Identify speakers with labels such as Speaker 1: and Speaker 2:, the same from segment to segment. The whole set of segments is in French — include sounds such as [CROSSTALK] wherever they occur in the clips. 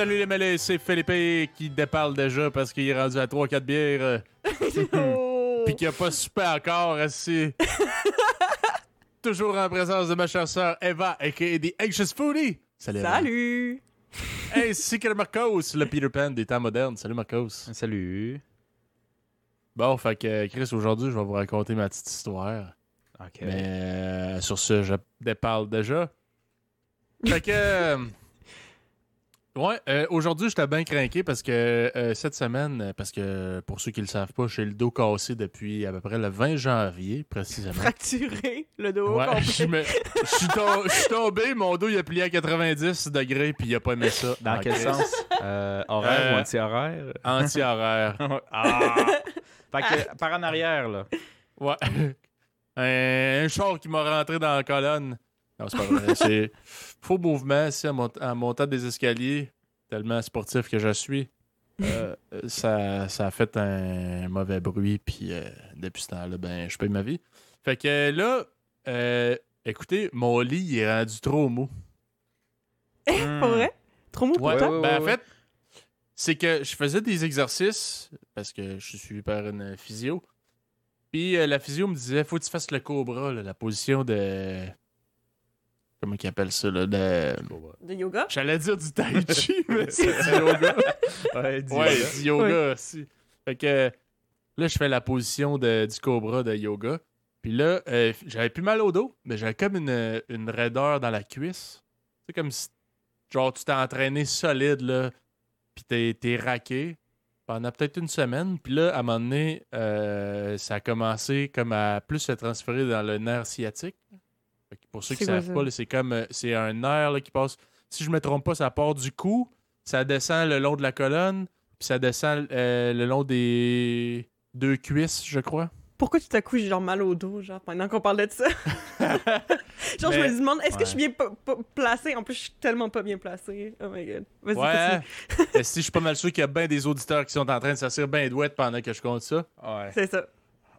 Speaker 1: Salut les mêlés, c'est Philippe qui déparle déjà parce qu'il est rendu à 3-4 bières. [LAUGHS] Puis qu'il a pas super encore assis. [LAUGHS] Toujours en présence de ma chère sœur Eva, aka The Anxious Foodie. Salut. Eva.
Speaker 2: Salut!
Speaker 1: Ainsi que le Marcos, le Peter Pan des temps modernes. Salut Marcos.
Speaker 3: Salut.
Speaker 1: Bon, fait que Chris, aujourd'hui, je vais vous raconter ma petite histoire.
Speaker 3: Ok.
Speaker 1: Mais euh, sur ce, je déparle déjà. Fait que. [LAUGHS] ouais, euh, aujourd'hui, j'étais bien craqué parce que euh, cette semaine, euh, parce que pour ceux qui le savent pas, j'ai le dos cassé depuis à peu près le 20 janvier, précisément.
Speaker 2: Fracturé le dos
Speaker 1: Ouais, je me- suis tombé, mon dos il a plié à 90 degrés, puis il a pas aimé ça.
Speaker 3: Dans quel sens? Euh, Horaire
Speaker 1: Euh,
Speaker 3: ou anti-horaire?
Speaker 1: Anti-horaire. [LAUGHS]
Speaker 3: Ah Fait que par en arrière, là.
Speaker 1: Ouais. [LAUGHS] Un, un char qui m'a rentré dans la colonne. Non, c'est pas vrai. C'est faux mouvement ici en, mont- en montant des escaliers, tellement sportif que je suis. [LAUGHS] Euh, ça, ça a fait un mauvais bruit, puis euh, depuis ce temps-là, ben, je paye ma vie. Fait que là, euh, écoutez, mon lit il est rendu trop mou. [LAUGHS]
Speaker 2: Pas vrai? Trop mou pour
Speaker 1: Ouais,
Speaker 2: toi?
Speaker 3: ouais,
Speaker 1: ben, en fait, c'est que je faisais des exercices parce que je suis suivi par une physio. Puis euh, la physio me disait faut que tu fasses le cobra, là, la position de. Comment qu'ils appellent ça, là? De...
Speaker 2: De yoga?
Speaker 1: J'allais dire du tai chi, [LAUGHS] mais c'est du yoga.
Speaker 3: Ouais,
Speaker 1: Ouais,
Speaker 3: yoga.
Speaker 1: du yoga aussi. Fait que là, je fais la position de- du cobra de yoga. Puis là, euh, j'avais plus mal au dos, mais j'avais comme une, une raideur dans la cuisse. C'est comme si, genre, tu t'es entraîné solide, là, puis t'es, t'es raqué pendant peut-être une semaine. Puis là, à un moment donné, euh, ça a commencé comme à plus se transférer dans le nerf sciatique. Pour ceux qui
Speaker 2: quoi
Speaker 1: savent pas, c'est comme, euh, c'est un nerf là, qui passe, si je me trompe pas, ça part du cou, ça descend le long de la colonne, puis ça descend euh, le long des deux cuisses, je crois.
Speaker 2: Pourquoi tout à coup j'ai genre mal au dos, genre, pendant qu'on parlait de ça? [LAUGHS] genre, je me demande, est-ce que je suis bien placé? En plus, je suis tellement pas bien placé. Oh my god. Vas-y,
Speaker 1: Ouais. [LAUGHS] Mais si je suis pas mal sûr qu'il y a bien des auditeurs qui sont en train de s'assurer bien douette pendant que je compte ça.
Speaker 3: Ouais.
Speaker 2: C'est ça.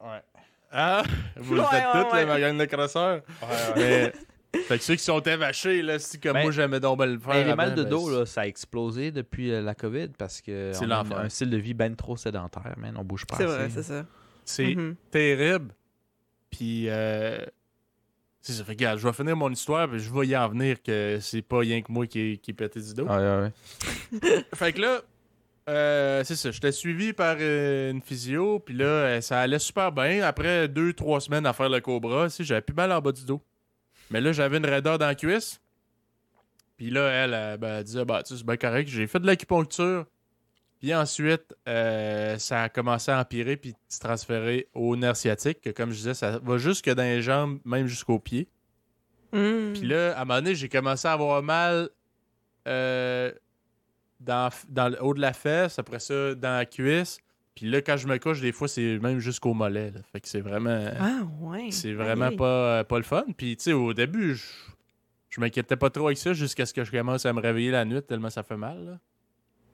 Speaker 3: Ouais.
Speaker 1: Ah, [LAUGHS] vous le
Speaker 2: Ouais,
Speaker 1: faites
Speaker 2: ouais,
Speaker 1: toutes,
Speaker 2: ouais.
Speaker 1: là, ma gang de crosseurs. Mais, [LAUGHS] fait que ceux qui sont évachés, là, si comme
Speaker 3: Ben,
Speaker 1: moi j'aimais donc bien le faire.
Speaker 3: Mais les mal de
Speaker 1: ben,
Speaker 3: dos, là, ça a explosé depuis euh, la COVID parce que
Speaker 1: C'est
Speaker 3: on a
Speaker 1: l'enfer.
Speaker 3: un style de vie ben trop sédentaire, man. On bouge pas
Speaker 2: C'est
Speaker 3: assez.
Speaker 2: vrai, c'est ça.
Speaker 1: C'est
Speaker 2: Mhm.
Speaker 1: terrible. Puis, euh, c'est ça. Fait que, regarde, je vais finir mon histoire, puis je vais y en venir que c'est pas rien que moi qui, qui pété du dos.
Speaker 3: Ouais, ouais, ouais. [LAUGHS]
Speaker 1: Fait que là, euh, c'est ça. J'étais suivi par euh, une physio, puis là, euh, ça allait super bien. Après deux, trois semaines à faire le cobra, si, j'avais plus mal en bas du dos. Mais là, j'avais une raideur dans la cuisse. Puis là, elle, euh, ben, elle disait, bah, tu sais, c'est bien correct. J'ai fait de l'acupuncture. Puis ensuite, euh, ça a commencé à empirer puis se transférer au nerf sciatique. Que, comme je disais, ça va jusque dans les jambes, même jusqu'aux pieds.
Speaker 2: Mm.
Speaker 1: Puis là, à un moment donné, j'ai commencé à avoir mal euh, dans, dans le haut de la fesse, après ça, dans la cuisse. Puis là, quand je me couche, des fois, c'est même jusqu'au mollet. là. Fait que c'est vraiment,
Speaker 2: Ah, ouais.
Speaker 1: c'est vraiment pas, euh, pas le fun. Puis, tu sais, au début, je, je m'inquiétais pas trop avec ça jusqu'à ce que je commence à me réveiller la nuit tellement ça fait mal. là.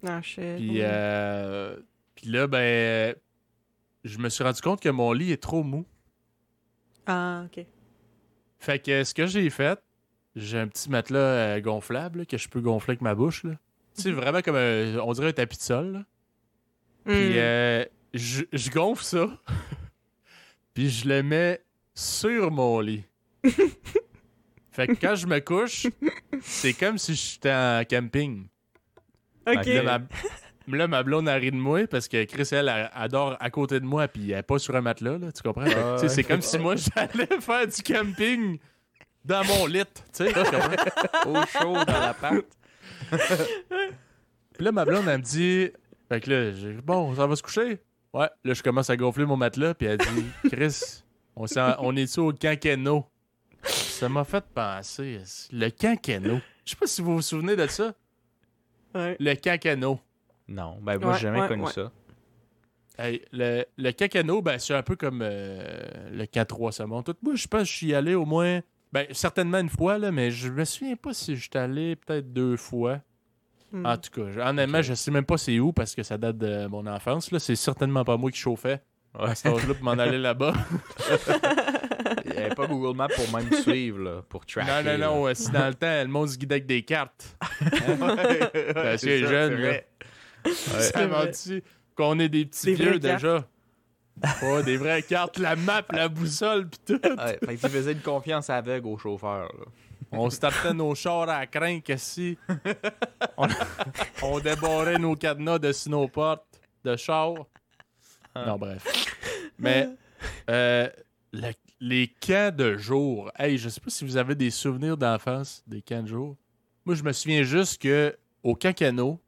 Speaker 2: Ah, shit.
Speaker 1: Puis, euh, puis là, ben, je me suis rendu compte que mon lit est trop mou.
Speaker 2: Ah, ok.
Speaker 1: Fait que ce que j'ai fait, j'ai un petit matelas euh, gonflable là, que je peux gonfler avec ma bouche. Là. Tu sais, vraiment comme un, on dirait un tapis de sol. là. Puis
Speaker 2: Mm.
Speaker 1: euh, je, je gonfle ça. [LAUGHS] puis je le mets sur mon lit. [LAUGHS] fait que quand je me couche, c'est comme si j'étais en camping.
Speaker 2: Ok.
Speaker 1: Là, ma, là, ma blonde arrive de moi parce que Chris, elle, elle, adore à côté de moi puis elle est pas sur un matelas, là, tu comprends? C'est comme si moi, j'allais faire du camping dans mon lit, tu sais?
Speaker 3: Au chaud dans l'appart. [LAUGHS]
Speaker 1: Puis là, ma blonde, elle me dit... Fait que là, j'ai bon, ça va se coucher? Ouais. Là, je commence à gonfler mon matelas puis elle dit, [LAUGHS] Chris, on, s'en- on est-tu au quinquennat? Ça m'a fait penser, le quinquennat. Je sais pas si vous vous souvenez de ça.
Speaker 2: Ouais.
Speaker 1: Le quinquennat.
Speaker 3: Non, ben moi,
Speaker 2: Ouais,
Speaker 3: j'ai jamais
Speaker 2: ouais,
Speaker 3: connu
Speaker 2: ouais.
Speaker 3: ça.
Speaker 1: Hey, le, le cacano, ben, c'est un peu comme euh, le K3 saumon. Tout, moi, je pense que je suis allé au moins, ben, certainement une fois, là, mais je me souviens pas si je suis allé peut-être deux fois.
Speaker 2: Mm.
Speaker 1: En tout cas, je- honnêtement, je sais même pas c'est où parce que ça date de mon enfance. Là. C'est certainement pas moi qui chauffais
Speaker 3: Ouais.
Speaker 1: à cet âge-là pour m'en aller là-bas.
Speaker 3: Il n'y avait pas Google Maps pour même suivre, là, pour tracker.
Speaker 1: Non, non, non. Si dans le temps, le monde se guidait avec des cartes. [LAUGHS]
Speaker 3: Parce
Speaker 1: c'est jeune, là. Ça
Speaker 2: vrai. [LAUGHS]
Speaker 1: menti qu'on est des petits
Speaker 2: Des
Speaker 1: vieux déjà? Pas des vraies cartes, la map, la boussole, pis tout.
Speaker 3: Ouais, fait que tu faisais une confiance aveugle au chauffeur. Là.
Speaker 1: On se tapait nos chars à la crinque ici. On, on débarrait nos cadenas de snowport, de chars. Non, bref. Mais euh, le- les camps de jour, hey, je sais pas si vous avez des souvenirs d'enfance des camps de jour. Moi, je me souviens juste que au camp Cano,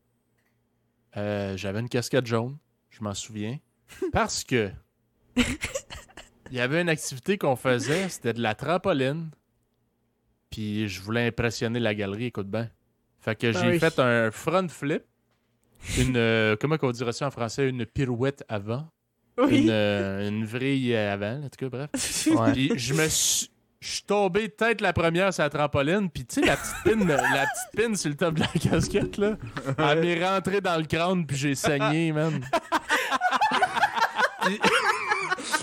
Speaker 1: euh, j'avais une casquette jaune. Je m'en souviens. Parce que [LAUGHS] il y avait une activité qu'on faisait, c'était de la trampoline. Puis je voulais impressionner la galerie, écoute bien. Fait que j'ai
Speaker 2: Ah oui.
Speaker 1: fait un front flip. Une, euh, comment on dirait ça en français? Une pirouette avant. Une,
Speaker 2: Oui.
Speaker 1: euh, une vrille avant, en tout cas, bref.
Speaker 3: Ouais.
Speaker 1: Puis je me suis. Je suis tombé tête la première sur la trampoline, puis tu sais, la petite pine, la petite pine sur le top de la casquette, là, elle m'est rentrée dans le crâne, puis j'ai saigné, man. [LAUGHS] puis,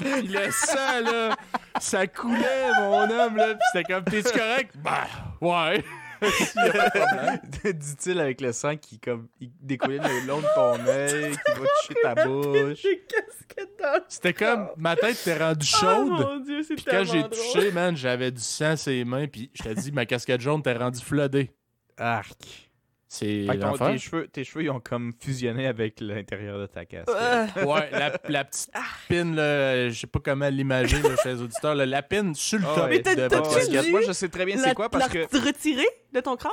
Speaker 1: puis le sang, là, ça coulait, mon homme, là, puis c'était comme, t'es-tu correct? Bah, ouais.
Speaker 3: Dit-il avec le sang qui comme il découlait le long de ton œil, qui va toucher ta bouche.
Speaker 1: C'était comme, ma tête était rendue
Speaker 2: Oh
Speaker 1: chaude.
Speaker 2: mon dieu, c'est
Speaker 1: Puis quand j'ai touché, man, j'avais du sang sur les mains, puis je t'ai dit, ma casquette jaune t'es rendue floodée.
Speaker 3: Arc.
Speaker 1: C'est
Speaker 3: ton- tes, cheveux, tes cheveux ils ont comme fusionné avec l'intérieur de ta.
Speaker 2: Ah,
Speaker 1: Ouais, la, la petite pine, là, je sais pas comment l'imager, chez les auditeurs, là, la pine sur le
Speaker 3: Ah
Speaker 1: top
Speaker 3: ouais.
Speaker 2: Mais t'as-
Speaker 1: de
Speaker 2: dit-
Speaker 1: casquette.
Speaker 3: Moi je sais très bien c'est quoi parce
Speaker 2: la
Speaker 3: que
Speaker 2: retirer de ton crâne?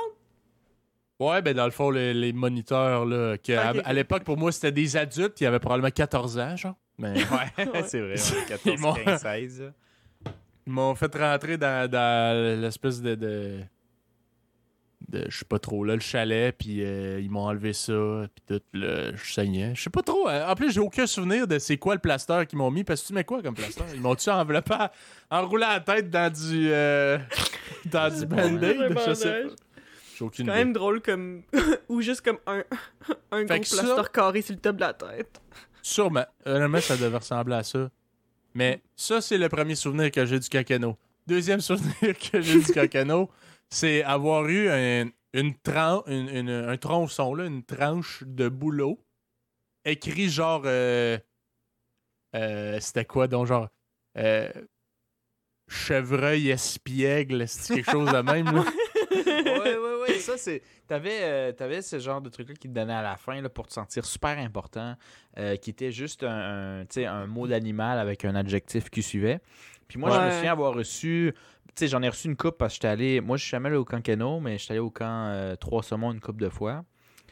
Speaker 1: Ouais, ben dans le fond, les, les moniteurs, là, que à, l'époque, pour moi, c'était des adultes qui avaient probablement 14 ans, genre. Mais [LAUGHS]
Speaker 3: ouais,
Speaker 2: Ouais.
Speaker 3: c'est vrai, [LAUGHS]
Speaker 1: Ils
Speaker 3: 14,
Speaker 1: m'ont-
Speaker 3: 15, 16.
Speaker 1: ils m'ont fait rentrer dans, dans l'espèce de, de, de- je sais pas trop, là, le chalet, puis euh, ils m'ont enlevé ça, puis tout, là, je saignais. Je sais pas trop. hein. En plus, j'ai aucun souvenir de c'est quoi le plaster qu'ils m'ont mis, parce que tu mets quoi comme plaster? Ils m'ont-tu enveloppé, enroulé la tête dans du, euh, [LAUGHS] dans du band-aid? Je sais pas. J'ai aucune
Speaker 2: quand
Speaker 1: idée.
Speaker 2: même drôle comme. [LAUGHS] Ou juste comme un, un
Speaker 1: Fait
Speaker 2: gros plaster carré sur le top de la tête.
Speaker 1: Sûrement. Honnêtement, ça devait ressembler à ça. Mais ça, c'est le premier souvenir que j'ai du cacano. Deuxième [LAUGHS] souvenir que j'ai du cacano, c'est avoir eu un, une tran- une- une- un tronçon, là, une tranche de boulot, écrit genre. euh, euh, C'était quoi donc, genre. euh, chevreuil espiègle, c'est quelque chose de même, là? [LAUGHS]
Speaker 3: ouais, ouais, ouais. Ça, [LAUGHS] c'est. T'avais, euh, t'avais ce genre de truc-là qui te donnait à la fin là, pour te sentir super important, euh, qui était juste un, un, tu sais, un mot d'animal avec un adjectif qui suivait. Puis moi, je me souviens avoir reçu. Tu sais, j'en ai reçu une coupe parce que j'étais allé. Moi, je suis jamais allé au camp Keno, mais j'étais allé au camp euh, Trois Saumons une coupe de fois.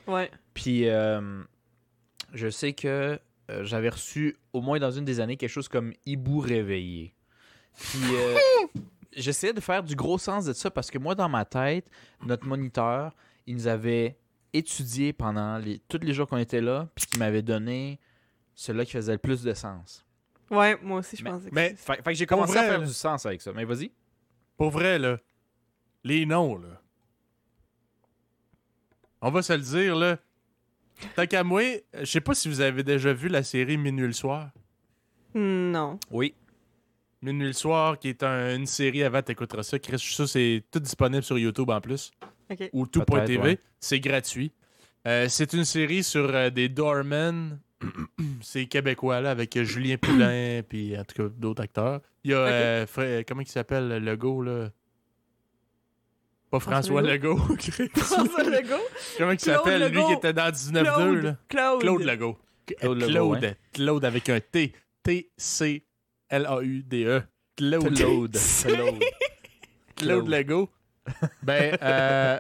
Speaker 2: Ouais.
Speaker 3: Puis euh, je sais que euh, j'avais reçu au moins dans une des années quelque chose comme hibou réveillé. Puis euh, [LAUGHS] j'essayais de faire du gros sens de ça parce que moi dans ma tête, notre moniteur, il nous avait étudié pendant les, tous les jours qu'on était là, puis qui m'avait donné celui qui faisait le plus de sens.
Speaker 2: Ouais, moi aussi, je
Speaker 3: Mais-
Speaker 2: pensais que
Speaker 1: mais-
Speaker 2: c'est-
Speaker 3: Fait, fait que j'ai commencé
Speaker 1: vrai,
Speaker 3: à faire du sens avec ça. Mais vas-y.
Speaker 1: Pour vrai, là, les noms, là. On va se le dire, là. Tant qu'à moi, je sais pas si vous avez déjà vu la série Minuit le soir.
Speaker 2: Non.
Speaker 3: Oui.
Speaker 1: Minuit le soir, qui est un- une série avant, t'écouteras ça. Chris, ça, c'est tout disponible sur YouTube en plus.
Speaker 2: Ok.
Speaker 1: Ou tout.tv.
Speaker 3: Ouais.
Speaker 1: C'est gratuit. Euh, c'est une série sur euh, des doormen. [CLEARS THROAT] c'est québécois, là, avec euh, Julien Poulain, [CLEARS THROAT] puis en tout cas d'autres acteurs. Il y a, euh, Fra- comment il s'appelle, le Legault, là? Pas François
Speaker 2: François
Speaker 1: Legault. [LAUGHS]
Speaker 2: François Legault?
Speaker 1: comment il
Speaker 2: Claude
Speaker 1: s'appelle, lui qui était dans 19-2, là?
Speaker 2: Claude. Claude.
Speaker 1: Claude Legault.
Speaker 3: Claude
Speaker 1: Claude,
Speaker 3: Legault,
Speaker 1: Claude, Claude avec un T. T-C-L-A-U-D-E. Claude.
Speaker 3: Claude. [LAUGHS] Claude.
Speaker 1: Claude Legault. Ben, euh,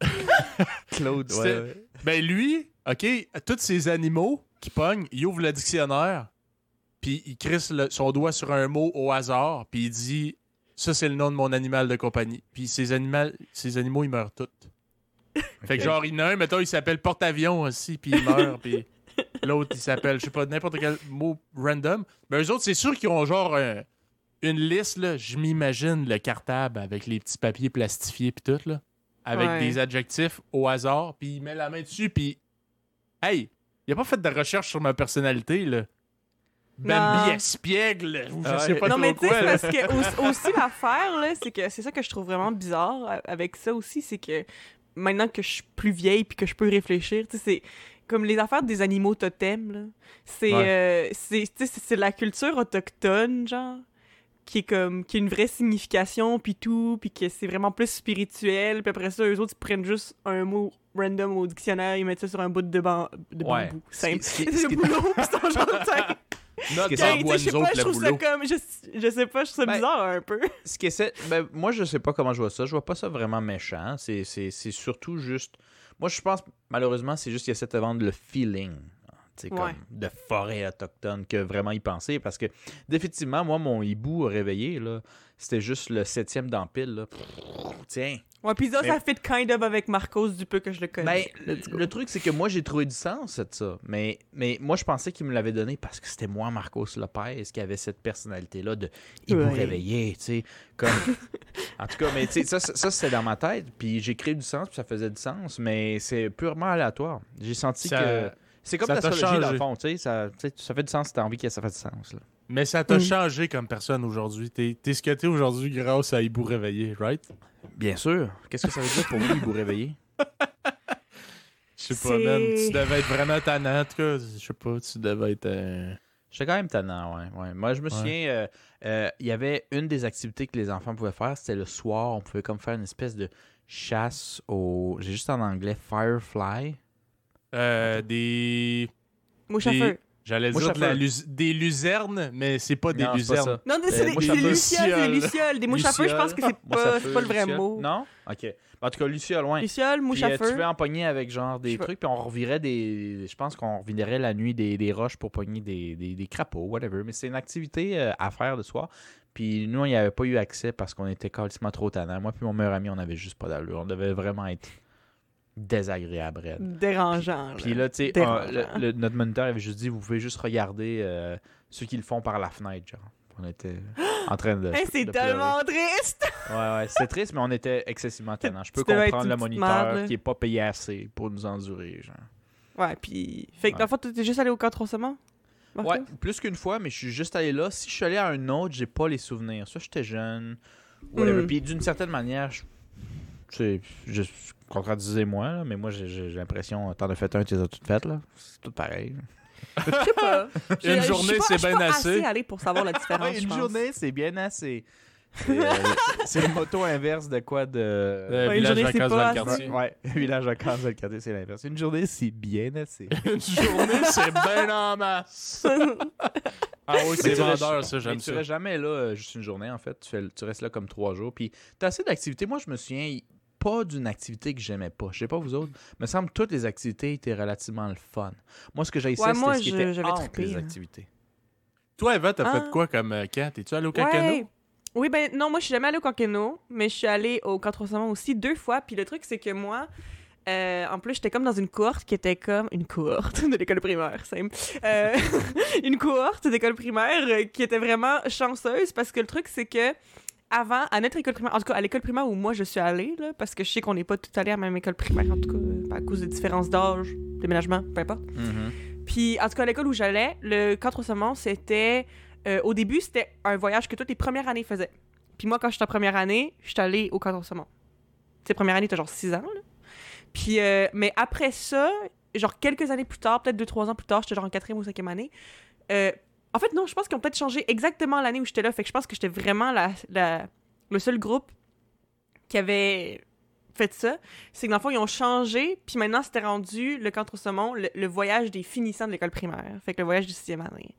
Speaker 1: [LAUGHS]
Speaker 3: Claude, ouais.
Speaker 1: Ben lui, OK, tous ces animaux qui pognent, il ouvre le dictionnaire, puis il crisse le- son doigt sur un mot au hasard, puis il dit ça c'est le nom de mon animal de compagnie. Puis ces animaux, ces animaux ils meurent tous. [LAUGHS] Fait que genre il y en a un, mettons, il s'appelle porte-avions aussi, puis il meurt, puis [LAUGHS] l'autre il s'appelle je sais pas n'importe quel mot random. Mais eux autres, c'est sûr qu'ils ont genre un- une liste là, je m'imagine le cartable avec les petits papiers plastifiés puis tout là, avec
Speaker 2: Ouais.
Speaker 1: des adjectifs au hasard, puis il met la main dessus, puis hey, il a pas fait de recherche sur ma personnalité là. Bambi
Speaker 2: Non.
Speaker 1: espiègle, ou je
Speaker 3: Ah
Speaker 1: sais pas
Speaker 2: non,
Speaker 1: trop
Speaker 2: mais tu sais, parce que au- [LAUGHS] aussi l'affaire, là, c'est que c'est ça que je trouve vraiment bizarre avec ça aussi, c'est que maintenant que je suis plus vieille puis que je peux réfléchir, tu sais, c'est comme les affaires des animaux totems, là. C'est
Speaker 3: Ouais.
Speaker 2: euh, c'est tu sais, c'est- c'est la culture autochtone, genre qui est comme qui a une vraie signification puis tout puis que c'est vraiment plus spirituel puis après ça eux autres ils prennent juste un mot random au dictionnaire ils mettent ça sur un bout de, ban- de
Speaker 3: Ouais.
Speaker 2: bambou simple c'est
Speaker 3: ce [LAUGHS]
Speaker 2: le boulot [LAUGHS] pis sont genre
Speaker 1: Notre
Speaker 2: je sais pas je trouve ça comme je, je sais pas je trouve ça
Speaker 3: Ben,
Speaker 2: bizarre un peu [LAUGHS]
Speaker 3: Ce qui essaie. Ben, moi, je sais pas comment je vois ça. Je vois pas ça vraiment méchant. C'est, surtout juste. Moi, je pense, malheureusement, c'est juste qu'ils essaient de te vendre le feeling.
Speaker 2: Ouais.
Speaker 3: comme de forêt autochtone que vraiment y penser. Parce que, définitivement, moi, mon hibou réveillé, là, c'était juste le septième d'empile. Là. Tiens.
Speaker 2: ouais pis ça
Speaker 3: Mais-
Speaker 2: ça fit kind of avec Marcos du peu que je le
Speaker 3: Ben,
Speaker 2: connais
Speaker 3: le,
Speaker 2: go.
Speaker 3: le truc, c'est que moi, j'ai trouvé du sens de ça. Mais, mais moi, je pensais qu'il me l'avait donné parce que c'était moi, Marcos Lopez, qui avait cette personnalité-là de hibou
Speaker 2: Ouais.
Speaker 3: réveillé, tu sais. Comme... [LAUGHS] en tout cas, mais tu sais, ça, ça, ça, c'était dans ma tête. Puis j'ai créé du sens, puis ça faisait du sens. Mais c'est purement aléatoire. J'ai senti
Speaker 1: Ça-
Speaker 3: que. C'est comme
Speaker 1: ça t'a
Speaker 3: l'astrologie, dans
Speaker 1: changé.
Speaker 3: le fond, tu sais. Ça, tu ça fait du sens si t'as envie que ça fasse du sens. Là.
Speaker 1: Mais ça t'a
Speaker 2: Mm.
Speaker 1: changé comme personne aujourd'hui. T'es es ce que t'es aujourd'hui grâce à Hibou Réveillé, right?
Speaker 3: Bien sûr. Qu'est-ce que ça veut dire pour vous, hibou réveillé? [LAUGHS]
Speaker 1: Je sais pas, man. Tu devais être vraiment tannant, en tout cas. Je sais pas, tu devais être. euh,
Speaker 3: J'étais quand même tannant, ouais. ouais. Moi, je me
Speaker 1: Ouais.
Speaker 3: souviens, euh, euh, il y avait une des activités que les enfants pouvaient faire, c'était le soir. On pouvait comme faire une espèce de chasse au. J'ai juste en anglais Firefly.
Speaker 1: Euh, des.
Speaker 2: mouche à
Speaker 1: des-
Speaker 2: feu
Speaker 1: J'allais
Speaker 3: Mouche
Speaker 1: dire de la des luzernes, mais c'est pas des
Speaker 3: Non, c'est pas
Speaker 1: luzernes.
Speaker 3: ça.
Speaker 2: non mais c'est
Speaker 3: Euh,
Speaker 2: des,
Speaker 3: mouche
Speaker 2: c'est
Speaker 3: à
Speaker 2: des
Speaker 3: feu.
Speaker 2: lucioles des lucioles des mouches à feu je pense que c'est
Speaker 3: à
Speaker 2: pas,
Speaker 3: feu,
Speaker 2: c'est pas le vrai
Speaker 3: luciole.
Speaker 2: mot
Speaker 3: Non? Ok. En tout cas, Luciole, loin.
Speaker 2: lucioles mouche
Speaker 3: Puis,
Speaker 2: à
Speaker 3: euh, tu
Speaker 2: feu
Speaker 3: pogner avec genre
Speaker 2: Je
Speaker 3: des
Speaker 2: sais
Speaker 3: trucs, puis on revirait des. Je pense qu'on revirait la nuit des, des roches pour pogner des, des, des crapauds, whatever. Mais c'est une activité euh, à faire le soir. Puis nous, on n'y avait pas eu accès parce qu'on était carrément trop tannants. Moi puis mon meilleur ami, on avait juste pas d'allure. On devait vraiment être désagréable. raide.
Speaker 2: dérangeant
Speaker 3: Puis là, tu sais, euh, notre moniteur avait juste dit vous pouvez juste regarder euh, ceux qui le font par la fenêtre, genre. On était en train de. [GASPS]
Speaker 2: Hey, c'est tellement triste
Speaker 3: Ouais, ouais, c'est triste, mais on était excessivement tannants. Je peux comprendre le moniteur
Speaker 2: merde,
Speaker 3: qui est pas payé assez pour nous endurer, genre.
Speaker 2: Ouais, puis. Fait que,
Speaker 3: Ouais.
Speaker 2: dans le fond, t'es juste allé au camp Rosemont? Marco?
Speaker 3: Ouais, plus qu'une fois, mais je suis juste allé là. Si je suis allé à un autre, j'ai pas les souvenirs. Soit j'étais jeune, whatever.
Speaker 2: Mm.
Speaker 3: Puis d'une certaine manière, je, tu sais, je contradisez-moi, là, mais moi j'ai j'ai l'impression, t'en as fait un, tu les as toutes faites, là. C'est tout pareil.
Speaker 2: Je sais pas. [LAUGHS]
Speaker 1: Une journée,
Speaker 2: pas-
Speaker 1: c'est
Speaker 2: je suis
Speaker 1: bien
Speaker 2: pas
Speaker 1: assez.
Speaker 2: allé pour savoir la différence.
Speaker 3: Une journée, c'est bien assez. [LAUGHS] C'est euh, c'est le moto inverse de quoi de.
Speaker 1: Euh, village
Speaker 2: journée,
Speaker 1: à dans le
Speaker 2: assez.
Speaker 1: quartier.
Speaker 3: Ouais, [LAUGHS] village à case le quartier, c'est l'inverse. Une journée, c'est bien assez.
Speaker 1: Une journée, c'est bien en masse. Ah oui, c'est
Speaker 3: tu
Speaker 1: vendeur, ça,
Speaker 3: mais
Speaker 1: j'aime
Speaker 3: tu
Speaker 1: ça.
Speaker 3: restes jamais là euh, juste une journée, en fait. Tu, fais, tu restes là comme trois jours. Puis t'as assez d'activités. Moi, je me souviens pas d'une activité que j'aimais pas. Je sais pas vous autres. Me semble que toutes les activités étaient relativement le fun. Moi, ce que j'ai essayé,
Speaker 2: Ouais,
Speaker 3: c'était ce qui
Speaker 2: je-
Speaker 3: était
Speaker 2: j'avais
Speaker 3: entre
Speaker 2: trippé,
Speaker 3: les
Speaker 2: hein.
Speaker 3: activités.
Speaker 1: Toi, Eva, t'as
Speaker 2: Ah.
Speaker 1: fait quoi comme euh, camp? T'es-tu allé au Cacano?
Speaker 2: Ouais. Oui, ben non, moi, je suis jamais allée au Cancano, mais je suis allée au camp Rosemont aussi deux fois. Puis le truc, c'est que moi. euh, en plus, j'étais comme dans une cohorte qui était comme une cohorte [LAUGHS] de l'école primaire, simple. Euh, [LAUGHS] une cohorte d'école primaire euh, qui était vraiment chanceuse parce que le truc, c'est que avant, à notre école primaire, en tout cas à l'école primaire où moi je suis allée, là, parce que je sais qu'on n'est pas tous allés à la même école primaire, en tout cas, euh, à cause des différences d'âge, déménagement, peu importe. Puis, en tout cas, à l'école où j'allais, le camp Rosemont, c'était. euh, au début, c'était un voyage que toutes les premières années faisaient. Puis moi, quand j'étais en première année, j'étais allée au camp Rosemont. Tu sais, première année, t'as genre 6 ans, là. Puis, euh, mais après ça, genre quelques années plus tard, peut-être 2-3 ans plus tard, j'étais genre en quatrième ou cinquième année. euh, en fait, non, je pense qu'ils ont peut-être changé exactement l'année où j'étais là. Fait que je pense que j'étais vraiment le seul groupe qui avait fait ça. C'est que dans le fond, ils ont changé, puis maintenant, c'était rendu le camp Rosemont, le, le voyage des finissants de l'école primaire. Fait que le voyage du sixième année.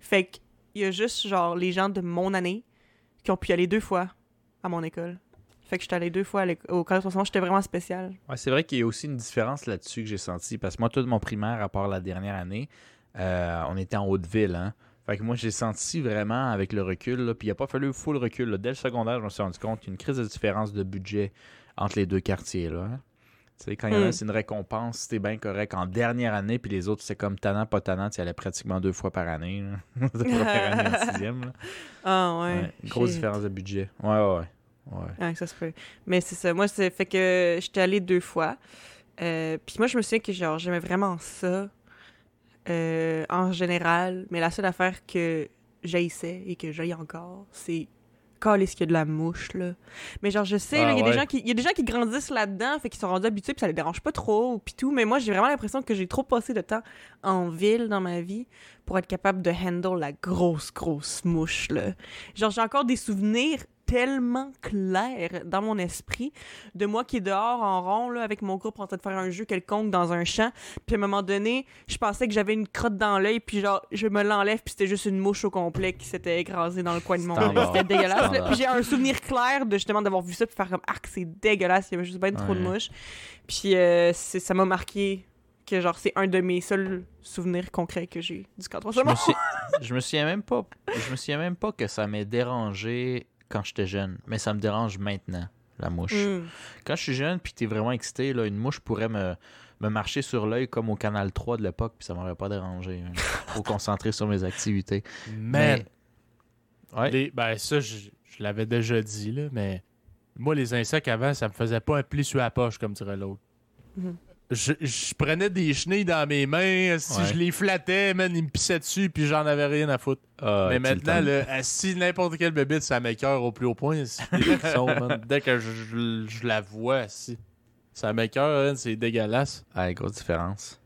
Speaker 2: Fait qu'il y a juste, genre, les gens de mon année qui ont pu aller deux fois à mon école. Fait que j'étais allée deux fois au camp Rosemont, j'étais vraiment spécial.
Speaker 3: C'est vrai qu'il y a aussi une différence là-dessus que j'ai senti. Parce que moi, tout mon primaire, à part la dernière année, euh, on était en Haute-Ville. Hein? Fait que moi, j'ai senti vraiment avec le recul. Là, puis il a pas fallu full recul. là. Dès le secondaire, je me suis rendu compte qu'il y a une crise de différence de budget entre les deux quartiers. Là, hein. Tu sais, quand il y en a
Speaker 2: Mm.
Speaker 3: un, c'est une récompense, c'était bien correct en dernière année, puis les autres, c'est comme tannant, pas tannant, tu y allais pratiquement deux fois par année. là. [LAUGHS] Année en [LAUGHS] sixième. là.
Speaker 2: Ah ouais.
Speaker 3: Ouais, une grosse différence de budget. Ouais, ouais, ouais. ouais.
Speaker 2: Ouais, ça se peut. Mais c'est ça. Moi, c'est fait que j'étais allée deux fois. Euh, puis moi, je me souviens que genre j'aimais vraiment ça. Euh, en général, mais la seule affaire que j'haïssais et que j'aille encore, c'est calé ce qu'il y a de la mouche, là. Mais genre, je sais,
Speaker 3: Ah
Speaker 2: il y, a
Speaker 3: ouais.
Speaker 2: des gens qui- il y a des gens qui grandissent là-dedans, fait qu'ils sont rendus habitués, puis ça les dérange pas trop, puis tout. Mais moi, j'ai vraiment l'impression que j'ai trop passé de temps en ville dans ma vie pour être capable de handle la grosse, grosse mouche, là. Genre, j'ai encore des souvenirs tellement clairs dans mon esprit de moi qui est dehors en rond, là, avec mon groupe en train de faire un jeu quelconque dans un champ. Puis à un moment donné, je pensais que j'avais une crotte dans l'œil, puis genre, je me l'enlève, puis c'était juste une mouche au complet qui s'était écrasée dans le coin de mon œil. C'était dégueulasse. Puis j'ai un souvenir clair de justement d'avoir vu ça, puis faire comme, ah, que c'est dégueulasse, il y avait juste bien trop de mouches. Puis euh, ça m'a marqué que genre, c'est un de mes seuls souvenirs concrets que j'ai du 4
Speaker 3: Je me, suis... je me souviens même pas. Je me souviens même pas que ça m'ait dérangé quand j'étais jeune, mais ça me dérange maintenant, la mouche.
Speaker 2: Mm.
Speaker 3: Quand je suis jeune puis t'es vraiment excité, là, une mouche pourrait me, me marcher sur l'œil comme au canal 3 de l'époque, puis ça m'aurait pas dérangé. hein. [LAUGHS] Faut concentrer sur mes activités.
Speaker 1: Man,
Speaker 3: Mais- Ouais.
Speaker 1: les- ben ça, je, je l'avais déjà dit, là, mais moi, les insectes avant, ça me faisait pas un pli sur la poche, comme dirait l'autre.
Speaker 2: Mhm.
Speaker 1: Je, je prenais des chenilles dans mes mains, si
Speaker 3: Ouais.
Speaker 1: je les flattais, man, ils me pissaient dessus, puis j'en avais rien à foutre.
Speaker 3: Ah,
Speaker 1: mais
Speaker 3: le
Speaker 1: maintenant, si n'importe quelle bébite, ça m'écœure au plus haut point. [LAUGHS] man. Dès que je, je- je la vois, si. Ça m'écœure, hein, c'est dégueulasse.
Speaker 3: Ah, grosse différence.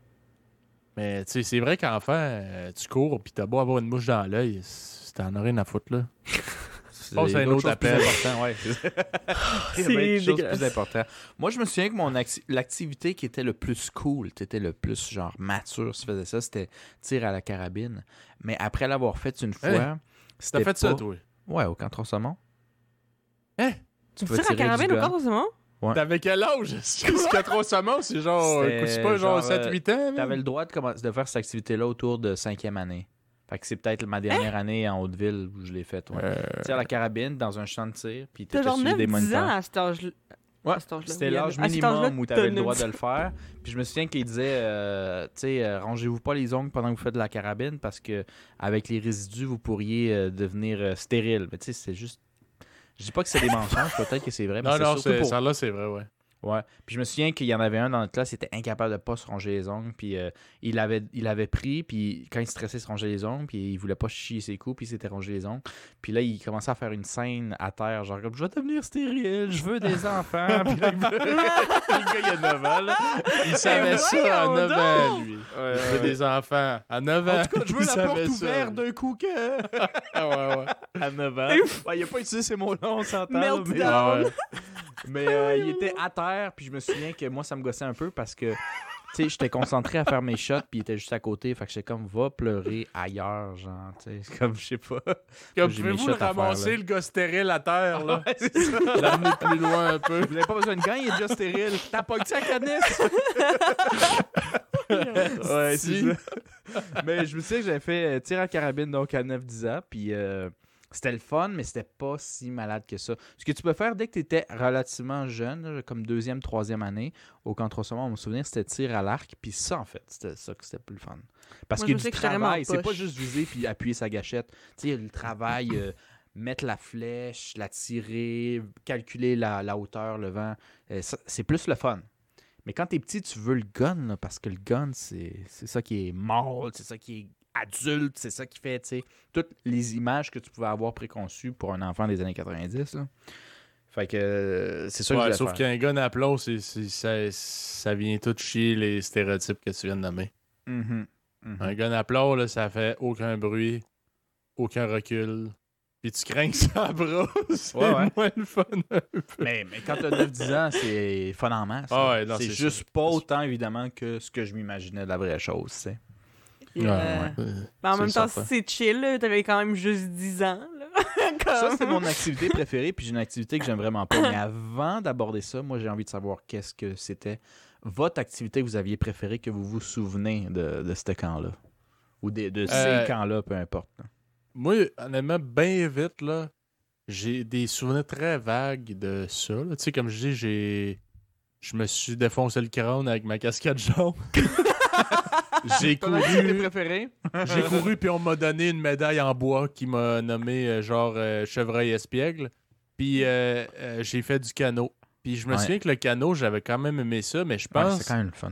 Speaker 1: Mais tu sais, c'est vrai qu'enfant, euh, tu cours, puis t'as beau avoir une mouche dans l'œil, t'en as rien à foutre, là. [LAUGHS] Passe [LAUGHS] [LAUGHS]
Speaker 3: a
Speaker 1: à un autre appel.
Speaker 3: importantes, ouais.
Speaker 2: C'est dégueulasse.
Speaker 3: plus importantes. Moi, je me souviens que mon acti- l'activité qui était le plus cool, qui était le plus genre mature, si tu faisais ça, c'était tir à la carabine. Mais après l'avoir fait une fois,
Speaker 1: Hey,
Speaker 3: c'était
Speaker 1: T'as fait ça, toi?
Speaker 3: Ouais, au camp saumon.
Speaker 1: Hein?
Speaker 2: Tu
Speaker 3: peux
Speaker 2: tires à
Speaker 3: tirer
Speaker 2: carabine au c'est bon?
Speaker 3: Ouais.
Speaker 1: T'avais quel âge? [LAUGHS] Jusqu'à saumons, c'est genre. C'est pas genre
Speaker 3: genre,
Speaker 1: 7-8 ans?
Speaker 3: T'avais le droit de, commencer- de faire cette activité-là autour de cinquième année. Fait que c'est peut-être ma dernière année en Haute-Ville où je l'ai faite. Ouais.
Speaker 1: Euh,
Speaker 3: Tire à la carabine dans un champ de tir, puis
Speaker 2: T'as
Speaker 3: t'étais sur des
Speaker 2: 9-10 ans
Speaker 3: moniteurs.
Speaker 2: à cet âge-là.
Speaker 3: Ouais, C'était l'âge minimum où tu avais le droit
Speaker 2: 9-10
Speaker 3: de le faire. Puis je me souviens qu'il disait, euh, tu sais, euh, rangez-vous pas les ongles pendant que vous faites de la carabine parce que avec les résidus, vous pourriez euh, devenir euh, stérile. Mais tu sais, c'est juste. Je dis pas que c'est des mensonges, [LAUGHS] peut-être que c'est vrai. mais
Speaker 1: Non,
Speaker 3: c'est
Speaker 1: non,
Speaker 3: surtout
Speaker 1: c'est-
Speaker 3: pour-
Speaker 1: ça là, c'est vrai, ouais.
Speaker 3: Ouais. Puis je me souviens qu'il y en avait un dans notre classe, il était incapable de pas se ronger les ongles. Puis euh, il, avait, il avait pris, puis quand il stressait, il se rongeait les ongles. Puis il voulait pas chier ses coups, puis il s'était rongé les ongles. Puis là, il commençait à faire une scène à terre, genre comme je vais devenir stérile, je veux des enfants. puis là, il- [LAUGHS]
Speaker 1: le gars, il a 9 ans, là. Il savait ça à
Speaker 2: voyons
Speaker 1: 9 ans, lui.
Speaker 3: Ouais,
Speaker 1: Il
Speaker 3: ouais,
Speaker 1: veut
Speaker 3: ouais.
Speaker 1: des enfants. À 9 ans.
Speaker 3: En tout cas, je [LAUGHS] veux
Speaker 1: il
Speaker 3: la
Speaker 1: savait
Speaker 3: porte
Speaker 1: ça,
Speaker 3: ouverte d'un coup que. [LAUGHS]
Speaker 1: Ah, ouais, ouais.
Speaker 3: à 9 ans. Ouais, il a pas utilisé ces mots-là, on s'entend. Mais,
Speaker 1: Ah, ouais.
Speaker 3: mais, euh, il était à terre, puis je me souviens que moi, ça me gossait un peu parce que. Tu sais, j'étais concentré à faire mes shots, puis il était juste à côté. Fait que j'étais comme, va pleurer ailleurs, genre, tu sais, comme, je sais pas.
Speaker 1: Comme pouvez-vous le
Speaker 3: shots à faire,
Speaker 1: ramasser, le gars stérile à terre, là?
Speaker 3: Ouais.
Speaker 1: L'amener plus loin un peu.
Speaker 3: Vous avez pas besoin de gants, il est déjà stérile. T'as pas que ça, Canis? [LAUGHS] ouais,
Speaker 1: Si.
Speaker 3: c'est ça. Mais je me souviens que j'avais fait euh, tir à carabine donc à 9-10 ans, puis euh, c'était le fun, mais c'était pas si malade que ça. Ce que tu peux faire dès que tu étais relativement jeune, comme deuxième, troisième année, au camp 3 mon souvenir, c'était tir à l'arc, puis ça, en fait, c'était ça que c'était plus le fun. Parce
Speaker 2: Moi,
Speaker 3: du
Speaker 2: que vraiment
Speaker 3: travail, c'est pas juste viser puis appuyer sa gâchette. Tu sais, le travail, euh, mettre la flèche, la tirer, calculer la, la hauteur, le vent. Euh, c'est plus le fun. Mais quand t'es petit, tu veux le gun, là, parce que le gun, c'est c'est ça qui est mort, c'est ça qui est adulte, c'est ça qui fait, tu sais, toutes les images que tu pouvais avoir préconçues pour un enfant des années 90. là. Fait que euh, c'est ça que je
Speaker 1: sauf qu'un gun à plomb, c'est, c'est- ça, ça vient tout chier les stéréotypes que tu viens de nommer.
Speaker 3: Mhm. Mhm.
Speaker 1: Un gun à plomb, là, ça fait aucun bruit, aucun recul. Puis tu crains que ça [LAUGHS] brosse. C'est
Speaker 3: Ouais, ouais.
Speaker 1: moins le fun.
Speaker 3: Mais, mais quand t'as 9-10 ans, c'est fun en masse.
Speaker 1: Ah ouais,
Speaker 3: c'est
Speaker 1: c'est
Speaker 3: juste pas autant, évidemment, que ce que je m'imaginais de la vraie chose, tu sais.
Speaker 2: Et, euh,
Speaker 1: Ouais.
Speaker 2: ben, en même temps, c'est chill. T'avais quand même juste 10 ans, là. [LAUGHS]
Speaker 3: Ça, c'est mon activité préférée, puis j'ai une activité que j'aime vraiment pas. Mais avant d'aborder ça, moi, j'ai envie de savoir qu'est-ce que c'était votre activité que vous aviez préférée, que vous vous souvenez de, de ce camp-là. Ou de, de ces
Speaker 1: Euh,
Speaker 3: camps-là, peu importe.
Speaker 1: Moi, honnêtement, bien vite, là, j'ai des souvenirs très vagues de ça. là. Tu sais, comme je dis, j'ai. Je me suis défoncé le crâne avec ma casquette jaune. [LAUGHS] j'ai couru. J'ai couru, puis on m'a donné une médaille en bois qui m'a nommé euh, genre euh, chevreuil espiègle. Puis euh, euh, j'ai fait du canot. Puis je me
Speaker 3: Ouais.
Speaker 1: souviens que le canot, j'avais quand même aimé ça, mais je
Speaker 3: Ouais,
Speaker 1: pense
Speaker 3: c'est quand même le fun.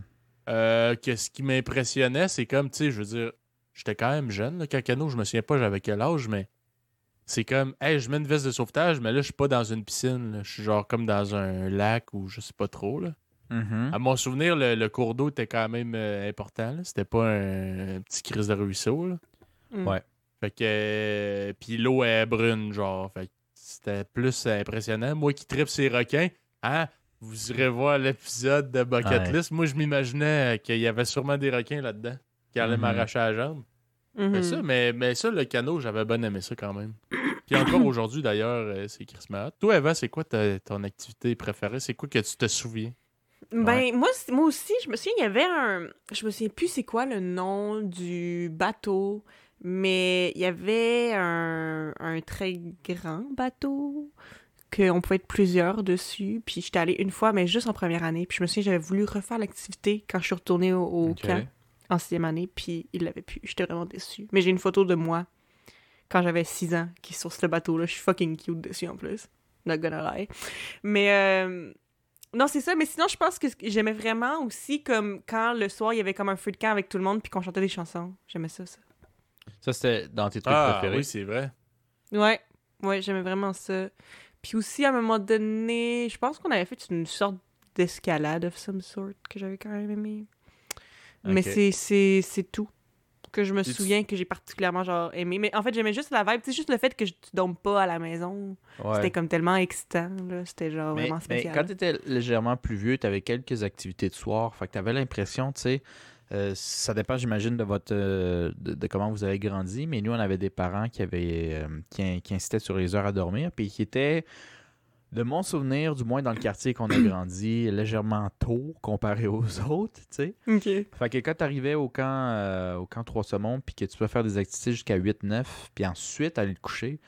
Speaker 1: Euh, que ce qui m'impressionnait, c'est comme, tu sais, je veux dire, j'étais quand même jeune, là, Cacano, je me souviens pas j'avais quel âge, mais c'est comme, hey, je mets une veste de sauvetage, mais là, je suis pas dans une piscine, là. je suis genre comme dans un lac ou je sais pas trop, là.
Speaker 3: Mhm.
Speaker 1: À mon souvenir, le, le cours d'eau était quand même euh, important. C'était pas un, un petit crise de ruisseau, là.
Speaker 2: Mm.
Speaker 3: Ouais.
Speaker 1: Fait que. euh, Puis l'eau est brune, genre. Fait que c'était plus impressionnant. Moi qui tripe ces requins, hein, vous irez voir l'épisode de Bucket
Speaker 3: Ouais.
Speaker 1: List. Moi, je m'imaginais euh, qu'il y avait sûrement des requins là-dedans qui allaient
Speaker 3: Mhm.
Speaker 1: m'arracher la jambe. Mais, ça, mais, mais ça, le canot, j'avais bien aimé ça quand même. Puis encore aujourd'hui, d'ailleurs, c'est Chris. Toi, Eva, c'est quoi ta- ton activité préférée? C'est quoi que tu te souviens?
Speaker 2: Ben, moi, moi aussi, je me souviens, il y avait un. Je me souviens plus c'est quoi le nom du bateau, mais il y avait un, un très grand bateau qu'on pouvait être plusieurs dessus. Puis j'étais allée une fois, mais juste en première année. Puis je me souviens, j'avais voulu refaire l'activité quand je suis retournée au, camp en sixième année, puis il l'avait plus. J'étais vraiment déçue. Mais j'ai une photo de moi quand j'avais six ans qui est sur ce bateau-là. Je suis fucking cute dessus en plus. Not gonna lie. Mais euh, non, c'est ça. Mais sinon, je pense que j'aimais vraiment aussi comme quand le soir il y avait comme un feu de camp avec tout le monde puis qu'on chantait des chansons. J'aimais ça, ça.
Speaker 3: Ça, c'était dans tes trucs
Speaker 1: Ah,
Speaker 3: préférés.
Speaker 1: oui, c'est vrai.
Speaker 2: Ouais, ouais, j'aimais vraiment ça. Puis aussi, à un moment donné, je pense qu'on avait fait une sorte d'escalade of some sort que j'avais quand même aimé. Mais
Speaker 3: Ok.
Speaker 2: c'est- c'est c'est tout que je me
Speaker 1: Et tu-
Speaker 2: souviens que j'ai particulièrement genre aimé. Mais en fait, j'aimais juste la vibe. C'est juste le fait que je, tu dormes pas à la maison.
Speaker 3: Ouais.
Speaker 2: C'était comme tellement excitant, là. C'était genre
Speaker 3: Mais,
Speaker 2: vraiment
Speaker 3: mais
Speaker 2: spécial.
Speaker 3: quand tu étais légèrement plus vieux, tu avais quelques activités de soir. Fait que tu avais l'impression, tu sais, euh, ça dépend, j'imagine, de votre euh, de, de comment vous avez grandi. Mais nous, on avait des parents qui avaient euh, qui, qui incitaient sur les heures à dormir, puis qui étaient, de mon souvenir, du moins dans le quartier qu'on a grandi, [CLEARS THROAT] légèrement tôt comparé aux autres, tu sais.
Speaker 2: Ok.
Speaker 3: Fait que quand tu arrivais au camp, euh, au camp Trois Saumons, puis que tu peux faire des activités jusqu'à 8-9, puis ensuite aller te coucher,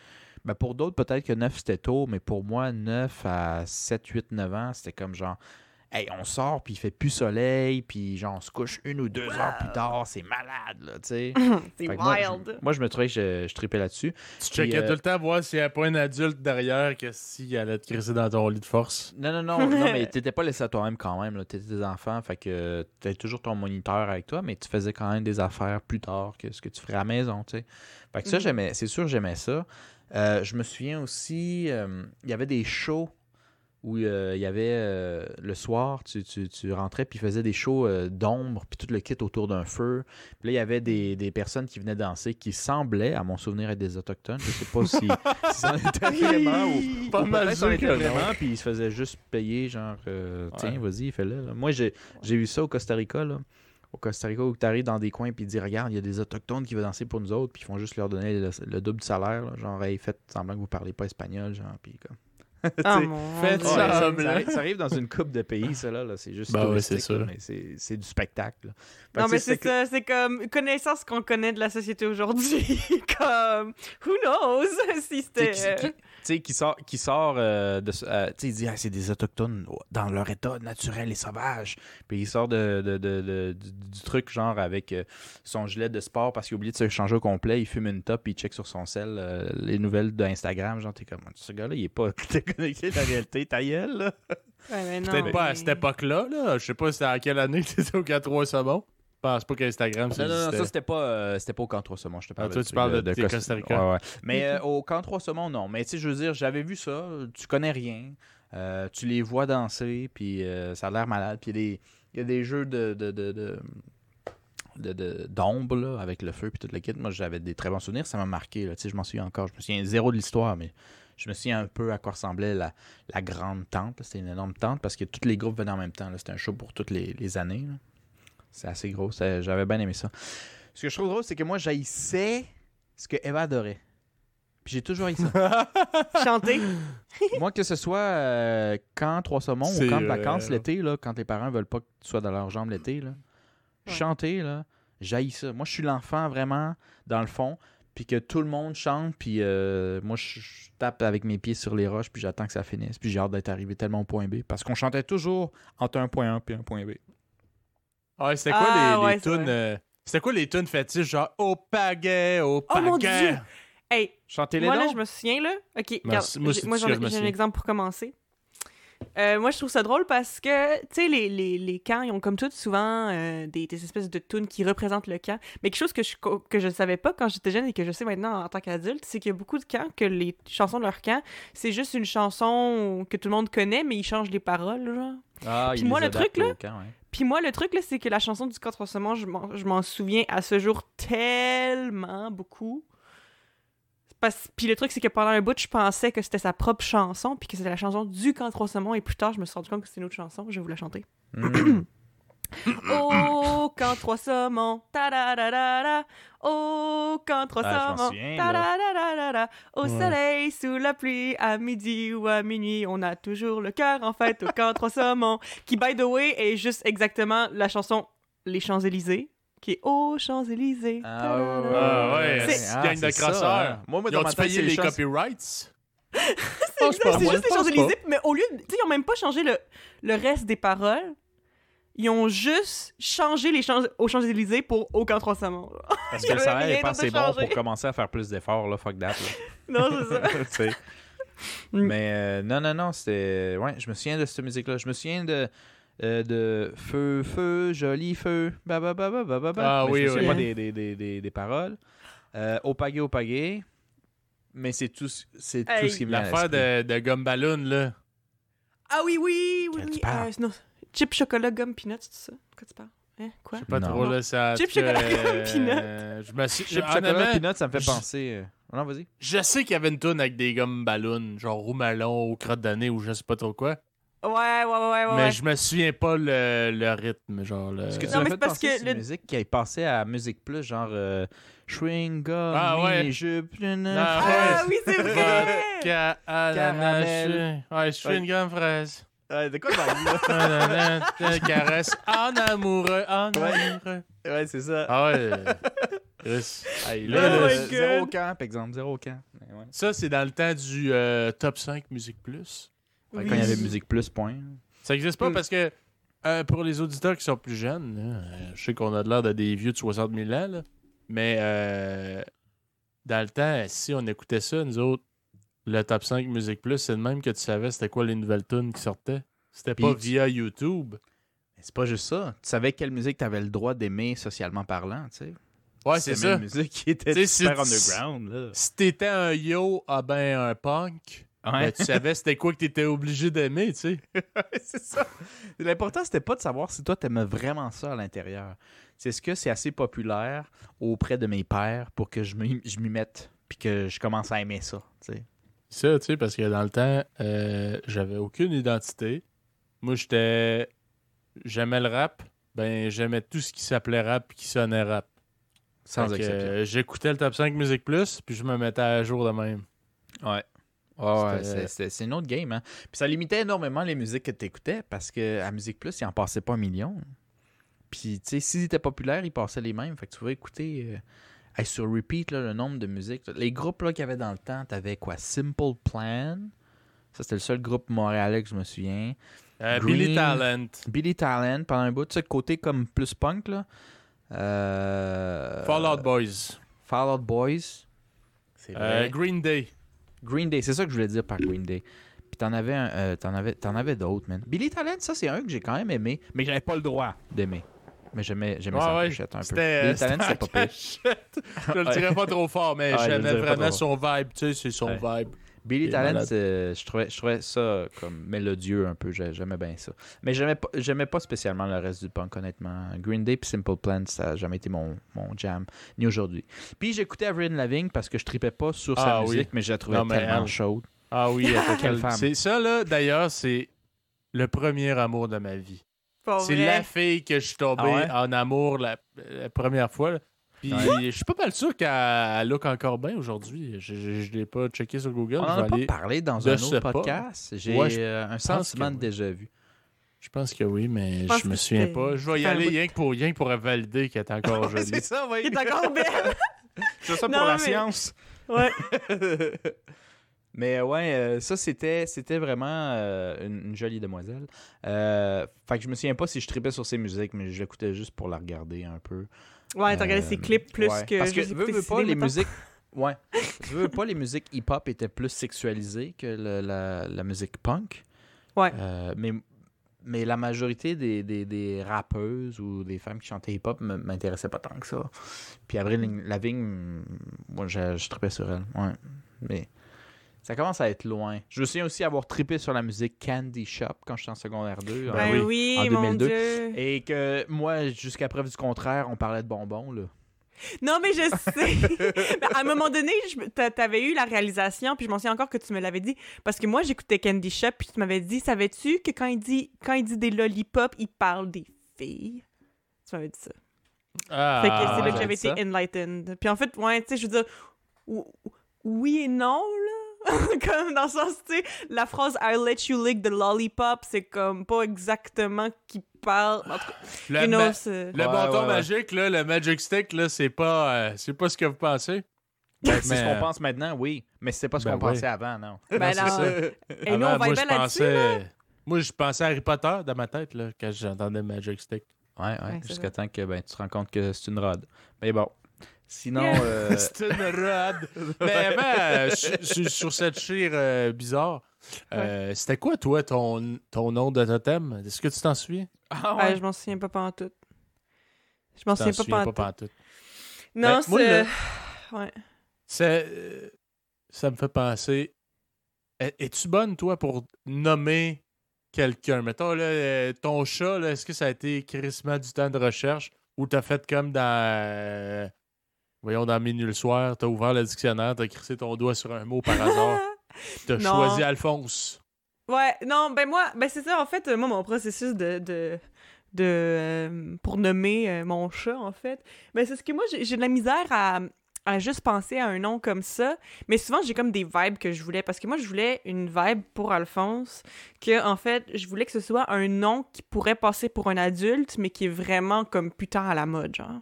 Speaker 3: ben pour d'autres, peut-être que 9 c'était tôt, mais pour moi, 9 à 7, 8, 9 ans, c'était comme genre, hey, on sort, puis il fait plus soleil, puis genre, on se couche une ou deux heures plus tard, c'est malade, là, tu sais. [LAUGHS]
Speaker 2: c'est
Speaker 3: moi, je-
Speaker 2: wild.
Speaker 3: Moi, je, me trouvais que je, je tripais là-dessus.
Speaker 1: Tu checkais
Speaker 3: euh,
Speaker 1: tout le temps voir s'il n'y avait pas un adulte derrière que s'il allait te crisser dans ton lit de force.
Speaker 3: Non, non, non, non, mais t'étais pas laissé à toi-même quand même. T'étais des enfants, fait que t'avais toujours ton moniteur avec toi, mais tu faisais quand même des affaires plus tard que ce que tu ferais à la maison, tu sais. Fait que ça,
Speaker 2: Mhm.
Speaker 3: j'aimais, c'est sûr, j'aimais ça. Euh, je me souviens aussi, euh, il y avait des shows où euh, il y avait euh, le soir, tu, tu, tu rentrais puis ils faisaient des shows euh, d'ombre puis tout le kit autour d'un feu. Puis là, il y avait des, des personnes qui venaient danser qui semblaient, à mon souvenir, être des autochtones. Je sais pas si, [LAUGHS] si c'en était vraiment ou
Speaker 1: Pas
Speaker 3: ou
Speaker 1: mal sûr
Speaker 3: était vraiment, puis ils se faisaient juste payer, genre, euh, tiens,
Speaker 1: Ouais.
Speaker 3: vas-y, fais-le. Moi, j'ai eu ça au Costa Rica, là. Au Costa Rica, où tu arrives dans des coins, puis disent, regarde, il y a des autochtones qui veulent danser pour nous autres, puis ils font juste leur donner le, le double du salaire, là. genre, hey, faites semblant que vous parlez pas espagnol, genre, puis comme. [LAUGHS]
Speaker 2: Mon Dieu.
Speaker 3: Ouais,
Speaker 1: ça,
Speaker 3: ça,
Speaker 1: Semblant.
Speaker 3: ça arrive, ça arrive dans une coupe de pays, ça, là. là. C'est juste
Speaker 1: Ben ouais, c'est
Speaker 3: là, mais c'est c'est du spectacle. là.
Speaker 2: Non, mais
Speaker 3: c'est
Speaker 2: c'est ça, c'est comme connaissance qu'on connaît de la société aujourd'hui. [LAUGHS] comme, who knows? [LAUGHS] Si
Speaker 3: Tu sais,
Speaker 2: c'était.
Speaker 3: qui, qui- tu sais, qui sort, qui sort euh, de. ce- euh, tu sais, il dit, Ah, c'est des autochtones dans leur état naturel et sauvage. Puis il sort de, de- de- de- du, du truc, genre, avec euh, son gilet de sport parce qu'il a oublié de se changer au complet. Il fume une top, puis il check sur son sel euh, les nouvelles d'Instagram. Genre, t'es comme, ce gars-là, il est pas connecté à la réalité, ta gueule, là.
Speaker 2: ouais, mais non,
Speaker 1: Peut-être pas à cette époque-là, là. Je sais pas c'était à quelle année tu étais au 4-3 saumon. Je pense pas qu'Instagram, ça
Speaker 3: Non, non, non, ça, c'était pas, euh, c'était pas au camp 3 saumons, je te parle.
Speaker 1: Ah, toi,
Speaker 3: de-
Speaker 1: tu parles de-
Speaker 3: Costa-
Speaker 1: Costa Rica.
Speaker 3: Ouais, ouais. Mais euh, au camp 3 saumons, non. Mais tu sais, je veux dire, j'avais vu ça, tu connais rien, euh, tu les vois danser, puis euh, ça a l'air malade. Puis il y, a des- il y a des jeux de. de, de, de de- de- d'ombre là, avec le feu puis tout le kit moi j'avais des très bons souvenirs ça m'a marqué là, tu sais je m'en souviens encore je me souviens zéro de l'histoire mais je me souviens un peu à quoi ressemblait la, la grande tente c'était une énorme tente parce que tous les groupes venaient en même temps c'était un show pour toutes les, les années c'est assez gros j'avais bien aimé ça ce que je trouve drôle c'est que moi j'haïssais ce que Eva adorait puis j'ai toujours haï ça [LAUGHS]
Speaker 2: Chanter. [LAUGHS]
Speaker 3: moi, que ce soit euh, camp Trois Saumons ou camp de
Speaker 1: vrai,
Speaker 3: vacances l'été, là, quand les parents veulent pas que tu sois dans leurs jambes l'été, là,
Speaker 2: Ouais.
Speaker 3: chanter, là, j'haïs ça. Moi, je suis l'enfant vraiment, dans le fond, puis que tout le monde chante, puis euh, moi, je, je tape avec mes pieds sur les roches, puis j'attends que ça finisse, puis j'ai hâte d'être arrivé tellement au point B, parce qu'on chantait toujours entre un point A et un point B.
Speaker 1: Ouais, c'était quoi
Speaker 2: Ah,
Speaker 1: les, les
Speaker 2: ouais,
Speaker 1: tunes. euh, C'était quoi les tunes fétiches, genre au pagaie, au
Speaker 2: Oh mon
Speaker 1: pagaie?
Speaker 2: Dieu! Hey,
Speaker 3: Chantez les
Speaker 2: moi là, je me souviens là. Ok,
Speaker 1: Moi,
Speaker 2: regarde,
Speaker 1: c'est- moi,
Speaker 2: j'ai- moi un exemple pour commencer. Euh, moi, je trouve ça drôle parce que, tu sais, les, les, les camps, ils ont comme tout souvent euh, des, des espèces de tunes qui représentent le camp. Mais quelque chose que je que je ne savais pas quand j'étais jeune et que je sais maintenant en tant qu'adulte, c'est qu'il y a beaucoup de camps que les chansons de leur camp, c'est juste une chanson que tout le monde connaît, mais ils changent les paroles, genre.
Speaker 3: Ah,
Speaker 2: Puis
Speaker 3: ils
Speaker 2: moi,
Speaker 3: les
Speaker 2: le truc, là,
Speaker 3: camp, ouais.
Speaker 2: Puis moi, le truc, là, c'est que la chanson du je m'en- je m'en souviens à ce jour tellement beaucoup. Parce... Puis le truc, c'est que pendant un bout, je pensais que c'était sa propre chanson, puis que c'était la chanson du Camp Trois Saumons, et plus tard, je me suis rendu compte que c'était une autre chanson. Je vais vous la chanter. [CLEARS THROAT]
Speaker 3: Mm.
Speaker 2: Oh, Camp Trois Saumons, ta-da-da-da-da. Oh, Camp Trois
Speaker 3: Ah, je m'en
Speaker 2: Saumons,
Speaker 3: souviens, là.
Speaker 2: ta-da-da-da-da. Au
Speaker 1: Ouais.
Speaker 2: soleil, sous la pluie, à midi ou à minuit, on a toujours le cœur en fête au Camp Trois Saumons. Qui, by the way, est juste exactement la chanson Les Champs-Élysées, qui est Aux Champs-Élysées.
Speaker 3: Ah, ouais,
Speaker 1: Ah ouais,
Speaker 2: C'est-
Speaker 1: c'est gang de crosseurs.
Speaker 3: hein. Moi, moi,
Speaker 1: Ils
Speaker 3: dans ma
Speaker 1: ont-tu
Speaker 3: tête,
Speaker 1: payé
Speaker 3: c'est
Speaker 1: les copyrights? [LAUGHS]
Speaker 2: C'est
Speaker 1: Oh,
Speaker 2: exact, juste les Champs-Élysées, mais au lieu, de- tu sais, ils ont même pas changé le, le reste des paroles. Ils ont juste changé les champs, aux Champs-Élysées pour Au Camp Trois Saumons.
Speaker 3: Parce [LAUGHS] que le salaire est pas assez bon pour commencer à faire plus d'efforts, là. Fuck that, là. [LAUGHS]
Speaker 2: Non, c'est ça. Mm.
Speaker 3: Mais euh, non, non, non, c'était. Ouais, je me souviens de cette musique-là. Je me souviens de. Euh, de Feu, feu, joli feu. Ba, ba, ba, ba, ba, ba, ba.
Speaker 1: Ah
Speaker 3: Mais
Speaker 1: oui, oui.
Speaker 3: pas des, des, des, des, des paroles. Euh, au pagaie. Mais c'est tout, ce- c'est tout
Speaker 2: Hey,
Speaker 3: ce qui me vient à
Speaker 1: L'affaire
Speaker 3: l'esprit.
Speaker 1: de, de gomme ballon, là.
Speaker 2: Ah oui, oui, oui,
Speaker 3: Quel
Speaker 2: oui.
Speaker 3: tu parles?
Speaker 2: Euh, non, chip, chocolat, gomme, peanuts, c'est ça? De quoi tu parles? Hein? Quoi?
Speaker 1: Je sais pas
Speaker 3: Non.
Speaker 1: trop, là. Ça,
Speaker 2: Chip, chocolat,
Speaker 1: euh,
Speaker 2: peanut.
Speaker 1: Je me suis.
Speaker 3: Chip,
Speaker 1: honnêtement,
Speaker 3: chocolat, peanut, ça me fait
Speaker 1: je-
Speaker 3: penser. euh, Non, vas-y.
Speaker 1: Je sais qu'il y avait une toune avec des gommes ballons, genre roumalon ou crotte d'année ou je sais pas trop quoi.
Speaker 2: Ouais, ouais, ouais, ouais. ouais.
Speaker 1: Mais je me souviens pas le, le rythme, genre. Le...
Speaker 3: Ce que tu
Speaker 2: Non, mais
Speaker 3: fait
Speaker 2: c'est parce que
Speaker 3: c'est
Speaker 2: le-
Speaker 3: une musique qui est passée à Musique Plus, genre euh, Chewing Gum,
Speaker 1: Ah, ouais.
Speaker 3: mini jupe, nanana.
Speaker 1: Ah,
Speaker 2: Ah
Speaker 1: ouais.
Speaker 2: oui, c'est vrai!
Speaker 1: Vodka à la
Speaker 3: Caramel.
Speaker 1: Ouais, je suis
Speaker 3: Ouais.
Speaker 1: une gomme fraise.
Speaker 3: Ouais, de quoi?
Speaker 1: Nanana, [LAUGHS] Caresse en amoureux, en
Speaker 3: Ouais.
Speaker 1: amoureux.
Speaker 3: Ouais, c'est ça.
Speaker 1: Ah ouais. Chris. Hey,
Speaker 3: Là,
Speaker 2: Oh God.
Speaker 3: zéro camp, par exemple, zéro camp. Ouais, ouais.
Speaker 1: ça, c'est dans le temps du euh, top 5 Musique Plus.
Speaker 3: Quand il y avait Musique Plus, point.
Speaker 1: Ça existe pas
Speaker 2: Mm.
Speaker 1: parce que euh, pour les auditeurs qui sont plus jeunes, là, euh, je sais qu'on a de l'air de des vieux de 60 000 ans, là, mais euh, dans le temps, si on écoutait ça, nous autres, le top 5 Musique Plus, c'est le même que tu savais c'était quoi les nouvelles tunes qui sortaient. C'était pas via YouTube.
Speaker 3: Mais c'est pas juste ça. Tu savais quelle musique tu avais le droit d'aimer socialement parlant, tu sais.
Speaker 1: Ouais, c'est ça.
Speaker 3: une musique qui était super
Speaker 1: si-
Speaker 3: underground, là.
Speaker 1: Si t'étais un yo, ah ben un punk, ben, tu savais c'était quoi que t'étais obligé d'aimer, tu sais. [LAUGHS]
Speaker 3: c'est ça. L'important, c'était pas de savoir si toi, t'aimais vraiment ça à l'intérieur. C'est ce que c'est assez populaire auprès de mes pères pour que je m'y je m'y mette puis que je commence à aimer ça, tu sais.
Speaker 1: Ça, tu sais, parce que dans le temps, euh, j'avais aucune identité. Moi, j'étais. J'aimais le rap. Ben, j'aimais tout ce qui s'appelait rap et qui sonnait rap.
Speaker 3: Sans exception.
Speaker 1: euh, J'écoutais le top 5 Musique Plus, puis je me mettais à jour de même.
Speaker 3: Ouais. Ouais, ouais,
Speaker 1: C'était-
Speaker 3: c'est- c'est c'est une autre game. Hein. Puis ça limitait énormément les musiques que tu écoutais parce que à Musique Plus, il en passait pas un million. Puis, tu sais, s'ils étaient populaires, ils passaient les mêmes. Fait que tu pouvais écouter euh, sur repeat là, le nombre de musiques. Les groupes là, qu'il y avait dans le temps, t'avais quoi? Simple Plan. Ça, c'était le seul groupe montréalais que je me souviens.
Speaker 1: Euh,
Speaker 3: Green.
Speaker 1: Billy Talent.
Speaker 3: Billy Talent pendant un bout. Tu sais, côté comme plus punk, là. Euh,
Speaker 1: Fall Out Boys.
Speaker 3: Fall Out Boys.
Speaker 1: Euh,
Speaker 3: vrai.
Speaker 1: Green Day.
Speaker 3: Green Day, c'est ça que je voulais dire par Green Day. Puis t'en avais, un- euh, t'en avais, avais d'autres, man. Billy Talent, ça c'est un que j'ai quand même aimé, mais que j'avais pas le droit d'aimer. Mais j'aimais, j'aimais ça
Speaker 1: ouais,
Speaker 3: cachette un peu. Billy Talent,
Speaker 1: c'était
Speaker 3: pas pire.
Speaker 1: Je le dirais pas trop fort, mais [LAUGHS]
Speaker 3: Ouais,
Speaker 1: j'aimais vraiment
Speaker 3: trop
Speaker 1: son vibe. Tu sais, c'est son vibe.
Speaker 3: Billy Talent, c'est- je trouvais, je trouvais ça comme mélodieux un peu. J'ai- J'aimais bien ça. Mais j'aimais pas, j'aimais pas spécialement le reste du punk, honnêtement. Green Day et Simple Plan, ça n'a jamais été mon, mon jam, ni aujourd'hui. Puis j'écoutais Avril Lavigne parce que je tripais pas sur sa
Speaker 1: Ah oui.
Speaker 3: musique, mais je la trouvais
Speaker 1: Non,
Speaker 3: tellement
Speaker 1: elle-
Speaker 3: chaude.
Speaker 1: Ah oui. [LAUGHS] C'est ça, là, d'ailleurs, c'est le premier amour de ma vie. C'est la fille que je suis tombé
Speaker 3: Ah ouais?
Speaker 1: en amour la, la première fois. là. Puis je suis pas mal sûr qu'elle elle look encore bien aujourd'hui. Je, je, je l'ai pas checké sur Google.
Speaker 3: On en a pas
Speaker 1: aller-
Speaker 3: parlé dans un autre podcast. J'ai
Speaker 1: Ouais,
Speaker 3: euh, un sentiment de déjà vu.
Speaker 1: Je pense que oui, mais je me souviens pas. Je vais y aller rien que pour, rien que pour valider qu'elle est encore [LAUGHS] jolie.
Speaker 3: ça, oui.
Speaker 2: Il est encore [LAUGHS] belle!
Speaker 3: C'est ça
Speaker 2: pour Non, la mais-
Speaker 3: science.
Speaker 2: Ouais. [LAUGHS]
Speaker 3: Mais ouais, euh, ça c'était c'était vraiment euh, une, une jolie demoiselle. Euh, fait que je me souviens pas si je tripais sur ses musiques, mais je l'écoutais juste pour la regarder un peu.
Speaker 2: Ouais, t'as regardé
Speaker 3: Euh,
Speaker 2: ses clips plus
Speaker 3: ouais.
Speaker 2: que.
Speaker 3: Parce que
Speaker 2: juste
Speaker 3: veux, veux pas les musiques. [LAUGHS] Ouais. veux, veux pas les musiques hip-hop étaient plus sexualisées que le- la, la musique punk.
Speaker 2: Ouais.
Speaker 3: Euh, mais, mais la majorité des, des, des rappeuses ou des femmes qui chantaient hip-hop m'intéressaient pas tant que ça. Puis Avril Lavigne, moi, je, je tripais sur elle. Ouais. Mais ça commence à être loin. Je me souviens aussi avoir trippé sur la musique Candy Shop quand j'étais en secondaire 2.
Speaker 1: Ben
Speaker 2: Ben
Speaker 1: oui,
Speaker 2: oui,
Speaker 3: en
Speaker 2: mon
Speaker 3: 2002.
Speaker 2: Dieu.
Speaker 3: Et que moi, jusqu'à preuve du contraire, on parlait de bonbons. Là.
Speaker 2: Non, mais je sais. Mais [LAUGHS] à un moment donné, t'avais eu la réalisation, puis je m'en souviens encore que tu me l'avais dit. Parce que moi, j'écoutais Candy Shop, puis tu m'avais dit, savais-tu que quand il dit, quand il dit des lollipops, il parle des filles? Tu m'avais dit ça.
Speaker 1: Ah,
Speaker 2: fait que c'est là que j'avais été enlightened. Puis en fait, ouais, tu sais, je veux dire, ou- oui et non, là. [LAUGHS] comme dans le sens, tu sais, la phrase I let you lick the lollipop, c'est comme pas exactement qui parle. En tout cas,
Speaker 1: Le,
Speaker 2: you know,
Speaker 1: ma-
Speaker 2: c'est-
Speaker 1: le
Speaker 3: Ouais,
Speaker 1: bâton
Speaker 3: ouais, ouais.
Speaker 1: magique, là, le Magic Stick, là, c'est pas, euh, c'est pas ce que vous pensez.
Speaker 3: Ben, c'est ce qu'on
Speaker 1: euh,
Speaker 3: pense maintenant, oui. Mais c'est pas ce
Speaker 1: ben
Speaker 3: qu'on
Speaker 1: oui.
Speaker 3: pensait avant, non. [LAUGHS]
Speaker 2: Ben
Speaker 1: Non, c'est
Speaker 2: non.
Speaker 1: ça.
Speaker 2: Et nous, on
Speaker 1: Avant, moi, je pensais... Moi, je pensais à Harry Potter dans ma tête, là, quand j'entendais Magic Stick.
Speaker 3: Ouais, ouais. Jusqu'à
Speaker 2: vrai.
Speaker 3: temps que ben, tu te rends compte que c'est une rod. Mais bon. Sinon,
Speaker 2: Yeah.
Speaker 3: euh, [LAUGHS]
Speaker 1: C'est une rod. Mais euh, sur, cette chire euh, bizarre, euh, c'était quoi, toi, ton, ton nom de totem? Est-ce que tu t'en souviens?
Speaker 3: ah
Speaker 2: Ouais, je m'en souviens pas pantoute. Je m'en souviens
Speaker 1: souviens
Speaker 2: pas pantoute. Non,
Speaker 1: Ben,
Speaker 2: c'est... Ouais.
Speaker 1: C'est, euh, ça me fait penser. Es- Es-tu bonne, toi, pour nommer quelqu'un? Mettons, là, ton chat, là, est-ce que ça a été crissement du temps de recherche ou t'as fait comme dans. Voyons, dans Minuit le soir, t'as ouvert le dictionnaire, t'as crissé ton doigt sur un mot par hasard, [LAUGHS] t'as choisi Alphonse.
Speaker 2: Ouais, non, ben moi, ben c'est ça, en fait, euh, moi, mon processus de... de... de euh, pour nommer euh, mon chat, en fait, ben c'est ce que moi, j'ai j'ai de la misère à, à juste penser à un nom comme ça, mais souvent, j'ai comme des vibes que je voulais, parce que moi, je voulais une vibe pour Alphonse, que, en fait, je voulais que ce soit un nom qui pourrait passer pour un adulte, mais qui est vraiment comme putain à la mode, genre.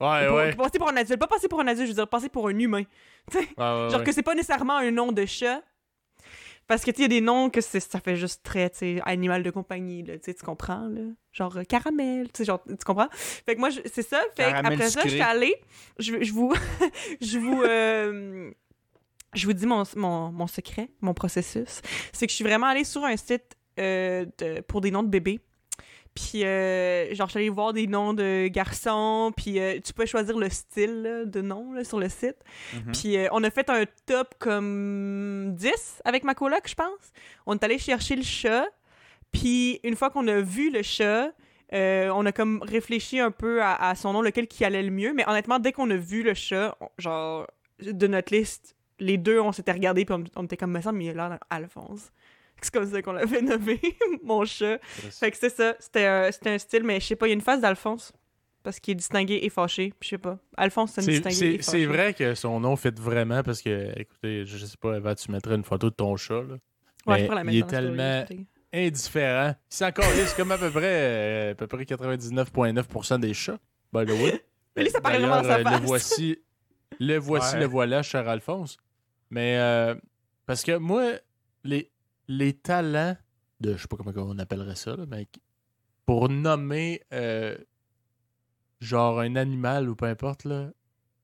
Speaker 1: Ouais,
Speaker 2: Pour-
Speaker 1: ouais.
Speaker 2: Passer pour un adulte, pas passer pour un adulte, je veux dire passer pour un humain. [LAUGHS]
Speaker 1: Ouais, ouais,
Speaker 2: Genre
Speaker 1: ouais.
Speaker 2: que c'est pas nécessairement un nom de chat. Parce que, tu sais, il y a des noms que ça fait juste très, tu sais, animal de compagnie, là, tu sais, tu comprends, là? Genre euh, caramel, tu sais, genre, tu comprends? Fait que moi, c'est ça. Fait que
Speaker 3: Caramel
Speaker 2: après ça, je suis allée, je, je vous... [LAUGHS] je vous... euh, je vous dis mon, mon, mon secret, mon processus. C'est que je suis vraiment allée sur un site euh, de- pour des noms de bébés. Puis, euh, genre, je suis allée voir des noms de garçons. Puis, euh, tu peux choisir le style là, de nom là, sur le site.
Speaker 3: Mhm.
Speaker 2: Puis euh, on a fait un top comme 10 avec ma coloc, je pense. On est allé chercher le chat. Puis une fois qu'on a vu le chat, on a comme réfléchi un peu à, à son nom, lequel qui allait le mieux. Mais honnêtement, dès qu'on a vu le chat, on- genre, de notre liste, les deux, on s'était regardés puis on, on était comme, me semble, mais il a l'air d'Alphonse. C'est comme ça qu'on l'avait [LAUGHS] nommé, mon chat. Fait que c'est ça, c'était un, c'était un style, mais je sais pas, il y a une phase d'Alphonse. Parce qu'il est distingué et fâché, je sais pas. Alphonse, c'est distingué
Speaker 1: C'est
Speaker 2: et
Speaker 1: c'est
Speaker 2: fâché.
Speaker 1: vrai que son nom fait vraiment parce que, écoutez, je sais pas, Eva, tu mettrais une photo de ton chat, là.
Speaker 2: Ouais,
Speaker 1: Mais
Speaker 2: je pourrais la mettre
Speaker 1: il est
Speaker 2: story,
Speaker 1: tellement indifférent. C'est encore c'est comme à peu près, euh, à peu près 99,9% des chats, by the way.
Speaker 2: Mais [LAUGHS] lui, ça paraît vraiment sa
Speaker 1: euh,
Speaker 2: face.
Speaker 1: Le voici, le voici,
Speaker 3: Ouais.
Speaker 1: le voilà, cher Alphonse. Mais euh, parce que moi, les, les talents de, je sais pas comment on appellerait ça, là, mais pour nommer euh, genre un animal ou peu importe, là,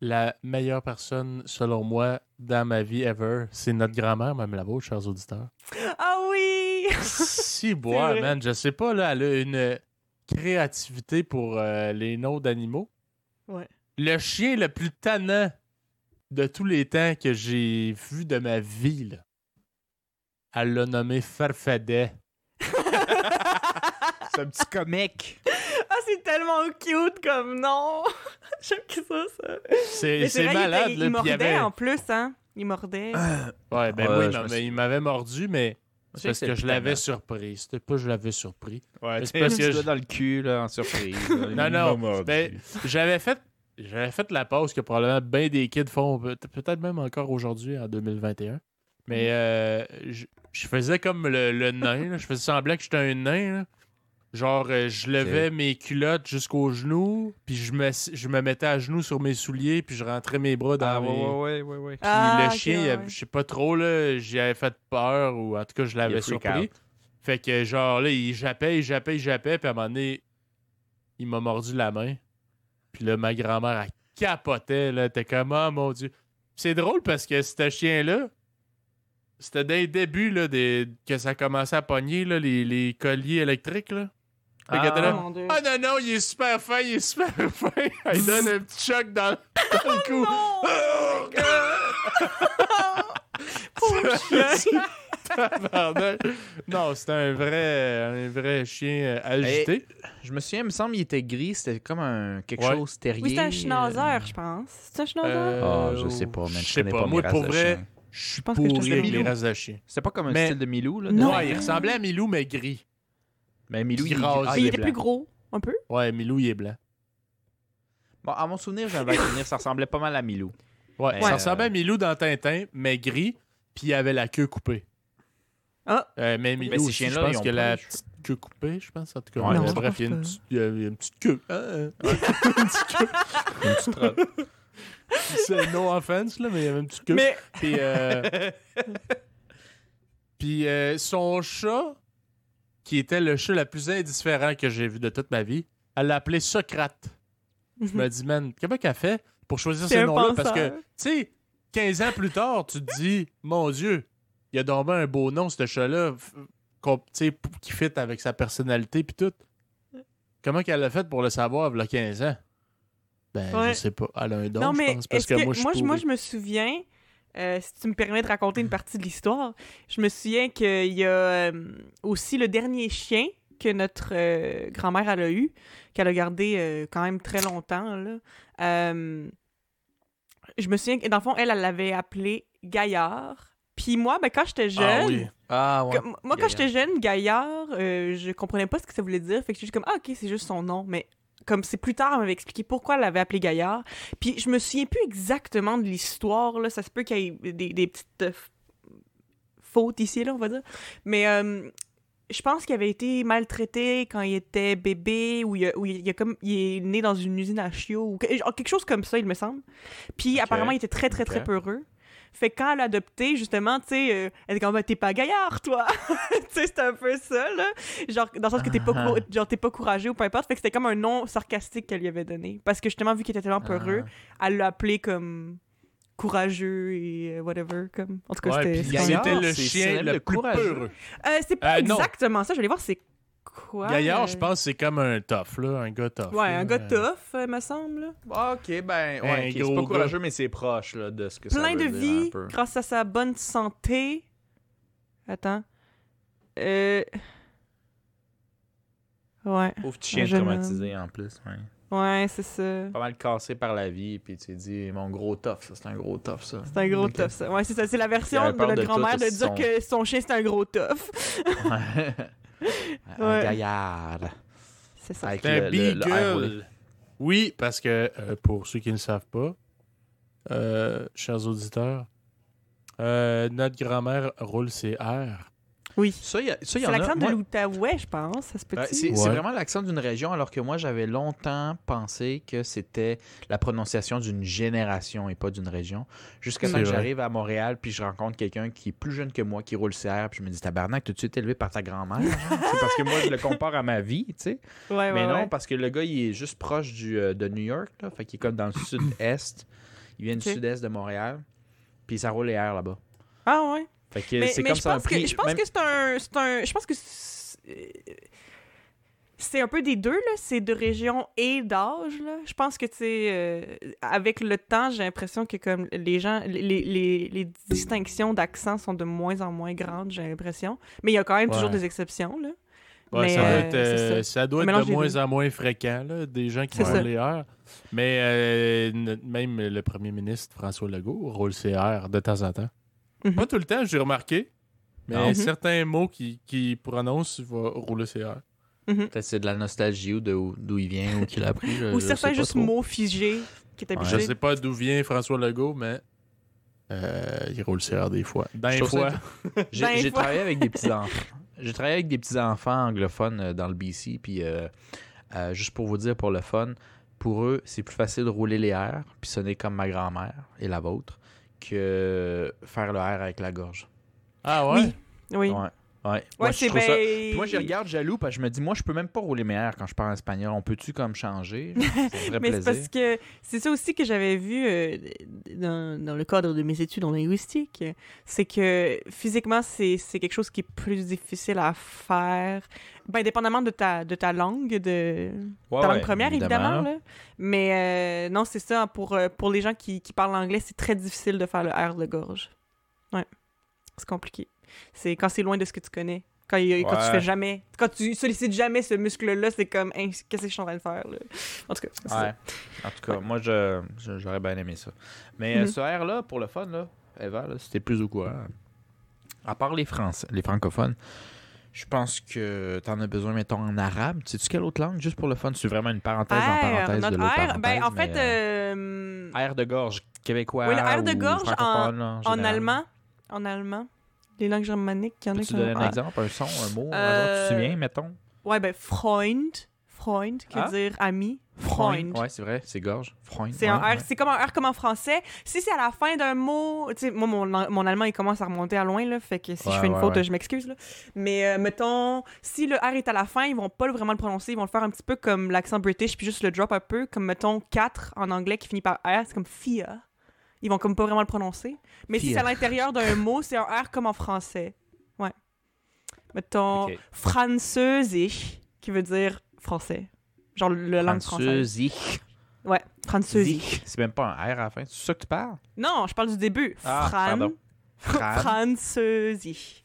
Speaker 1: la meilleure personne, selon moi, dans ma vie ever, c'est notre grand-mère, même la vôtre, chers auditeurs.
Speaker 2: Ah oui! [LAUGHS]
Speaker 1: si bois, man, je sais pas, là, elle a une créativité pour euh, les noms d'animaux.
Speaker 2: Ouais.
Speaker 1: Le chien le plus tannant de tous les temps que j'ai vu de ma vie, là, elle l'a nommé Farfadet. [LAUGHS]
Speaker 3: C'est un petit comique.
Speaker 2: Ah, c'est tellement cute comme nom! [LAUGHS] J'aime que ça, ça.
Speaker 1: C'est
Speaker 2: Mais
Speaker 1: c'est
Speaker 2: vrai, il
Speaker 1: malade,
Speaker 2: était-
Speaker 1: là.
Speaker 2: Il,
Speaker 1: il
Speaker 2: mordait
Speaker 1: avait-
Speaker 2: en plus, hein? Il mordait.
Speaker 1: Ouais, ben
Speaker 3: Ouais,
Speaker 1: oui, non, mais
Speaker 3: suis-
Speaker 1: il m'avait mordu, mais c'est parce
Speaker 3: que
Speaker 1: je l'avais surpris. C'était pas que je l'avais surpris.
Speaker 3: Ouais,
Speaker 1: c'est
Speaker 3: tu
Speaker 1: parce
Speaker 3: sais,
Speaker 1: que je-
Speaker 3: dans le cul, là, en surprise. là. [LAUGHS]
Speaker 1: Non, non, ben, j'avais fait j'avais fait la pause que probablement bien des kids font peut- peut-être même encore aujourd'hui en 2021 mais euh, je, faisais comme le, le nain là. je faisais semblant que j'étais un nain là. genre euh, je levais mes culottes jusqu'aux genoux puis je me je me mettais à genoux sur mes souliers puis je rentrais mes bras dans
Speaker 3: Ah,
Speaker 1: mes...
Speaker 3: ouais, ouais, ouais, ouais, ouais.
Speaker 1: Puis
Speaker 2: Ah,
Speaker 1: le chien,
Speaker 2: ouais,
Speaker 1: je sais pas trop, là, j'y avais fait peur, ou en tout cas, je l'avais surpris.
Speaker 3: out.
Speaker 1: Fait que, genre, là, il jappait, il jappait, il jappait, puis à un moment donné, il m'a mordu la main. Puis là, ma grand-mère, elle capotait, là, t'es comme, oh mon Dieu. C'est drôle parce que ce chien-là, c'était dès le début là, des... que ça commençait à pogner, là, les, les colliers électriques. Là. Était là,
Speaker 2: Oh mon Dieu.
Speaker 1: Ah non, non, il est super fin, il est super [LAUGHS] fin. Il [LAUGHS] donne un petit choc dans, dans le cou. [LAUGHS] Tabarnak. non, c'était un vrai, un vrai chien euh, agité.
Speaker 3: Je me souviens, il me semble qu'il était gris, c'était comme un quelque
Speaker 1: Ouais.
Speaker 3: chose terrier.
Speaker 2: Oui, c'est un schnauzer, je pense. C'est un schnauzer?
Speaker 1: Euh,
Speaker 3: Ah, je sais pas, man.
Speaker 1: Je
Speaker 3: Je
Speaker 1: sais
Speaker 3: connais
Speaker 1: pas.
Speaker 3: pas
Speaker 1: Moi, pour vrai,
Speaker 3: chiens.
Speaker 1: Je suis
Speaker 2: pense que je
Speaker 1: avec les
Speaker 3: Milou.
Speaker 1: races de chiens.
Speaker 3: C'est pas comme un
Speaker 1: Mais-
Speaker 3: style de Milou, là?
Speaker 2: Non.
Speaker 1: Ouais, il ressemblait à Milou, mais gris.
Speaker 3: Mais Milou,
Speaker 1: Qui
Speaker 3: il,
Speaker 1: rase.
Speaker 3: ah,
Speaker 2: il
Speaker 3: est
Speaker 2: était
Speaker 3: blanc.
Speaker 2: plus gros, un peu?
Speaker 1: Ouais, Milou, il est blanc.
Speaker 3: Bon, à mon souvenir, vague souvenir, ça ressemblait pas mal à Milou.
Speaker 1: Ouais,
Speaker 3: Ouais.
Speaker 1: ça ressemblait à Milou dans Tintin, mais gris, puis il avait la queue coupée.
Speaker 2: Ah.
Speaker 1: Euh, mais Milou,
Speaker 3: Mais ces
Speaker 1: aussi, je pense que
Speaker 3: pas
Speaker 1: la
Speaker 3: les
Speaker 1: petite queue coupée, je pense, en tout cas.
Speaker 3: Ouais,
Speaker 1: Euh,
Speaker 3: non,
Speaker 1: bref, il y, a une petite- y a [LAUGHS] une petite queue.
Speaker 3: Une petite. [LAUGHS]
Speaker 1: C'est no offense, là, mais il y avait une petite queue.
Speaker 2: Mais
Speaker 1: Puis, euh, [LAUGHS] puis euh, son chat, qui était le chat le plus indifférent que j'ai vu de toute ma vie, elle l'a appelé Socrate. Je me dis, man, comment qu'elle fait pour choisir ce nom-là? Parce que, tu sais, 15 ans plus tard, tu te dis, mon Dieu, il a bien un beau nom, ce chat-là, qui fit avec sa personnalité puis tout. Comment qu'elle l'a fait pour le savoir, il y a 15 ans? Ben,
Speaker 2: Ouais.
Speaker 1: je sais pas. Elle a un don,
Speaker 2: non,
Speaker 1: je
Speaker 2: mais
Speaker 1: pense. Parce que,
Speaker 2: que
Speaker 1: moi, je suis
Speaker 2: moi, je- moi, je me souviens, euh, si tu me permets de raconter une partie de l'histoire, je me souviens qu'il y a euh, aussi le dernier chien que notre euh, grand-mère elle a eu, qu'elle a gardé quand même très longtemps. Là. Je me souviens que, dans le fond, elle, elle l'avait appelé Gaillard. Puis moi, ben, quand j'étais jeune,
Speaker 1: Ah oui.
Speaker 3: Ah, ouais.
Speaker 2: moi, quand j'étais jeune, Gaillard, je comprenais pas ce que ça voulait dire. Fait que j'étais juste comme, ah, ok, c'est juste son nom. Mais comme c'est plus tard, elle m'avait expliqué pourquoi elle l'avait appelé Gaillard. Puis je me souviens plus exactement de l'histoire. là. Ça se peut qu'il y ait des, des petites euh, fautes ici, là, on va dire. Mais euh, je pense qu'il avait été maltraité quand il était bébé ou il, comme, est né dans une usine à chiots ou quelque chose comme ça, il me semble. Puis apparemment, il était très, très, très peureux. Fait que quand elle a adopté, justement, tu sais, euh, elle était comme, Ben, t'es pas gaillard, toi! [LAUGHS] tu sais, c'était un peu ça, là. Genre, dans le sens que t'es pas, cou- genre, t'es pas courageux ou peu importe. Fait que c'était comme un nom sarcastique qu'elle lui avait donné. Parce que justement, vu qu'il était tellement peureux,
Speaker 3: Ah.
Speaker 2: elle l'a appelé comme courageux et euh, whatever. Comme... En tout cas,
Speaker 1: Ouais,
Speaker 2: c'était. c'était
Speaker 1: le chien le
Speaker 3: de
Speaker 1: plus
Speaker 3: courageux.
Speaker 1: peureux.
Speaker 2: Euh, c'est pas
Speaker 1: Euh, non.
Speaker 2: exactement ça. Je vais aller voir c'est quoi.
Speaker 1: Gaillard,
Speaker 2: euh,
Speaker 1: je pense que c'est comme un tough, là, un gars tough.
Speaker 2: Ouais,
Speaker 1: là.
Speaker 2: un gars
Speaker 1: Euh,
Speaker 2: tough, euh, me semble. là.
Speaker 3: Ah, ok, ben, ouais, ok, c'est pas
Speaker 1: gars.
Speaker 3: courageux, mais c'est proche là, de ce que ça
Speaker 2: Plein
Speaker 3: veut
Speaker 2: de
Speaker 3: dire,
Speaker 2: vie
Speaker 3: un peu.
Speaker 2: grâce à sa bonne santé. Attends. Euh. Ouais.
Speaker 3: Pauvre petit chien traumatisé en plus. Ouais.
Speaker 2: Ouais, c'est ça.
Speaker 3: Pas mal cassé par la vie, puis tu t'es dit, mon gros tough, ça, c'est un gros tough, ça.
Speaker 2: C'est un gros
Speaker 3: Ok.
Speaker 2: tough, ça. Ouais, c'est ça. C'est la version de notre grand-mère de dire
Speaker 3: son-
Speaker 2: que son chien, c'est un gros tough.
Speaker 3: Ouais. [LAUGHS] [LAUGHS] un
Speaker 2: Ouais.
Speaker 3: gaillard.
Speaker 2: C'est ça.
Speaker 3: Avec
Speaker 1: un
Speaker 3: le, le- le
Speaker 1: beagle. Oui, parce que, euh, pour ceux qui ne le savent pas, euh, chers auditeurs, euh, notre grand-mère roule ses airs.
Speaker 2: Oui.
Speaker 3: Ça, il y, a- ça, il y
Speaker 2: C'est l'accent de
Speaker 3: moi-
Speaker 2: l'Outaouais, je pense. Ça se peut
Speaker 3: Euh, c'est
Speaker 1: Ouais.
Speaker 3: c'est vraiment l'accent d'une région, alors que moi, j'avais longtemps pensé que c'était la prononciation d'une génération et pas d'une région. Jusqu'à temps que j'arrive à Montréal, puis je rencontre quelqu'un qui est plus jeune que moi, qui roule CR, puis je me dis, tabarnak, t'as-tu été élevé par ta grand-mère? [LAUGHS] c'est parce que moi, je le compare à ma vie, tu sais.
Speaker 2: Ouais, ouais,
Speaker 3: Mais non,
Speaker 2: ouais.
Speaker 3: parce que le gars, il est juste proche du, euh, de New York, là. Fait qu'il est comme dans le sud-est. Il vient du sud-est de Montréal. Puis ça roule les airs là-bas.
Speaker 2: Ah ouais.
Speaker 3: Fait que
Speaker 2: Mais,
Speaker 3: c'est
Speaker 2: mais
Speaker 3: comme
Speaker 2: je
Speaker 3: ça
Speaker 2: pense que je pense
Speaker 3: même-
Speaker 2: que c'est un, c'est un. Je pense que c'est un peu des deux là. C'est de région et d'âge là. Je pense que tu sais, euh, avec le temps, j'ai l'impression que comme les gens, les, les, les distinctions d'accent sont de moins en moins grandes. J'ai l'impression. Mais il y a quand même toujours des exceptions là.
Speaker 1: Ouais,
Speaker 2: Mais,
Speaker 1: ça doit
Speaker 2: euh,
Speaker 1: être, euh,
Speaker 2: ça.
Speaker 1: ça doit être
Speaker 2: mélange
Speaker 1: de moins
Speaker 2: deux.
Speaker 1: en moins fréquent, là, des gens qui
Speaker 2: ça.
Speaker 1: les airs. Mais euh, même le premier ministre François Legault roule ses airs de temps en temps.
Speaker 2: Mhm.
Speaker 1: Pas tout le temps, j'ai remarqué. Mais
Speaker 3: Non.
Speaker 2: Mhm.
Speaker 1: certains mots qu'il qui prononce, il va rouler ses airs.
Speaker 3: Peut-être c'est de la nostalgie ou d'où il vient ou qu'il a appris. je-
Speaker 2: Ou
Speaker 3: je
Speaker 2: certains juste
Speaker 3: trop.
Speaker 2: mots figés qui est
Speaker 3: Ouais.
Speaker 2: habitué.
Speaker 1: Je sais pas d'où vient François Legault, mais euh, il roule ses airs des fois. D'un fois. [LAUGHS] [LAUGHS]
Speaker 3: J'ai travaillé avec des petits-enfants. J'ai travaillé avec des petits-enfants anglophones euh, dans le BC. Puis, euh, euh, juste pour vous dire, pour le fun, pour eux, c'est plus facile de rouler les airs, puis sonner comme ma grand-mère et la vôtre, que faire le air avec la gorge.
Speaker 1: Ah ouais?
Speaker 2: Oui. Oui.
Speaker 3: Ouais. Ouais.
Speaker 2: Ouais,
Speaker 3: Moi, je
Speaker 2: c'est
Speaker 3: trouve ça-
Speaker 2: ben...
Speaker 3: Puis moi, je regarde jaloux parce que je me dis, moi, je peux même pas rouler mes airs quand je parle espagnol. On peut-tu comme changer? [LAUGHS]
Speaker 2: Mais c'est parce que c'est ça aussi que j'avais vu euh, dans, dans le cadre de mes études en linguistique. C'est que physiquement, c'est quelque chose qui est plus difficile à faire. Ben, dépendamment de ta, de ta langue, de
Speaker 3: Ouais,
Speaker 2: ta
Speaker 3: ouais,
Speaker 2: langue première, évidemment. là. Mais euh, non, c'est ça. Pour, euh, pour les gens qui, qui parlent anglais, c'est très difficile de faire le R de gorge. Ouais. C'est compliqué. C'est quand c'est loin de ce que tu connais. Quand, il- quand tu
Speaker 3: Ouais.
Speaker 2: fais jamais. Quand tu sollicites jamais ce muscle-là, c'est comme, Hein, qu'est-ce que je suis en train de faire, là? En tout cas.
Speaker 3: Ouais. En tout cas, moi, je, j'aurais bien aimé ça. Mais euh,
Speaker 2: Mhm.
Speaker 3: ce R-là, pour le fun, là, Eva, là, c'était plus au courant. À part les, Français, les francophones, je pense que t'en as besoin, mettons, en arabe. Sais-tu quelle autre langue, juste pour le fun? C'est vraiment une parenthèse en
Speaker 2: R,
Speaker 3: parenthèse
Speaker 2: notre
Speaker 3: de l'autre
Speaker 2: R,
Speaker 3: parenthèse.
Speaker 2: ben, en fait,
Speaker 3: euh,
Speaker 2: euh,
Speaker 3: R de gorge québécois
Speaker 2: Oui, le R de gorge en- en allemand, en allemand, les langues germaniques, il y en a qui
Speaker 3: donner
Speaker 2: ont
Speaker 3: un
Speaker 2: R.
Speaker 3: exemple, un son, un mot, un
Speaker 2: Euh,
Speaker 3: genre, tu te souviens, mettons?
Speaker 2: Ouais, ben, Freund, Freund, qui veut
Speaker 3: Ah.
Speaker 2: dire ami. Freund.
Speaker 3: Ouais, c'est vrai, c'est gorge. Freund.
Speaker 2: C'est
Speaker 3: ouais,
Speaker 2: un R,
Speaker 3: ouais.
Speaker 2: c'est comme un R comme en français. Si c'est à la fin d'un mot, tu sais, moi, mon, mon allemand, il commence à remonter à loin, là, fait que si je fais une faute, je m'excuse, là. Mais, euh, mettons, si le R est à la fin, ils vont pas vraiment le prononcer, ils vont le faire un petit peu comme l'accent british, puis juste le drop un peu, comme, mettons, 4 en anglais qui finit par R, c'est comme FIA. Ils vont comme pas vraiment le prononcer. Mais si c'est à l'intérieur d'un mot, c'est un R comme en français. Ouais. Mettons,
Speaker 3: Ok.
Speaker 2: französisch, qui veut dire français. Genre le langue française. Ouais, französisch.
Speaker 3: Sich. C'est même pas un R à la fin. C'est ça que tu parles?
Speaker 2: Non, je parle du début.
Speaker 3: Ah,
Speaker 2: Fran...
Speaker 3: pardon. Fran.
Speaker 2: Französisch.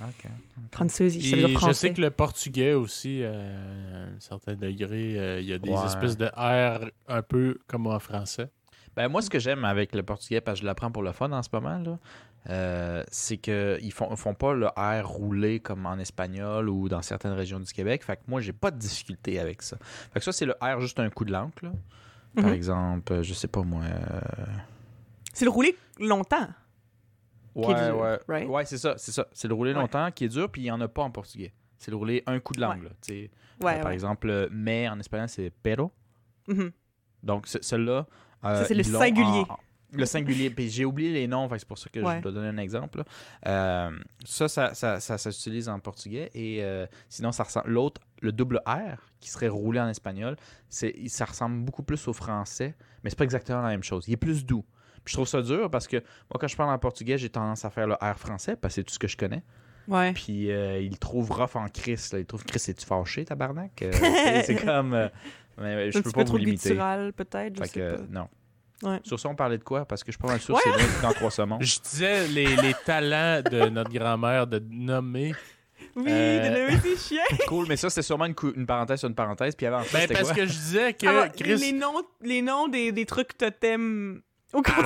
Speaker 3: Ok.
Speaker 2: Ça veut
Speaker 1: je
Speaker 2: français.
Speaker 1: sais que le portugais aussi, euh, à un certain degré, euh, il y a des
Speaker 3: Ouais.
Speaker 1: espèces de R un peu comme en français.
Speaker 3: Ben, moi, ce que j'aime avec le portugais, parce que je l'apprends pour le fun en ce moment, là, euh, c'est qu'ils font, font pas le R roulé comme en espagnol ou dans certaines régions du Québec. Fait que moi, j'ai pas de difficulté avec ça. Fait que ça, c'est le R juste un coup de l'encre. là. Par
Speaker 2: Mhm.
Speaker 3: exemple, euh, je sais pas moi. euh,
Speaker 2: C'est le roulé longtemps. Qui est
Speaker 3: Ouais,
Speaker 2: dur,
Speaker 3: ouais.
Speaker 2: right?
Speaker 3: Ouais, c'est ça, c'est ça. C'est le roulé
Speaker 2: Ouais.
Speaker 3: longtemps qui est dur, puis il y en a pas en portugais. C'est le roulé un coup de langue.
Speaker 2: Ouais.
Speaker 3: là.
Speaker 2: Ouais,
Speaker 3: par exemple, mais en espagnol, c'est pero.
Speaker 2: Mhm.
Speaker 3: Donc, ce- celui-là. Euh,
Speaker 2: Ça, c'est le singulier.
Speaker 3: en- le singulier. Puis j'ai oublié les noms, c'est pour ça que
Speaker 2: Ouais.
Speaker 3: je dois donner un exemple. Euh, ça, ça, ça, s'utilise en portugais. Et euh, sinon, ça ressemble. L'autre, le double R, qui serait roulé en espagnol, ça ressemble beaucoup plus au français, mais c'est pas exactement la même chose. Il est plus doux. Puis je trouve ça dur parce que moi, quand je parle en portugais, j'ai tendance à faire le R français parce que c'est tout ce que je connais.
Speaker 2: Ouais.
Speaker 3: Puis euh, il trouve rough en Chris. Là. Il trouve Chris, es-tu fâché, tabarnak? [LAUGHS] C'est comme. Mais je
Speaker 2: un
Speaker 3: peux pas
Speaker 2: peu
Speaker 3: vous
Speaker 2: trop
Speaker 3: limiter.
Speaker 2: peut-être. Je
Speaker 3: Fait
Speaker 2: sais
Speaker 3: que,
Speaker 2: pas.
Speaker 3: non.
Speaker 2: Ouais.
Speaker 3: Sur ça, on parlait de quoi? Parce que je suis pas mal sûr
Speaker 2: Ouais.
Speaker 3: que c'est dans trois saumons.
Speaker 1: Je disais les, les talents de notre grand-mère de nommer.
Speaker 2: Oui,
Speaker 1: Euh,
Speaker 2: de nommer ses chiens. [LAUGHS]
Speaker 3: Cool, mais ça, c'est sûrement une, cou- une parenthèse sur une parenthèse. Puis avant
Speaker 1: Ben,
Speaker 3: c'était
Speaker 1: parce
Speaker 3: quoi?
Speaker 1: que je disais que
Speaker 2: Ah,
Speaker 1: Chris.
Speaker 2: les, noms, les noms des, des trucs totems au
Speaker 1: Ouais.
Speaker 2: contre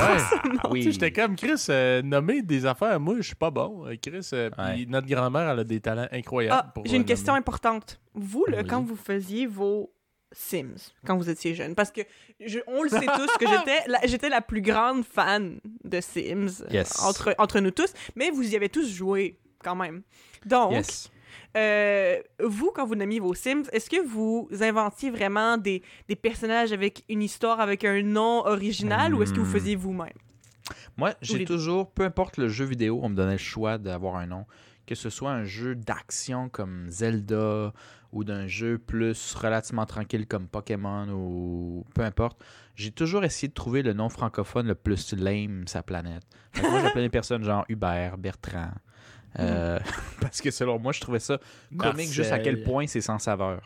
Speaker 3: Ah oui. [LAUGHS]
Speaker 1: J'étais comme Chris, euh, nommer des affaires, moi, je suis pas bon. Euh, Chris, euh, puis
Speaker 3: Ouais.
Speaker 1: notre grand-mère, elle a des talents incroyables.
Speaker 2: Ah,
Speaker 1: pour,
Speaker 2: j'ai une question importante. Vous, là, quand vous faisiez vos Sims, quand vous étiez jeune, parce que je- on le sait [LAUGHS] tous que j'étais la, j'étais la plus grande fan de Sims euh,
Speaker 3: Yes.
Speaker 2: entre, entre nous tous, mais vous y avez tous joué quand même. Donc,
Speaker 3: Yes.
Speaker 2: euh, vous, quand vous nommiez vos Sims, est-ce que vous inventiez vraiment des, des personnages avec une histoire, avec un nom original, ou est-ce que vous
Speaker 3: Hmm.
Speaker 2: faisiez vous-même?
Speaker 3: Moi, j'ai
Speaker 2: les
Speaker 3: toujours, peu importe le jeu vidéo, on me donnait le choix d'avoir un nom. Que ce soit un jeu d'action comme Zelda ou d'un jeu plus relativement tranquille comme Pokémon ou peu importe. J'ai toujours essayé de trouver le nom francophone le plus lame sa planète. Fait que moi, j'appelais les personnes genre Hubert, Bertrand. Euh, [LAUGHS] parce que selon moi, je trouvais ça comique juste à quel point c'est sans saveur.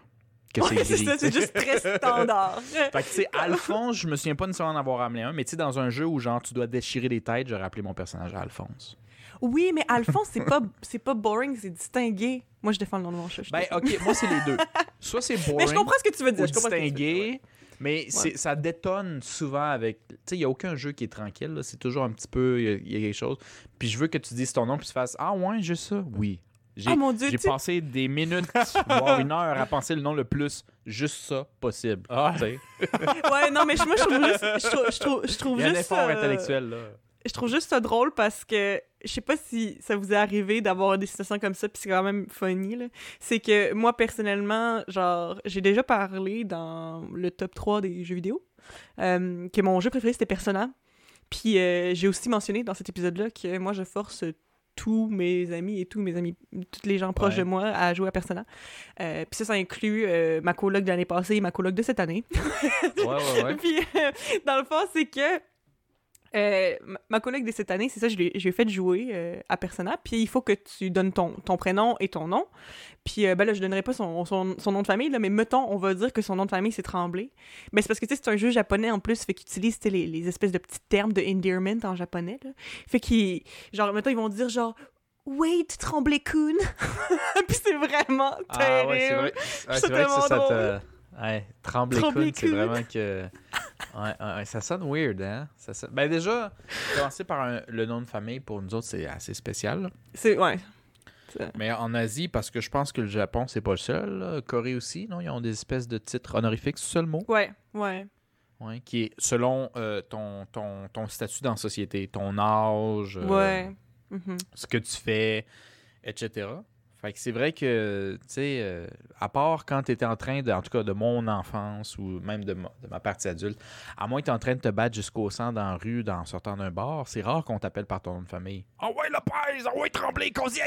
Speaker 3: Que c'est
Speaker 2: Ouais, c'est
Speaker 3: gris.
Speaker 2: ça, c'est juste très standard. [LAUGHS]
Speaker 3: Fait que, tu sais, Alphonse, je me souviens pas nécessairement d'en avoir amené un, mais tu sais, dans un jeu où, genre, tu dois déchirer des têtes, j'aurais appelé mon personnage Alphonse.
Speaker 2: Oui, mais Alphonse, c'est pas, [LAUGHS] c'est pas boring, c'est distingué. Moi, je défends le nom de mon chat.
Speaker 3: Ben, ok, moi, c'est les deux. [LAUGHS] Soit c'est boring
Speaker 2: mais je comprends ce que tu veux dire. je
Speaker 3: distingué, mais ça détonne souvent avec... Tu sais, il n'y a aucun jeu qui est tranquille, là. c'est toujours un petit peu... Il y, a- il y a quelque chose. Puis je veux que tu dises ton nom, puis tu fasses « Ah ouais, j'ai ça? » Oui. J'ai
Speaker 2: Ah, mon Dieu,
Speaker 3: j'ai
Speaker 2: tu-
Speaker 3: passé des minutes, [LAUGHS] voire une heure à penser le nom le plus juste ça possible.
Speaker 1: Ah.
Speaker 3: Tu sais.
Speaker 2: ouais. Non, mais je- moi, je trouve juste, je trouve, je trouve, je trouve
Speaker 3: Il y a un
Speaker 2: juste
Speaker 3: effort
Speaker 2: ça,
Speaker 3: intellectuel, là.
Speaker 2: Je trouve juste ça drôle parce que je sais pas si ça vous est arrivé d'avoir des situations comme ça, puis c'est quand même funny, là. C'est que moi, personnellement, genre, j'ai déjà parlé dans le top 3 des jeux vidéo euh, que mon jeu préféré c'était Persona. Puis euh, j'ai aussi mentionné dans cet épisode-là que moi, je force tous mes amis et tous mes amis, tous les gens proches
Speaker 3: Ouais.
Speaker 2: de moi à jouer à Persona. Euh, puis ça, ça inclut euh, ma coloc de l'année passée et ma coloc de cette année.
Speaker 3: Ouais, ouais, ouais. [LAUGHS]
Speaker 2: Puis, euh, dans le fond, c'est que euh, ma- collègue de cette année, c'est ça, je lui je lui ai fait jouer euh, à Persona. Puis il faut que tu donnes ton, ton prénom et ton nom. Puis euh, ben là, je donnerai pas son, son, son nom de famille, là, mais mettons, on va dire que son nom de famille, c'est Tremblay. Mais c'est parce que tu sais, c'est un jeu japonais en plus, fait qu'il utilise les, les espèces de petits termes de endearment en japonais. Là. Fait qu'ils, genre, mettons, ils vont dire genre. Wait, Tremblay-kun! [LAUGHS] Puis c'est vraiment terrible.
Speaker 3: Ah ouais, c'est vrai. Ouais,
Speaker 2: C'est
Speaker 3: vrai que ça, ça. Ouais, tremble c'est vraiment que... Ouais, ouais, ouais, ça sonne weird, hein? Ça sonne- Ben déjà, commencer par un- le nom de famille, pour nous autres, c'est assez spécial.
Speaker 2: C'est, ouais.
Speaker 3: Mais en Asie, parce que je pense que le Japon, c'est pas le seul. là. Corée aussi, non? Ils ont des espèces de titres honorifiques, c'est le mot?
Speaker 2: Ouais, ouais.
Speaker 3: Ouais, qui est selon euh, ton, ton, ton statut dans la société, ton âge, euh,
Speaker 2: Ouais. Mhm.
Speaker 3: ce que tu fais, etc. Fait que c'est vrai que, tu sais, euh, à part quand tu étais en train, de, en tout cas de mon enfance ou même de ma, de ma partie adulte, à moins que tu es en train de te battre jusqu'au sang dans la rue, dans, en sortant d'un bar, c'est rare qu'on t'appelle par ton nom de famille. Ah ouais, Lopez! Ah ouais, Tremblay, cause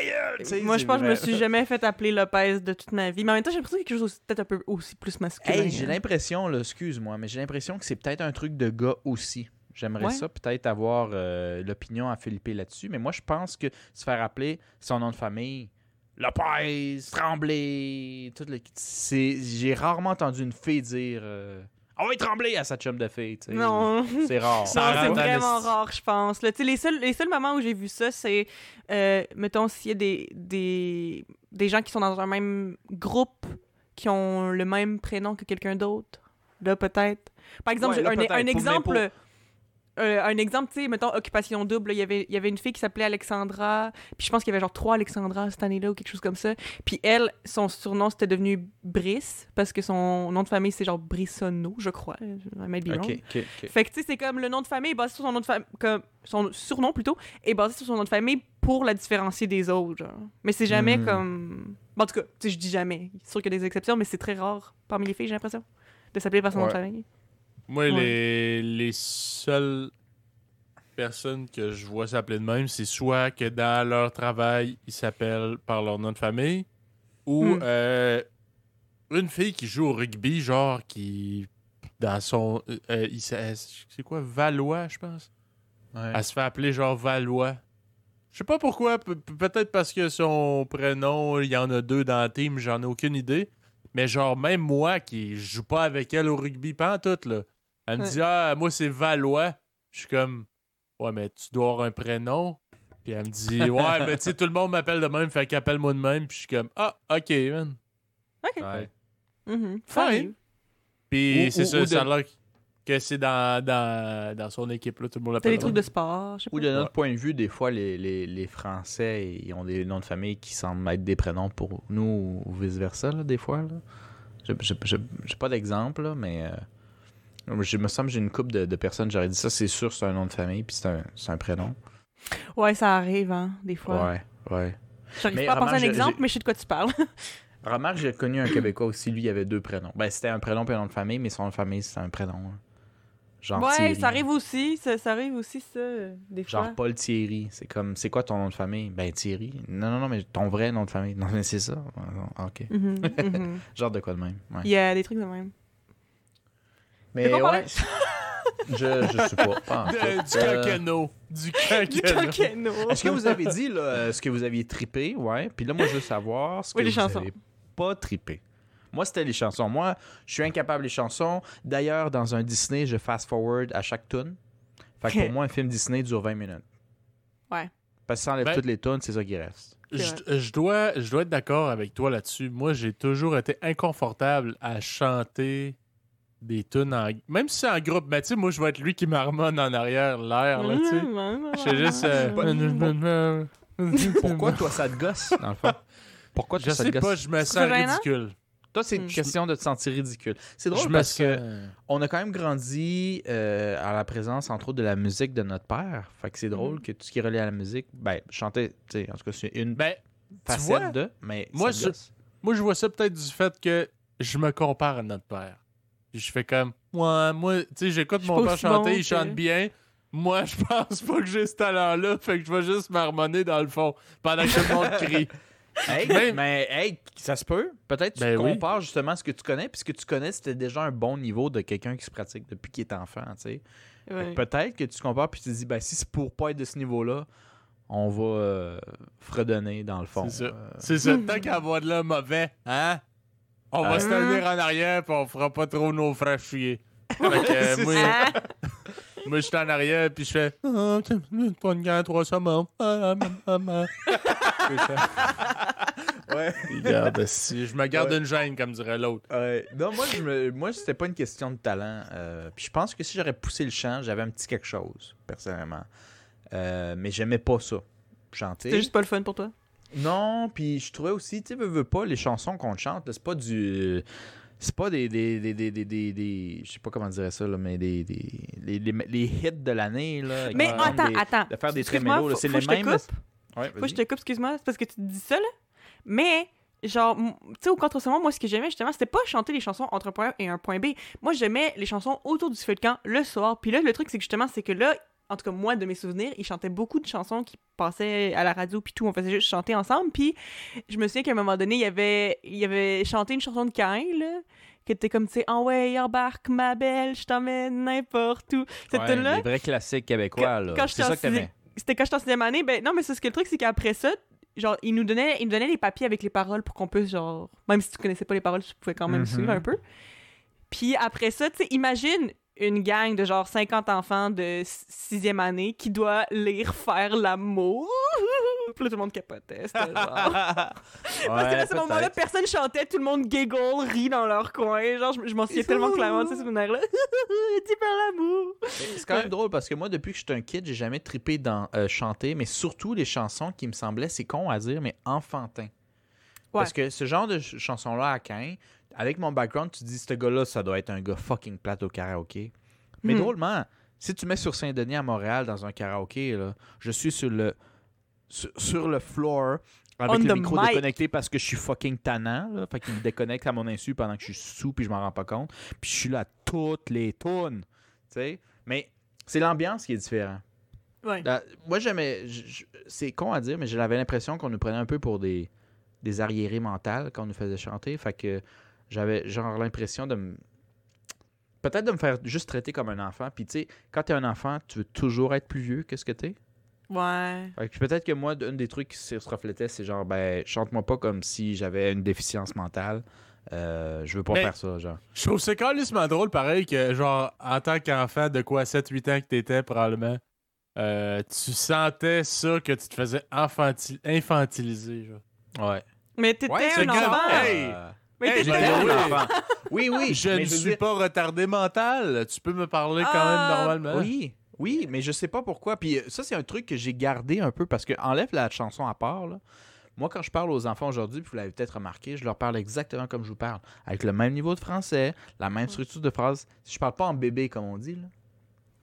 Speaker 2: Moi, je pense que je me suis jamais fait appeler Lopez de toute ma vie. Mais en même temps, j'ai l'impression qu'il y a quelque chose peut-être un peu aussi plus masculin.
Speaker 3: Hey, j'ai
Speaker 2: hein.
Speaker 3: l'impression, là, excuse-moi, mais j'ai l'impression que c'est peut-être un truc de gars aussi. J'aimerais
Speaker 2: Ouais.
Speaker 3: ça peut-être avoir euh, l'opinion à Philippe là-dessus, mais moi je pense que se faire appeler son nom de famille, Lopez, Tremblay, tout le... c'est j'ai rarement entendu une fille dire euh, Ah oui, Tremblay à sa chum de fille. tu sais.
Speaker 2: Non.
Speaker 3: C'est rare.
Speaker 2: C'est vraiment rare, je pense. Là, Tu sais, les, seuls, les seuls moments où j'ai vu ça, c'est, euh, mettons, s'il y a des, des, des gens qui sont dans un même groupe, qui ont le même prénom que quelqu'un d'autre. Là, peut-être. Par exemple,
Speaker 3: Ouais, là,
Speaker 2: un,
Speaker 3: peut-être.
Speaker 2: un
Speaker 3: Pour-
Speaker 2: exemple... euh, un exemple, tu sais, mettons, Occupation Double, là, il y avait- y avait une fille qui s'appelait Alexandra, puis je pense qu'il y avait genre trois Alexandra cette année-là ou quelque chose comme ça. Puis elle, son surnom, c'était devenu Brice, parce que son nom de famille, c'est genre Brissonneau, je crois. I might be wrong. Fait que, tu sais, c'est comme le nom de famille est basé sur son nom de famille, comme son surnom plutôt, est basé sur son nom de famille pour la différencier des autres, genre. Mais c'est jamais
Speaker 3: Hmm.
Speaker 2: comme. Bon, en tout cas, tu sais, je dis jamais. C'est sûr qu'il y a des exceptions, mais c'est très rare parmi les filles, j'ai l'impression, de s'appeler par son nom de
Speaker 1: Ouais.
Speaker 2: famille.
Speaker 1: Moi,
Speaker 2: Ouais.
Speaker 1: les, les seules personnes que je vois s'appeler de même, c'est soit que dans leur travail, ils s'appellent par leur nom de famille, ou
Speaker 2: Hmm.
Speaker 1: euh, une fille qui joue au rugby, genre, qui, dans son... euh, euh, c'est quoi, Valois, je pense?
Speaker 3: Ouais.
Speaker 1: Elle se fait appeler genre Valois. Je sais pas pourquoi, pe- pe- peut-être parce que son prénom, il y en a deux dans la team, j'en ai aucune idée. Mais genre, même moi qui joue pas avec elle au rugby, pas en tout, là. Elle me dit, ah, moi c'est Valois. Je suis comme, ouais, mais tu dois avoir un prénom. Puis elle me dit, [LAUGHS] ouais, mais tu sais, tout le monde m'appelle de même, fait qu'appelle-moi de même. Puis je suis comme, ah, ok, man.
Speaker 2: Ok.
Speaker 3: Ouais.
Speaker 2: Mhm.
Speaker 1: Fine. Puis c'est
Speaker 3: ou-
Speaker 1: ça, ça a
Speaker 3: de-
Speaker 1: l'air que c'est dans, dans, dans son équipe, là, tout le monde
Speaker 2: C'est
Speaker 1: l'appelle
Speaker 2: des
Speaker 1: de
Speaker 2: trucs de sport, je sais pas.
Speaker 3: Ou de notre point de vue, des fois, les, les, les Français, ils ont des noms de famille qui semblent être des prénoms pour nous ou vice-versa, là, des fois. Là. J'ai pas d'exemple, là, mais euh, je me semble que j'ai une couple de, de personnes, j'aurais dit ça, c'est sûr, c'est un nom de famille, puis c'est un, c'est un prénom.
Speaker 2: Ouais, ça arrive, hein, des fois.
Speaker 3: Ouais, ouais.
Speaker 2: J'arrive
Speaker 3: Mais
Speaker 2: pas à penser à un exemple, mais je sais de quoi tu parles. [LAUGHS]
Speaker 3: Remarque, j'ai connu un Québécois aussi, lui, il avait deux prénoms. Ben, c'était un prénom et un nom de famille, mais son nom de famille, c'était un prénom. hein. Genre
Speaker 2: ouais,
Speaker 3: Thierry.
Speaker 2: ça arrive aussi, ça, ça arrive aussi, ça, des fois.
Speaker 3: Genre Paul Thierry. C'est comme, c'est quoi ton nom de famille? Ben, Thierry. Non, non, non, mais ton vrai nom de famille. Non, mais c'est ça. [LAUGHS] Ok.
Speaker 2: Mhm, mhm.
Speaker 3: Genre de quoi de même. Ouais.
Speaker 2: Il y a des trucs de même.
Speaker 3: Mais ouais. je, je sais pas. pas en
Speaker 1: De- du
Speaker 3: Euh,
Speaker 1: cacano. Du [LAUGHS] cacano.
Speaker 3: Est-ce que vous avez dit là, euh, ce que vous aviez trippé? Ouais. Puis là, moi, je veux savoir ce que
Speaker 2: Oui, les
Speaker 3: vous
Speaker 2: chansons.
Speaker 3: avez pas trippé. Moi, c'était les chansons. Moi, je suis incapable des chansons. D'ailleurs, dans un Disney, je fast-forward à chaque tune. Fait que pour moi, un film Disney dure 20 minutes.
Speaker 2: Ouais.
Speaker 3: Parce que ça enlève
Speaker 1: Ben-
Speaker 3: toutes les tunes, c'est ça qui reste.
Speaker 1: Je, je dois, je dois être d'accord avec toi là-dessus. Moi, j'ai toujours été inconfortable à chanter des tunes en... Même si c'est en groupe, mais tu sais, moi, je vais être lui qui marmonne en arrière l'air, là, tu sais. Je fais juste... euh, [LAUGHS]
Speaker 3: Pourquoi toi, ça te gosse, dans le fond? Pourquoi toi,
Speaker 1: Je
Speaker 3: ça
Speaker 1: sais
Speaker 3: te
Speaker 1: pas,
Speaker 3: gosse?
Speaker 1: je me sens ridicule.
Speaker 3: Toi, c'est une
Speaker 2: Hmm.
Speaker 3: question de te sentir ridicule. C'est drôle
Speaker 1: Je
Speaker 3: parce que
Speaker 1: sens-
Speaker 3: on a quand même grandi euh, à la présence, entre autres, de la musique de notre père. Fait que c'est drôle
Speaker 2: Mhm.
Speaker 3: que tout ce qui est relié à la musique, ben, chanter, tu sais, en tout cas, c'est une
Speaker 1: Ben,
Speaker 3: facette
Speaker 1: vois,
Speaker 3: de, mais
Speaker 1: moi,
Speaker 3: ça te
Speaker 1: je-
Speaker 3: gosse.
Speaker 1: moi, je vois ça peut-être du fait que je me compare à notre père. Puis je fais comme, ouais, moi, tu sais, j'écoute mon père chanter,
Speaker 2: bon
Speaker 1: il chante bien. Moi, [LAUGHS] je pense pas que j'ai ce talent-là, fait que je vais juste m'harmoner dans le fond pendant que tout le monde [LAUGHS] crie.
Speaker 3: Hey,
Speaker 1: Même-
Speaker 3: mais hey, ça se peut. Peut-être que tu
Speaker 1: Ben oui.
Speaker 3: compares justement ce que tu connais, puis ce que tu connais, c'était déjà un bon niveau de quelqu'un qui se pratique depuis qu'il est enfant, tu sais.
Speaker 2: Ouais.
Speaker 3: Peut-être que tu compares puis tu te dis, ben si c'est pour pas être de ce niveau-là, on va euh, fredonner dans le fond.
Speaker 1: C'est ça.
Speaker 3: Euh,
Speaker 1: C'est ça. Tant qu'à avoir de là mauvais, hein? On va
Speaker 3: Ah.
Speaker 1: se tenir en arrière pis on fera pas trop nos frères chier. [LAUGHS] Fait que, euh, moi, [LAUGHS] moi, je suis en arrière puis je fais Ah, pas une gagne, trois saumons. Ah, ah, ah, ah. [LAUGHS]
Speaker 3: ouais.
Speaker 1: Regarde, si je me garde
Speaker 3: Ouais.
Speaker 1: une gêne, comme dirait l'autre.
Speaker 3: Ouais. Non, moi, je me... moi c'était pas une question de talent. euh, puis je pense que si j'aurais poussé le chant, j'avais un petit quelque chose, personnellement. Euh, mais j'aimais pas ça. Chanter.
Speaker 2: C'était juste pas le fun pour toi?
Speaker 3: Non, puis je trouvais aussi, tu sais, veux, veux pas, les chansons qu'on chante, c'est pas du. C'est pas des. des, des, des, des, je sais pas comment dire ça, là, mais des. des les, les, hits de l'année, là.
Speaker 2: Mais attends, attends.
Speaker 3: De faire des trémélos, c'est les
Speaker 2: te
Speaker 3: mêmes.
Speaker 2: coupe.
Speaker 3: Ouais,
Speaker 2: Faut que
Speaker 3: vas-y.
Speaker 2: je te coupe, excuse-moi, c'est parce que tu dis ça, là. Mais, genre, tu sais, au contre-saumon, moi, ce que j'aimais, justement, c'était pas chanter les chansons entre un point A et un point B. Moi, j'aimais les chansons autour du feu de camp le soir. Puis là, le truc, c'est que justement, c'est que là, en tout cas, moi, de mes souvenirs, ils chantaient beaucoup de chansons qui passaient à la radio, puis tout. On faisait juste chanter ensemble. Puis je me souviens qu'à un moment donné, il y avait, il y avait chanté une chanson de Cain, là, qui était comme, tu sais, Ah ouais, embarque ma belle, je t'emmène n'importe où. Cette
Speaker 3: Ouais,
Speaker 2: tune-là,
Speaker 3: les vrais classiques québécois, là. C'est
Speaker 2: en
Speaker 3: ça que t'aimais.
Speaker 2: c'était quand j'étais en sixième année, ben non, mais c'est ce que le truc, c'est qu'après ça, genre, ils nous donnaient, ils nous donnaient les papiers avec les paroles pour qu'on puisse, genre, même si tu connaissais pas les paroles, tu pouvais quand même
Speaker 3: Mhm.
Speaker 2: suivre un peu. Puis après ça, tu sais, imagine une gang de genre 50 enfants de sixième année qui doit lire faire l'amour. [LAUGHS] Puis là, tout le monde capotait. C'était genre. [LAUGHS] Parce que à ce moment-là, personne chantait, tout le monde giggle, rit dans leur coin. Genre, je, je m'en souviens tellement clairement de ces souvenirs-là. [LAUGHS] Dis par l'amour.
Speaker 3: C'est quand même drôle parce que moi, depuis que j'étais un kid, j'ai jamais trippé dans euh, chanter, mais surtout les chansons qui me semblaient, c'est con à dire, mais enfantin. Parce que ce genre de ch- chansons-là à Caen, avec mon background, tu te dis, ce gars-là, ça doit être un gars fucking plate au karaoké. Mais
Speaker 2: Hmm.
Speaker 3: drôlement, si tu mets sur Saint-Denis à Montréal dans un karaoké, là, je suis sur le, sur, sur le floor avec
Speaker 2: On
Speaker 3: le micro
Speaker 2: mic.
Speaker 3: déconnecté parce que je suis fucking tannant. Là, fait qu'il me déconnecte à mon insu pendant que je suis sous puis je m'en rends pas compte. Puis je suis là toutes les sais. Mais c'est l'ambiance qui est différente.
Speaker 2: Ouais.
Speaker 3: Là, moi, j'aimais. C'est con à dire, mais j'avais l'impression qu'on nous prenait un peu pour des, des arriérés mentales quand on nous faisait chanter. Fait que j'avais genre l'impression de me. Peut-être de me faire juste traiter comme un enfant. Puis tu sais, quand t'es un enfant, tu veux toujours être plus vieux que ce que t'es.
Speaker 2: Ouais.
Speaker 3: Fait que peut-être que moi, un des trucs qui se reflétait, c'est genre, ben, chante-moi pas comme si j'avais une déficience mentale. Euh, je veux pas
Speaker 1: Mais-
Speaker 3: faire ça, genre.
Speaker 1: Je trouve c'est carrément drôle, pareil, que, genre, en tant qu'enfant de quoi, 7-8 ans que t'étais, probablement, euh, tu sentais ça, que tu te faisais enfanti- infantiliser, genre.
Speaker 3: Ouais.
Speaker 2: Mais t'étais
Speaker 3: Ouais,
Speaker 2: un enfant. Mais
Speaker 1: Hey,
Speaker 2: un
Speaker 1: oui.
Speaker 2: enfant.
Speaker 3: Oui, oui.
Speaker 1: je
Speaker 3: mais
Speaker 1: ne suis
Speaker 3: dire-
Speaker 1: pas retardé mental. Tu peux me parler quand
Speaker 2: Ah,
Speaker 1: même normalement.
Speaker 3: Oui, oui, mais je sais pas pourquoi. Puis euh, ça, c'est un truc que j'ai gardé un peu parce que enlève la chanson à part. là. Moi, quand je parle aux enfants aujourd'hui, puis vous l'avez peut-être remarqué, je leur parle exactement comme je vous parle, avec le même niveau de français, la même structure de phrase. Je parle pas en bébé comme on dit. Là.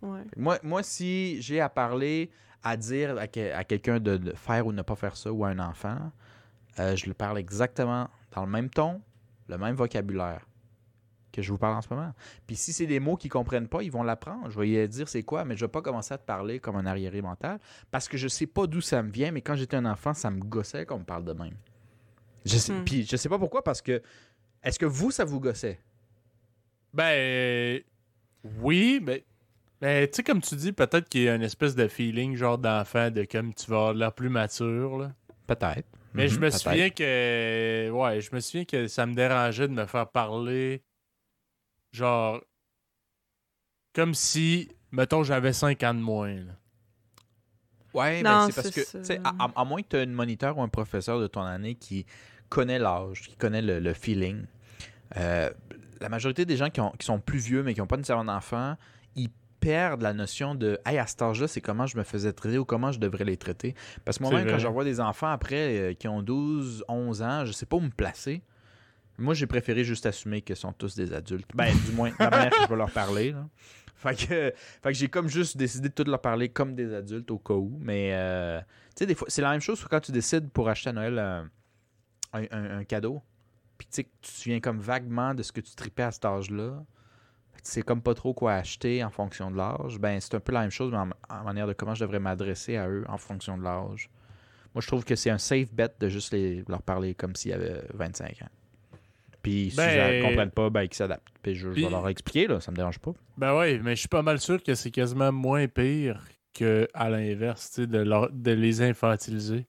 Speaker 2: Ouais.
Speaker 3: Moi, moi, si j'ai à parler, à dire à, que- à quelqu'un de, de faire ou ne pas faire ça, ou à un enfant, euh, je le parle exactement dans le même ton, le même vocabulaire que je vous parle en ce moment. Puis si c'est des mots qu'ils comprennent pas, ils vont l'apprendre. Je vais dire c'est quoi, mais je vais pas commencer à te parler comme un arriéré mental parce que je sais pas d'où ça me vient, mais quand j'étais un enfant, ça me gossait qu'on me parle de même. Je sais,
Speaker 2: Hmm.
Speaker 3: Puis je sais pas pourquoi, parce que est-ce que vous, ça vous gossait?
Speaker 1: Ben, oui, mais, mais tu sais, comme tu dis, peut-être qu'il y a une espèce de feeling, genre d'enfant, de comme tu vas avoir l'air plus mature.
Speaker 3: Peut-être.
Speaker 1: Mais je
Speaker 3: Mhm,
Speaker 1: me souviens que. Ouais, je me souviens que ça me dérangeait de me faire parler. Genre. Comme si, mettons, j'avais 5 ans de moins. là.
Speaker 3: Ouais,
Speaker 2: Non,
Speaker 3: mais c'est parce que, tu sais, à, à- à moins que tu aies un moniteur ou un professeur de ton année qui connaît l'âge, qui connaît le, le feeling, euh, la majorité des gens qui, ont- qui sont plus vieux mais qui n'ont pas nécessairement d'enfants, ils perdent la notion de Hey, à cet âge-là, c'est comment je me faisais traiter ou comment je devrais les traiter. Parce que moi-même, quand je vois des enfants après euh, qui ont 12, 11 ans, je sais pas où me placer. Moi, j'ai préféré juste assumer qu'ils sont tous des adultes. Ben, du moins, la manière que je vais leur parler. là. Fait que, fait que j'ai comme juste décidé de tout leur parler comme des adultes au cas où. Mais, euh, tu sais, des fois, c'est la même chose que quand tu décides pour acheter à Noël euh, un, un- un cadeau. Puis, tu sais, tu te souviens comme vaguement de ce que tu tripais à cet âge-là. Tu sais comme pas trop quoi acheter en fonction de l'âge, ben c'est un peu la même chose, mais en, en manière de comment je devrais m'adresser à eux en fonction de l'âge. Moi, je trouve que c'est un safe bet de juste les, leur parler comme s'ils avaient 25 ans. Puis si
Speaker 1: Ben-
Speaker 3: ils ne comprennent pas, ben qu'ils s'adaptent. Puis je, je vais leur expliquer, là, ça me dérange pas.
Speaker 1: Ben oui, mais je suis pas mal sûr que c'est quasiment moins pire que à l'inverse, tu sais, de, leur- de les infantiliser.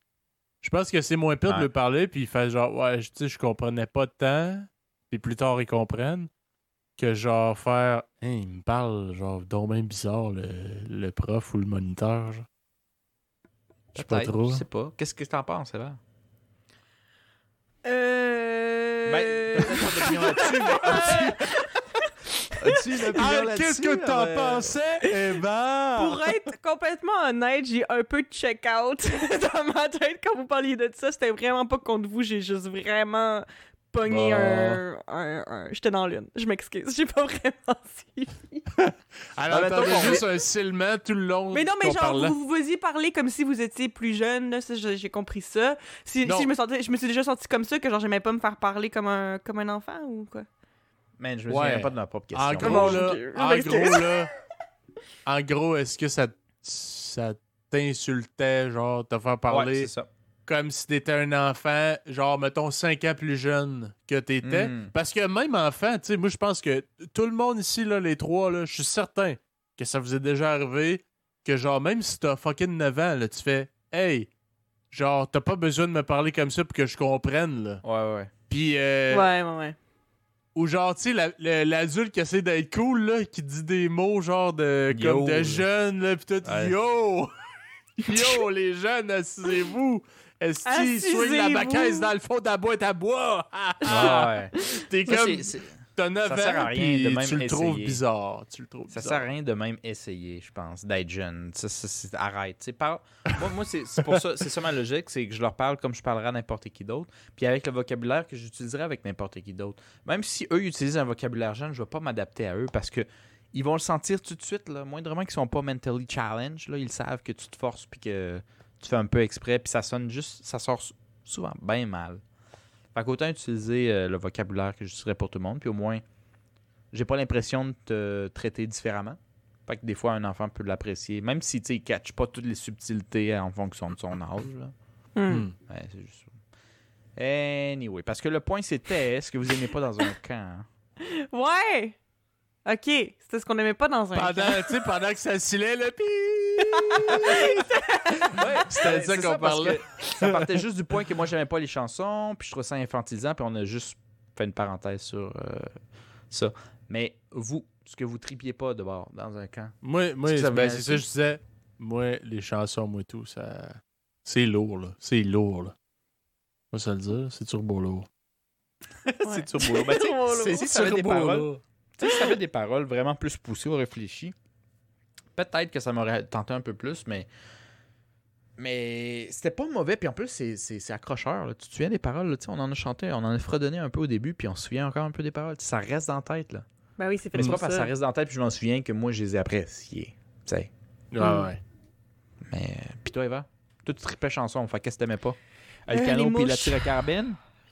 Speaker 1: Je pense que c'est moins pire
Speaker 3: Ouais.
Speaker 1: de leur parler, puis ils font genre, ouais, je- tu sais, je comprenais pas tant, puis plus tard ils comprennent, que genre faire, hein, il me parle, genre, donc bien bizarre, le, le prof ou le moniteur, genre. Je sais pas trop.
Speaker 3: Je sais pas. Qu'est-ce que t'en penses?
Speaker 2: Euh...
Speaker 3: Ben, [LAUGHS] là-dessus, mais as-tu... une opinion
Speaker 1: Ah,
Speaker 3: là-dessus?
Speaker 1: qu'est-ce que t'en
Speaker 3: Euh,
Speaker 1: pensais, Eva?
Speaker 2: Pour être complètement honnête, j'ai un peu check-out [LAUGHS] dans ma tête quand vous parliez de ça. C'était vraiment pas contre vous, j'ai juste vraiment pogné
Speaker 1: Bah.
Speaker 2: un... un, un- J'étais dans l'une. Je m'excuse, j'ai pas [LAUGHS] vraiment suivi. [LAUGHS]
Speaker 1: Alors,
Speaker 3: Ah,
Speaker 1: t'avais juste un silement tout le long
Speaker 2: Mais non, mais genre, vous, vous y parlez comme si vous étiez plus jeune, j'ai compris ça. Si, je me sentais, je me suis déjà senti comme ça, que genre, j'aimais pas me faire parler comme un, comme un enfant ou quoi?
Speaker 3: Man, je me
Speaker 1: Ouais.
Speaker 3: souviens pas de ma propre question.
Speaker 1: En gros, là, en gros, là, en gros, est-ce que ça, ça t'insultait, genre, te faire
Speaker 3: Ouais,
Speaker 1: parler
Speaker 3: c'est ça.
Speaker 1: Comme si t'étais un enfant, genre, mettons, 5 ans plus jeune que t'étais?
Speaker 3: Mm.
Speaker 1: Parce que même enfant, tu sais, moi, je pense que tout le monde ici, là, les trois, là, je suis certain que ça vous est déjà arrivé que, genre, même si t'as fucking 9 ans, là, tu fais, hey, genre, t'as pas besoin de me parler comme ça pour que je comprenne, là.
Speaker 3: Ouais, ouais.
Speaker 1: Puis, euh,
Speaker 2: Ouais, ouais, ouais.
Speaker 1: ou genre, tu sais, l'adulte qui essaie d'être cool, là, qui dit des mots genre de
Speaker 3: Yo.
Speaker 1: comme de là, pis tout,
Speaker 3: Ouais.
Speaker 1: yo! [LAUGHS] Yo, les jeunes, assisez-vous!
Speaker 2: Assisez-vous.
Speaker 1: swing la bacaise dans le fond de la boîte à bois?
Speaker 3: Ouais, ouais.
Speaker 1: T'es comme, t'as 9
Speaker 3: ça sert à
Speaker 1: ans,
Speaker 3: rien de même
Speaker 1: tu le trouves
Speaker 3: essayer.
Speaker 1: bizarre. Tu le trouves
Speaker 3: Ça
Speaker 1: bizarre.
Speaker 3: sert à rien de même essayer, je pense, d'être jeune. Ça, ça, arrête. Par- Moi, moi c'est pour ça, c'est ça ma logique, c'est que je leur parle comme je parlerais à n'importe qui d'autre, puis avec le vocabulaire que j'utiliserais avec n'importe qui d'autre. Même si eux utilisent un vocabulaire jeune, je vais pas m'adapter à eux parce que ils vont le sentir tout de suite, là, moindrement qu'ils sont pas mentally challenged, là, ils savent que tu te forces puis que tu fais un peu exprès, puis ça sonne juste, ça sort sou- souvent bien mal. Fait qu'autant utiliser euh, le vocabulaire que j'utiliserais pour tout le monde, puis au moins, j'ai pas l'impression de te traiter différemment. Fait que des fois, un enfant peut l'apprécier, même si tu sais, il catch pas toutes les subtilités en fonction de son âge. là.
Speaker 2: Hmm.
Speaker 1: Hmm.
Speaker 3: Ouais, c'est juste ça. Anyway, parce que le point c'était ce que vous aimez pas dans un [LAUGHS] camp. hein?
Speaker 2: Ouais! Ok, c'était ce qu'on aimait pas dans un camp.
Speaker 1: Pendant, tu sais, pendant que ça silait, le pi.
Speaker 3: Ouais, [LAUGHS]
Speaker 1: C'était ça qu'on parlait.
Speaker 3: que Ça partait juste du point que moi, j'aimais pas les chansons, puis je trouvais ça infantilisant, puis on a juste fait une parenthèse sur euh, ça. Mais vous, ce que vous tripiez pas de bord dans un camp?
Speaker 1: Moi, moi
Speaker 3: que ça
Speaker 1: ben, c'est ça, je
Speaker 3: là-dessus?
Speaker 1: disais. Moi, les chansons, moi, tout, ça. C'est lourd, là. C'est lourd, là. Moi, ça le dire, c'est turbo lourd. [LAUGHS]
Speaker 3: c'est turbo. Ben, tu sais,
Speaker 2: Turbo
Speaker 3: c'est-
Speaker 2: lourd.
Speaker 3: si ça avait des
Speaker 1: Turbo
Speaker 3: paroles,
Speaker 1: lourd.
Speaker 3: tu sais, si ça avait des paroles vraiment plus poussées ou réfléchies, peut-être que ça m'aurait tenté un peu plus, mais. Mais c'était pas mauvais, puis en plus, c'est- c'est c'est accrocheur. là. Tu te souviens des paroles, là, tu sais, on en a chanté, on en a fredonné un peu au début, puis on se souvient encore un peu des paroles. Ça reste dans la tête, là.
Speaker 2: Ben oui, c'est fait
Speaker 3: Mais c'est pas parce que
Speaker 2: ça.
Speaker 3: reste dans la tête, puis je m'en souviens que moi, je les ai appréciés. Tu sais.
Speaker 1: Ouais, ouais.
Speaker 3: Mais. Puis toi, Eva, toi, tu tripais chanson, fait qu'est-ce que t'aimais pas? Le
Speaker 2: Euh,
Speaker 3: canot,
Speaker 2: les
Speaker 3: puis la tire à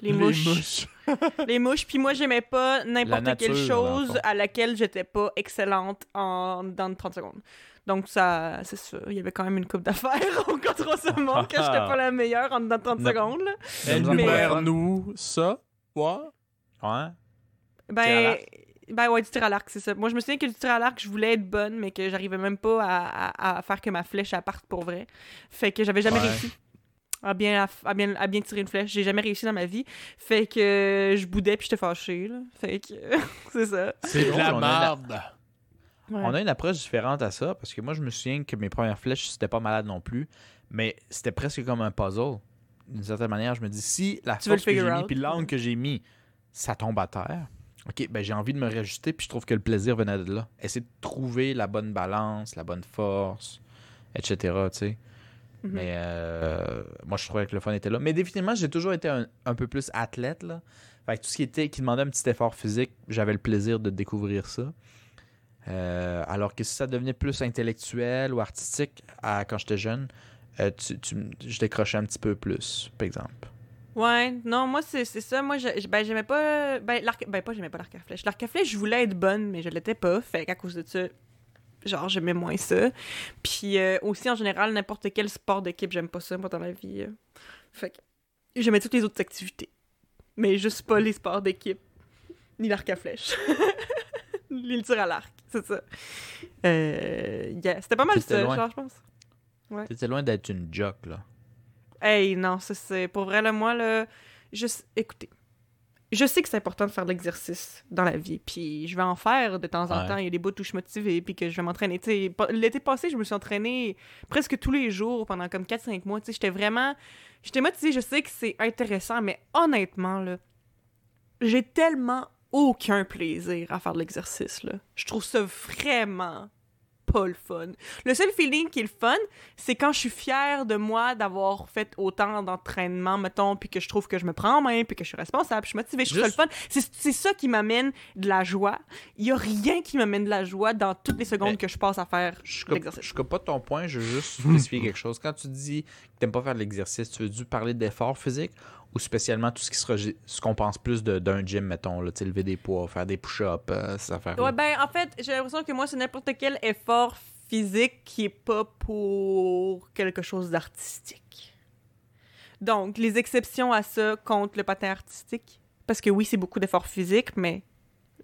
Speaker 3: carbine
Speaker 2: Les mouches. [LAUGHS] Les mouches. Puis moi, j'aimais pas n'importe quelle chose à laquelle j'étais pas excellente en dans 30 secondes. Donc, ça, c'est ça. Il y avait quand même une coupe d'affaires [LAUGHS] au contre ce monde que j'étais pas la meilleure en dans 30
Speaker 3: Non.
Speaker 2: secondes. là.
Speaker 1: Eh, nous ça? Ouais.
Speaker 3: Ouais.
Speaker 2: Ben,
Speaker 3: à
Speaker 2: ben ouais, du tir à l'arc, c'est ça. Moi, je me souviens que du tir à l'arc, je voulais être bonne, mais que j'arrivais même pas à, à- à faire que ma flèche elle parte pour vrai. Fait que j'avais jamais
Speaker 3: Ouais.
Speaker 2: réussi à bien, à, bien, à bien tirer une flèche. J'ai jamais réussi dans ma vie. Fait que je boudais puis j'étais fâchée. Là. Fait que [LAUGHS] c'est ça.
Speaker 1: C'est de la
Speaker 3: on a la-
Speaker 1: merde.
Speaker 2: Ouais.
Speaker 3: On a une approche différente à ça, parce que moi, je me souviens que mes premières flèches, c'était pas malade non plus, mais c'était presque comme un puzzle. D'une certaine manière, je me dis, si la
Speaker 2: Tu
Speaker 3: force que j'ai mis, puis l'angle que j'ai mis, ça tombe à terre, ok, ben j'ai envie de me réajuster, puis je trouve que le plaisir venait de là. Essayer de trouver la bonne balance, la bonne force, etc., tu sais.
Speaker 2: Mhm.
Speaker 3: Mais euh, moi, je trouvais que le fun était là. Mais définitivement, j'ai toujours été un, un peu plus athlète. Là. Fait que tout ce qui, était, qui demandait un petit effort physique, j'avais le plaisir de découvrir ça. Euh, alors que si ça devenait plus intellectuel ou artistique à- quand j'étais jeune, euh, tu, tu je décrochais un petit peu plus, par exemple.
Speaker 2: Ouais, non, moi, c'est ça. Moi, je- ben, j'aimais pas. Ben. Ben, pas, j'aimais pas l'arc à flèche. L'arc à flèche, je voulais être bonne, mais je l'étais pas. Fait qu'à cause de ça, genre, j'aimais moins ça. Puis euh, aussi, en général, n'importe quel sport d'équipe, j'aime pas ça, moi, dans la vie. euh. Fait que j'aimais toutes les autres activités. Mais juste pas les sports d'équipe. Ni l'arc à flèche. [LAUGHS] ni le tir à l'arc, c'est ça. Euh, yeah, C'était pas mal
Speaker 3: C'était
Speaker 2: ça,
Speaker 3: loin.
Speaker 2: genre, je pense.
Speaker 3: T'étais loin d'être une jock, là.
Speaker 2: Hey, non, ça c'est. Pour vrai, là, moi, là. Juste. Écoutez. Je sais que c'est important de faire de l'exercice dans la vie, puis je vais en faire de temps en
Speaker 3: Ouais.
Speaker 2: temps. Il y a des bouts où je suis motivée, puis que je vais m'entraîner. L'été passé, je me suis entraînée presque tous les jours pendant comme 4-5 mois. Tu sais, j'étais vraiment. J'étais motivée. Je sais que c'est intéressant, mais honnêtement, là, j'ai tellement aucun plaisir à faire de l'exercice, là. Je trouve ça vraiment pas le fun. Le seul feeling qui est le fun, c'est quand je suis fière de moi d'avoir fait autant d'entraînement, mettons, puis que je trouve que je me prends en main, puis que je suis responsable, je suis motivée, je trouve
Speaker 3: Juste-
Speaker 2: ça le fun. C'est c'est ça qui m'amène de la joie. Il y a rien qui m'amène de la joie dans toutes les secondes
Speaker 3: Mais-
Speaker 2: que je passe à faire
Speaker 3: Je coupe,
Speaker 2: l'exercice.
Speaker 3: je coupe pas ton point, je veux juste spécifier [LAUGHS] quelque chose. Quand tu dis que t'aimes pas faire de l'exercice, tu veux-tu parler d'effort physique ou spécialement tout ce qui sera ce qu'on pense plus d'un gym, mettons, là, lever des poids, faire des push-ups, euh, ces affaires
Speaker 2: Ouais, ben, en fait, j'ai l'impression que moi, c'est n'importe quel effort physique qui est pas pour quelque chose d'artistique. Donc, les exceptions à ça comptent le patin artistique. Parce que oui, c'est beaucoup d'efforts physiques, mais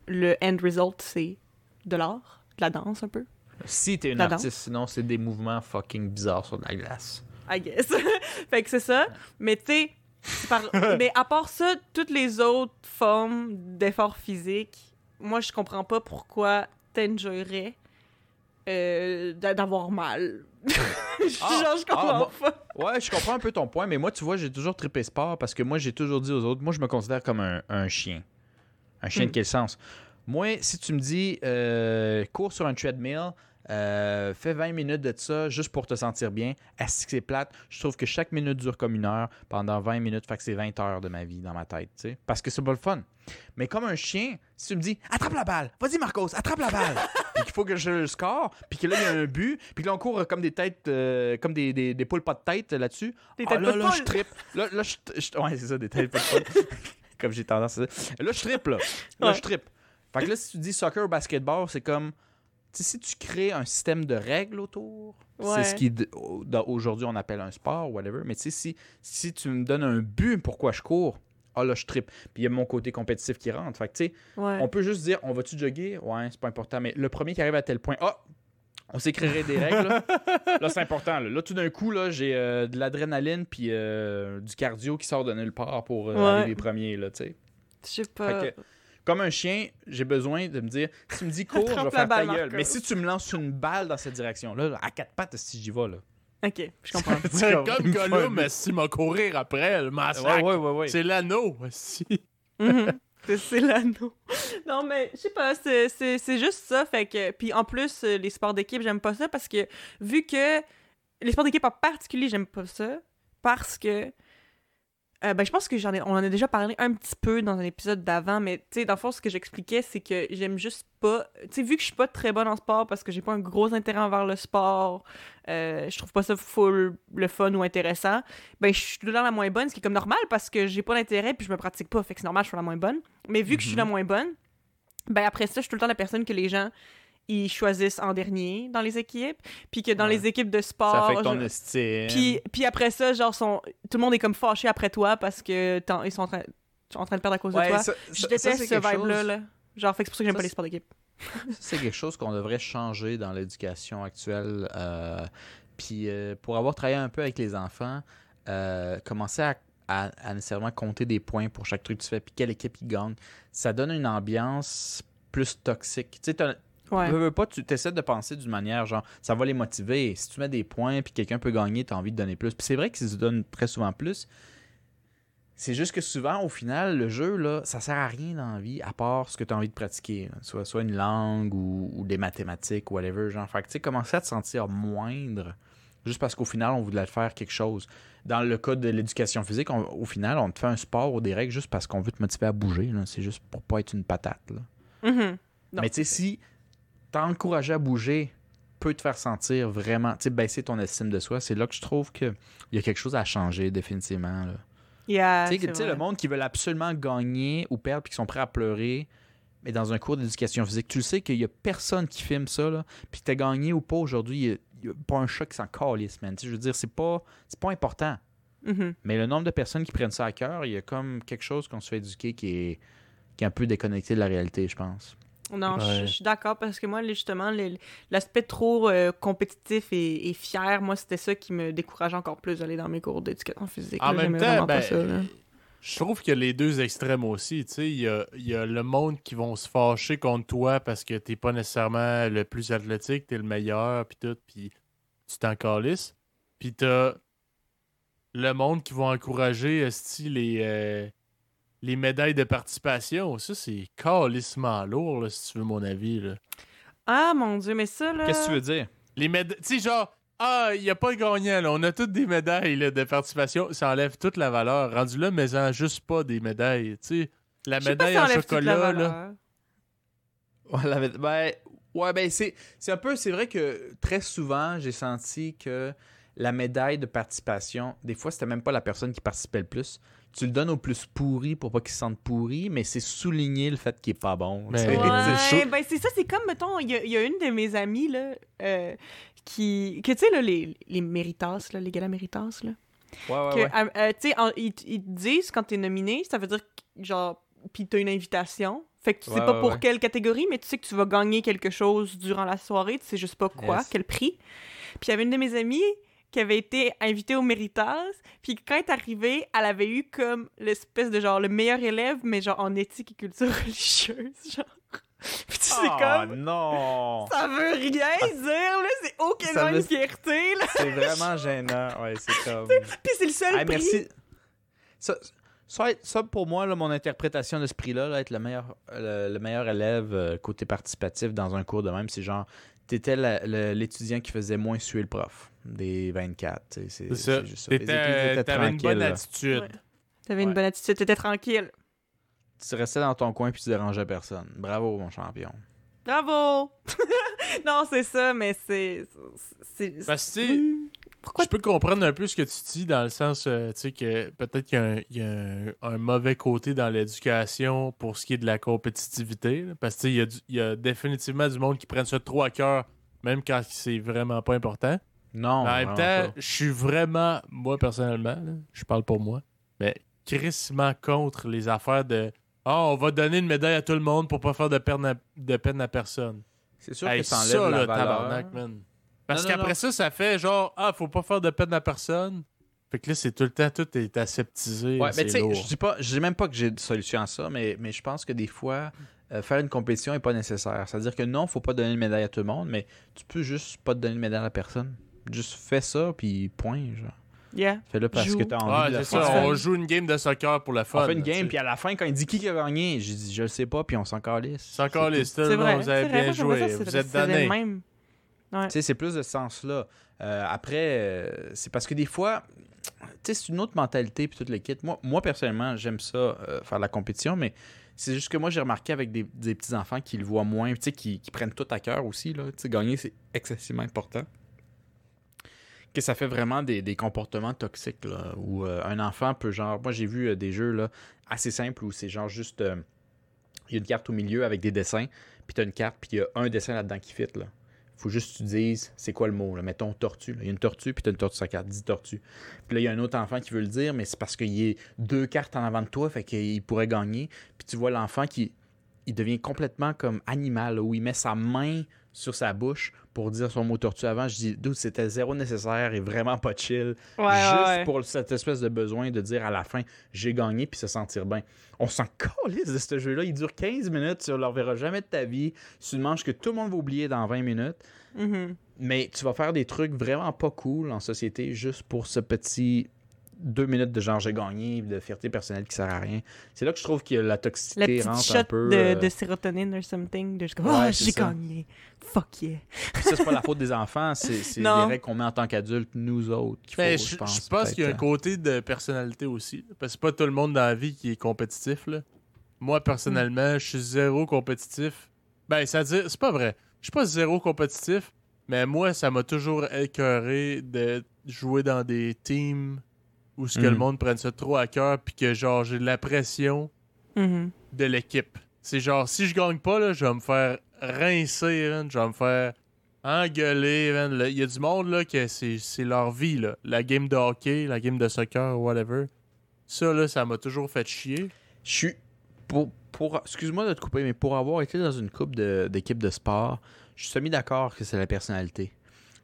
Speaker 2: le end result, c'est de l'art, de la danse un peu,
Speaker 3: Si t'es une
Speaker 2: La danse.
Speaker 3: artiste, sinon c'est des mouvements fucking bizarres sur de la glace.
Speaker 2: I guess. [LAUGHS] fait que c'est ça. Mais tu sais, par- [LAUGHS] mais à part ça, toutes les autres formes d'efforts physiques, moi, je comprends pas pourquoi t'enjoyerais euh, d'a- d'avoir mal. [LAUGHS]
Speaker 3: Ah,
Speaker 2: Genre, je comprends
Speaker 3: ah, moi-
Speaker 2: pas.
Speaker 3: Ouais, je comprends un peu ton point, mais moi, tu vois, j'ai toujours trippé sport parce que moi, j'ai toujours dit aux autres, moi, je me considère comme un, un chien. Un chien
Speaker 2: Mm.
Speaker 3: de quel sens? Moi, si tu me dis, euh, cours sur un treadmill, euh, fais 20 minutes de ça juste pour te sentir bien, est-ce que c'est plate? Je trouve que chaque minute dure comme une heure pendant 20 minutes, fait que c'est 20 heures de ma vie dans ma tête, tu sais, parce que c'est pas le fun. Mais comme un chien, si tu me dis, attrape la balle, vas-y Marcos, attrape la balle, [LAUGHS] puis qu'il faut que je le score, puis que là, il y a un but, puis que là, on court comme des têtes, euh, comme des, des, des poules pas de tête là-dessus.
Speaker 2: Des
Speaker 3: Ah,
Speaker 2: têtes
Speaker 3: là,
Speaker 2: pas de
Speaker 3: là, je trippe. Là, là, je, je- ouais, c'est ça, des têtes pas de poule. [LAUGHS] comme j'ai tendance à dire. Là, je trippe, là. Là,
Speaker 2: Ouais.
Speaker 3: je trippe. Fait que là, si tu dis soccer ou basketball, c'est comme. Tu sais, si tu crées un système de règles autour,
Speaker 2: Ouais.
Speaker 3: c'est ce qui aujourd'hui on appelle un sport, whatever. Mais tu sais, si, si tu me donnes un but pourquoi je cours, ah là, je trippe. Puis il y a mon côté compétitif qui rentre. Fait que tu sais,
Speaker 2: Ouais.
Speaker 3: on peut juste dire, on va-tu jogger? Ouais, c'est pas important. Mais le premier qui arrive à tel point, ah, on s'écrirait des règles. Là, Là, c'est important. Là. Là, tout d'un coup, là, j'ai euh, de l'adrénaline puis euh, du cardio qui sort de nulle part pour euh,
Speaker 2: Ouais.
Speaker 3: arriver premier. Là, tu sais.
Speaker 2: Je sais pas.
Speaker 3: Fait que, comme un chien, j'ai besoin de me dire, si tu me dis [LAUGHS] cours, je vais faire ta gueule.
Speaker 2: Marco.
Speaker 3: Mais si tu me lances une balle dans cette direction-là, à quatre pattes, si j'y vais, là.
Speaker 2: Ok, je comprends. [LAUGHS]
Speaker 1: C'est
Speaker 3: comme [LAUGHS]
Speaker 1: Gollum, mais s'il m'a courir après, le massacre.
Speaker 3: ouais, ouais, ouais.
Speaker 1: C'est l'anneau aussi.
Speaker 2: Mhm. C'est- C'est l'anneau. Non, mais je sais pas, c'est- c'est c'est juste ça. Fait que. Puis en plus, euh, les sports d'équipe, j'aime pas ça parce que vu que. Les sports d'équipe en particulier, j'aime pas ça parce que. Euh, ben, je pense que j'en ai, on en a déjà parlé un petit peu dans un épisode d'avant, mais tu sais, dans le fond, ce que j'expliquais, c'est que j'aime juste pas. Tu sais, vu que je suis pas très bonne en sport parce que j'ai pas un gros intérêt envers le sport, euh, je trouve pas ça full le fun ou intéressant, ben, je suis tout le temps la moins bonne, ce qui est comme normal parce que j'ai pas d'intérêt puis je me pratique pas, fait que c'est normal, je suis la moins bonne. Mais vu que je suis la moins bonne, ben, après ça, je suis tout le temps la personne que les gens ils choisissent en dernier dans les équipes, puis que dans
Speaker 3: Ouais.
Speaker 2: les équipes de
Speaker 3: Ça
Speaker 2: sport,
Speaker 3: affecte ton
Speaker 2: je-
Speaker 3: estime.
Speaker 2: puis, puis après ça, genre, sont... tout le monde est comme fâché après toi parce que ils sont en train... sont en train de perdre à cause
Speaker 3: Ouais,
Speaker 2: de toi.
Speaker 3: ça-
Speaker 2: je
Speaker 3: ça-
Speaker 2: déteste
Speaker 3: ça,
Speaker 2: ce vibe-là.
Speaker 3: chose-
Speaker 2: Là. Genre, fait que c'est pour ça que j'aime
Speaker 3: Ça,
Speaker 2: pas les sports d'équipe. [LAUGHS]
Speaker 3: Ça, c'est quelque chose qu'on devrait changer dans l'éducation actuelle. euh, puis euh, pour avoir travaillé un peu avec les enfants, euh, commencer à, à- à nécessairement compter des points pour chaque truc que tu fais, puis quelle équipe qui gagne, ça donne une ambiance plus toxique. Tu sais,
Speaker 2: Ouais.
Speaker 3: veux, veux pas, tu essaies de penser d'une manière genre, ça va les motiver. Si tu mets des points, puis quelqu'un peut gagner, tu as envie de donner plus. Puis c'est vrai qu'ils se donnent très souvent plus. C'est juste que souvent, au final, le jeu, là, ça sert à rien dans la vie, à part ce que tu as envie de pratiquer. là. Soit, soit une langue ou, ou des mathématiques, whatever. Genre, fait que, tu sais, commencer à te sentir moindre, juste parce qu'au final, on voudrait te faire quelque chose. Dans le cas de l'éducation physique, on- au final, on te fait un sport ou des règles juste parce qu'on veut te motiver à bouger. C'est juste pour pas être une patate. Là.
Speaker 2: Mhm. Non,
Speaker 3: Mais tu sais, si t'encourager à bouger peut te faire sentir vraiment, tu sais, baisser ton estime de soi, c'est là que je trouve qu'il y a quelque chose à changer définitivement. Là.
Speaker 2: Yeah,
Speaker 3: Tu sais, le monde qui veut absolument gagner ou perdre puis qui sont prêts à pleurer, mais dans un cours d'éducation physique, tu le sais qu'il y a personne qui filme ça, là. Puis que t'as gagné ou pas aujourd'hui, il y a- pas un qui s'en calisse, man. Je veux dire, c'est pas, c'est pas important.
Speaker 2: Mhm.
Speaker 3: Mais le nombre de personnes qui prennent ça à cœur, il y a comme quelque chose qu'on se fait éduquer qui est, qui est un peu déconnecté de la réalité, je pense.
Speaker 2: Non, je-
Speaker 1: Ouais.
Speaker 2: je suis d'accord parce que moi, justement, l'aspect trop euh, compétitif et, et fier, moi, c'était ça qui me décourageait encore plus d'aller dans mes cours d'éducation physique.
Speaker 1: En
Speaker 2: là.
Speaker 1: même temps, ben,
Speaker 2: ça,
Speaker 1: je trouve qu'il y a les deux extrêmes aussi. Tu sais, il y a, il y a le monde qui vont se fâcher contre toi parce que t'es pas nécessairement le plus athlétique, t'es le meilleur, puis tout, puis tu t'en calisses. Puis t'as le monde qui vont encourager les, euh, les médailles de participation. Ça, c'est calissement lourd, là, si tu veux mon avis. Là.
Speaker 2: Ah, mon Dieu, mais ça, là...
Speaker 3: Qu'est-ce que tu veux dire?
Speaker 1: Les médailles. Tu sais, genre, ah, il n'y a pas gagnant, là. On a toutes des médailles là, de participation. Ça enlève toute la valeur. Rendu là, mais en juste pas des médailles. Tu sais, la médaille en
Speaker 2: toute la
Speaker 1: chocolat, là.
Speaker 3: Ouais, la ben, ouais, ben c'est, c'est un peu, c'est vrai que très souvent, j'ai senti que la médaille de participation, des fois, c'était même pas la personne qui participait le plus. Tu le donnes au plus pourri pour pas qu'il se sente pourri, mais c'est souligner le fait qu'il est pas bon.
Speaker 1: Mais-. Ouais.
Speaker 2: Ben c'est ça, c'est comme, mettons, il y, a- il y a une de mes amies, là, euh, qui... Que, tu sais, là, les, les méritas, là, les galas méritas, là.
Speaker 3: Ouais, ouais, ouais.
Speaker 2: euh, euh, tu sais, ils, ils te disent quand t'es nominé, ça veut dire, genre, puis t'as une invitation. Fait que tu sais pas
Speaker 3: ouais,
Speaker 2: pour
Speaker 3: ouais.
Speaker 2: quelle catégorie, mais tu sais que tu vas gagner quelque chose durant la soirée, tu sais juste pas quoi,
Speaker 3: Yes.
Speaker 2: quel prix. Puis il y avait une de mes amies qui avait été invitée au Méritas, puis quand elle est arrivée, elle avait eu comme l'espèce de genre le meilleur élève, mais genre en éthique et culture [LAUGHS] religieuse, genre. Puis tu sais,
Speaker 3: Ah,
Speaker 2: comme...
Speaker 3: non!
Speaker 2: Ça veut rien dire, là, c'est aucunement
Speaker 3: veut-
Speaker 2: une fierté, là.
Speaker 3: C'est vraiment gênant. Ouais, c'est [LAUGHS] comme.
Speaker 2: Puis c'est le seul
Speaker 3: Hey,
Speaker 2: prix.
Speaker 3: merci. Ça, ça, ça, pour moi, là, mon interprétation de ce prix-là, là, être le meilleur, le, le meilleur élève euh, côté participatif dans un cours de même, c'est genre, t'étais l'étudiant qui faisait moins suer le prof des 24. tu sais, C'est
Speaker 1: ça. T'avais une bonne attitude.
Speaker 2: Ouais. T'avais une
Speaker 3: Ouais.
Speaker 2: bonne attitude, t'étais tranquille.
Speaker 3: Tu restais dans ton coin puis tu dérangeais personne. Bravo, mon champion.
Speaker 2: Bravo! [LAUGHS] non, c'est ça, mais c'est. c'est-
Speaker 1: Parce que, tu sais.
Speaker 2: Pourquoi
Speaker 1: je peux comprendre un peu ce que tu dis dans le sens, euh, tu sais, que peut-être qu'il y a, un, il y a un- un mauvais côté dans l'éducation pour ce qui est de la compétitivité. là. parce que, tu sais, il y, a du- il y a définitivement du monde qui prennent ça trop à cœur, même quand c'est vraiment pas important.
Speaker 3: Non,
Speaker 1: Mais en même temps, je suis vraiment, moi personnellement, là, je parle pour moi, mais crissement contre les affaires de Ah, on va donner une médaille à tout le monde pour pas faire de peine à, de peine à personne.
Speaker 3: C'est sûr
Speaker 1: Hey,
Speaker 3: que ça enlève
Speaker 1: ça,
Speaker 3: la
Speaker 1: là,
Speaker 3: valeur.
Speaker 1: tabarnak, man. Parce qu'après ça, ça fait genre Ah, faut pas faire de peine à personne. Fait que là, c'est tout le temps, tout est aseptisé.
Speaker 3: Ouais, mais tu sais, je dis pas, je dis même pas que j'ai de solution à ça, mais, mais je pense que des fois, euh, faire une compétition est pas nécessaire. C'est-à-dire que non, faut pas donner une médaille à tout le monde, mais tu peux juste pas te donner une médaille à personne. Juste fais ça, puis point, genre.
Speaker 2: Yeah.
Speaker 3: Fais-le parce
Speaker 2: Joue.
Speaker 3: que t'as envie de
Speaker 1: ça,
Speaker 3: faire.
Speaker 1: on joue une game de soccer pour la fun.
Speaker 3: On fait une game, puis à la fin, quand il dit qui a gagné, j'ai dit je le sais pas, puis on s'en calisse.
Speaker 1: Encore les
Speaker 2: C'est vrai.
Speaker 1: vous
Speaker 2: c'est
Speaker 1: avez
Speaker 2: vrai,
Speaker 1: bien joué,
Speaker 2: ça,
Speaker 1: vous êtes
Speaker 2: même. Ouais.
Speaker 3: Tu sais, c'est plus de ce sens-là. Euh, après, euh, c'est parce que des fois, tu sais, c'est une autre mentalité puis toute l'équipe. Moi, moi, personnellement, j'aime ça, euh, faire la compétition, mais c'est juste que moi, j'ai remarqué avec des, des petits-enfants qui le voient moins, tu sais, qui, qui prennent tout à cœur aussi, là. Tu sais, gagner, c'est excessivement important. Que ça fait vraiment des, comportements toxiques, là, où euh, un enfant peut, genre... Moi, j'ai vu euh, des jeux, là, assez simples, où c'est genre juste... euh, il y a une carte au milieu avec des dessins, puis t'as une carte, puis il y a un dessin là-dedans qui fit, là faut juste que tu dises c'est quoi le mot. Là? Mettons tortue. Il y a une tortue, puis tu as une tortue sur la carte. Dis tortue. Puis là, il y a un autre enfant qui veut le dire, mais c'est parce qu'il y a deux cartes en avant de toi, fait qu'il pourrait gagner. Puis tu vois l'enfant qui il devient complètement comme animal, là, où il met sa main sur sa bouche pour dire son mot tortue avant. Je dis, d'où c'était zéro nécessaire et vraiment pas chill.
Speaker 2: Ouais,
Speaker 3: juste
Speaker 2: ouais.
Speaker 3: pour cette espèce de besoin de dire à la fin, j'ai gagné, puis se sentir bien. On s'en calisse de ce jeu-là. Il dure 15 minutes, tu ne le reverras jamais de ta vie. C'est une manche que tout le monde va oublier dans 20 minutes.
Speaker 2: Mhm.
Speaker 3: Mais tu vas faire des trucs vraiment pas cool en société juste pour ce petit deux minutes de genre j'ai gagné, de fierté personnelle qui sert à rien. C'est là que je trouve que la
Speaker 2: La
Speaker 3: toxicité
Speaker 2: petite
Speaker 3: rentre
Speaker 2: shot
Speaker 3: un peu.
Speaker 2: de,
Speaker 3: euh,
Speaker 2: de sérotonine or something. De juste comme,
Speaker 3: Ouais,
Speaker 2: oh, j'ai gagné. Fuck yeah.
Speaker 3: puis ça, c'est pas la faute des enfants, c'est [LAUGHS] c'est les règles qu'on met en tant qu'adultes, nous autres. qu'il
Speaker 1: Ben,
Speaker 3: faut,
Speaker 1: je,
Speaker 3: je pense,
Speaker 1: je pense qu'il y a un côté de personnalité aussi. Parce que c'est pas tout le monde dans la vie qui est compétitif. Là. Moi, personnellement, je suis zéro compétitif. Ben, c'est-à-dire, c'est pas vrai. Je suis pas zéro compétitif, mais moi, ça m'a toujours écœuré de jouer dans des teams Ou ce que
Speaker 3: Mhm.
Speaker 1: le monde prenne ça trop à cœur, puis que genre j'ai de la pression
Speaker 2: Mhm.
Speaker 1: de l'équipe. C'est genre, si je gagne pas, là, je vais me faire rincer, je vais me faire engueuler. Il y a du monde là, que c'est c'est leur vie. Là. La game de hockey, la game de soccer, whatever. Ça, là, ça m'a toujours fait chier.
Speaker 3: Je suis. Pour, pour, Excuse-moi de te couper, mais pour avoir été dans une coupe de- d'équipes de, sport, je suis semi-d'accord que c'est la personnalité.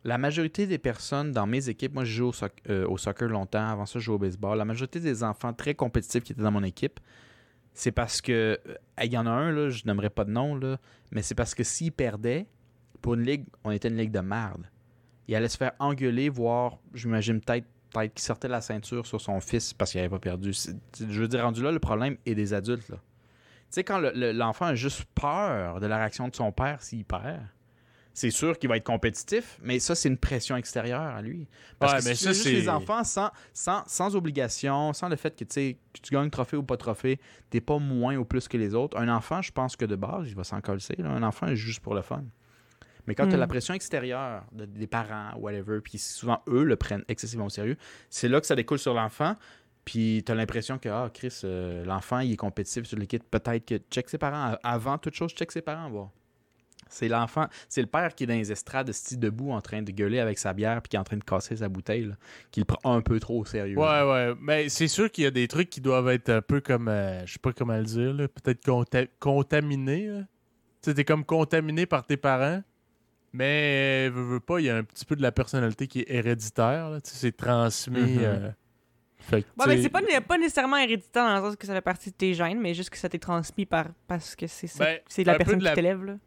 Speaker 3: La majorité des personnes dans mes équipes, moi je joue au, euh, soccer longtemps, avant ça je joue au baseball. La majorité des enfants très compétitifs qui étaient dans mon équipe, c'est parce que. euh, Il y en a un, là, je n'aimerais pas de nom, là, mais c'est parce que s'il perdait, pour une ligue, on était une ligue de merde. Il allait se faire engueuler, voire, j'imagine peut-être peut-être qu'il sortait la ceinture sur son fils parce qu'il n'avait pas perdu. Je veux dire, rendu là, le problème est des adultes. Là. Tu sais, quand le- le- l'enfant a juste peur de la réaction de son père s'il perd, c'est sûr qu'il va être compétitif, mais ça, c'est une pression extérieure à lui. Parce
Speaker 1: Ouais,
Speaker 3: que
Speaker 1: mais
Speaker 3: si
Speaker 1: ça,
Speaker 3: tu fais juste
Speaker 1: c'est-
Speaker 3: les enfants sans, sans, sans obligation, sans le fait que, tu sais, que tu gagnes trophée ou pas trophée, t'es pas moins ou plus que les autres. Un enfant, je pense que de base, il va s'en coller. Un enfant est juste pour le fun. Mais quand tu as la pression extérieure de- des parents, whatever, puis souvent eux le prennent excessivement au sérieux, c'est là que ça découle sur l'enfant. Puis tu as l'impression que, ah, Chris, euh, l'enfant, il est compétitif sur l'équipe. Peut-être que check ses parents. Avant toute chose, check ses parents, voir. C'est l'enfant, c'est le père qui est dans les estrades, style debout, en train de gueuler avec sa bière, puis qui est en train de casser sa bouteille, là, qui le prend un peu trop au sérieux.
Speaker 1: Ouais, ouais. Mais c'est sûr qu'il y a des trucs qui doivent être un peu comme. euh, je sais pas comment le dire, Peut-être conta- contaminés. Tu sais, t'es comme contaminé par tes parents. Mais, euh, veux, veux pas, il y a un petit peu de la personnalité qui est héréditaire. là. Tu sais, c'est transmis. Euh, fait que,
Speaker 2: Ouais, mais c'est pas, pas nécessairement héréditaire dans le sens que ça fait partie de tes gènes, mais juste que ça t'est transmis par parce que c'est ça-
Speaker 1: Ben,
Speaker 2: c'est la personne
Speaker 1: de la-
Speaker 2: qui t'élève.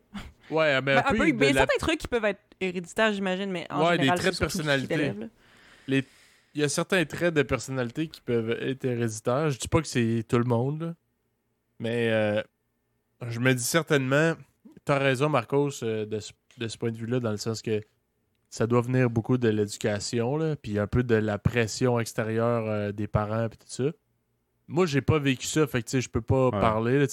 Speaker 1: Ouais, mais
Speaker 2: Ben,
Speaker 1: un peu.
Speaker 2: un peu,
Speaker 1: de
Speaker 2: mais il y a
Speaker 1: la-
Speaker 2: certains trucs qui peuvent être héréditaires, j'imagine, mais en
Speaker 1: Ouais, des
Speaker 2: général,
Speaker 1: traits
Speaker 2: c'est
Speaker 1: de personnalité.
Speaker 2: là.
Speaker 1: Il y a certains traits de personnalité qui peuvent être héréditaires. Je dis pas que c'est tout le monde, là. mais euh, je me dis certainement, t'as raison, Marcos, euh, de, ce, de ce point de vue-là, dans le sens que ça doit venir beaucoup de l'éducation, là, puis un peu de la pression extérieure euh, des parents, puis tout ça. Moi, j'ai pas vécu ça, fait que tu sais, je peux pas
Speaker 3: Ouais.
Speaker 1: parler. là,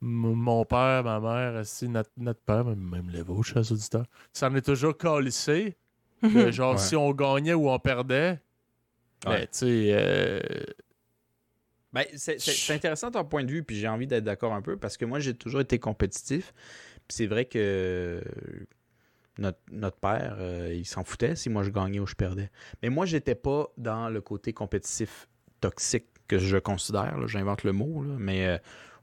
Speaker 1: mon père, ma mère, esti, notre, notre père, même, même les vôtres, chers auditeurs, ça en est toujours calissé. de genre,
Speaker 3: Ouais.
Speaker 1: si on gagnait ou on perdait, ben, tu sais, euh,
Speaker 3: Ben, c'est intéressant ton point de vue, puis j'ai envie d'être d'accord un peu, parce que moi, j'ai toujours été compétitif. Puis c'est vrai que notre, notre père, euh, il s'en foutait si moi je gagnais ou je perdais. Mais moi, j'étais pas dans le côté compétitif toxique que je considère, là, j'invente le mot, là, mais euh,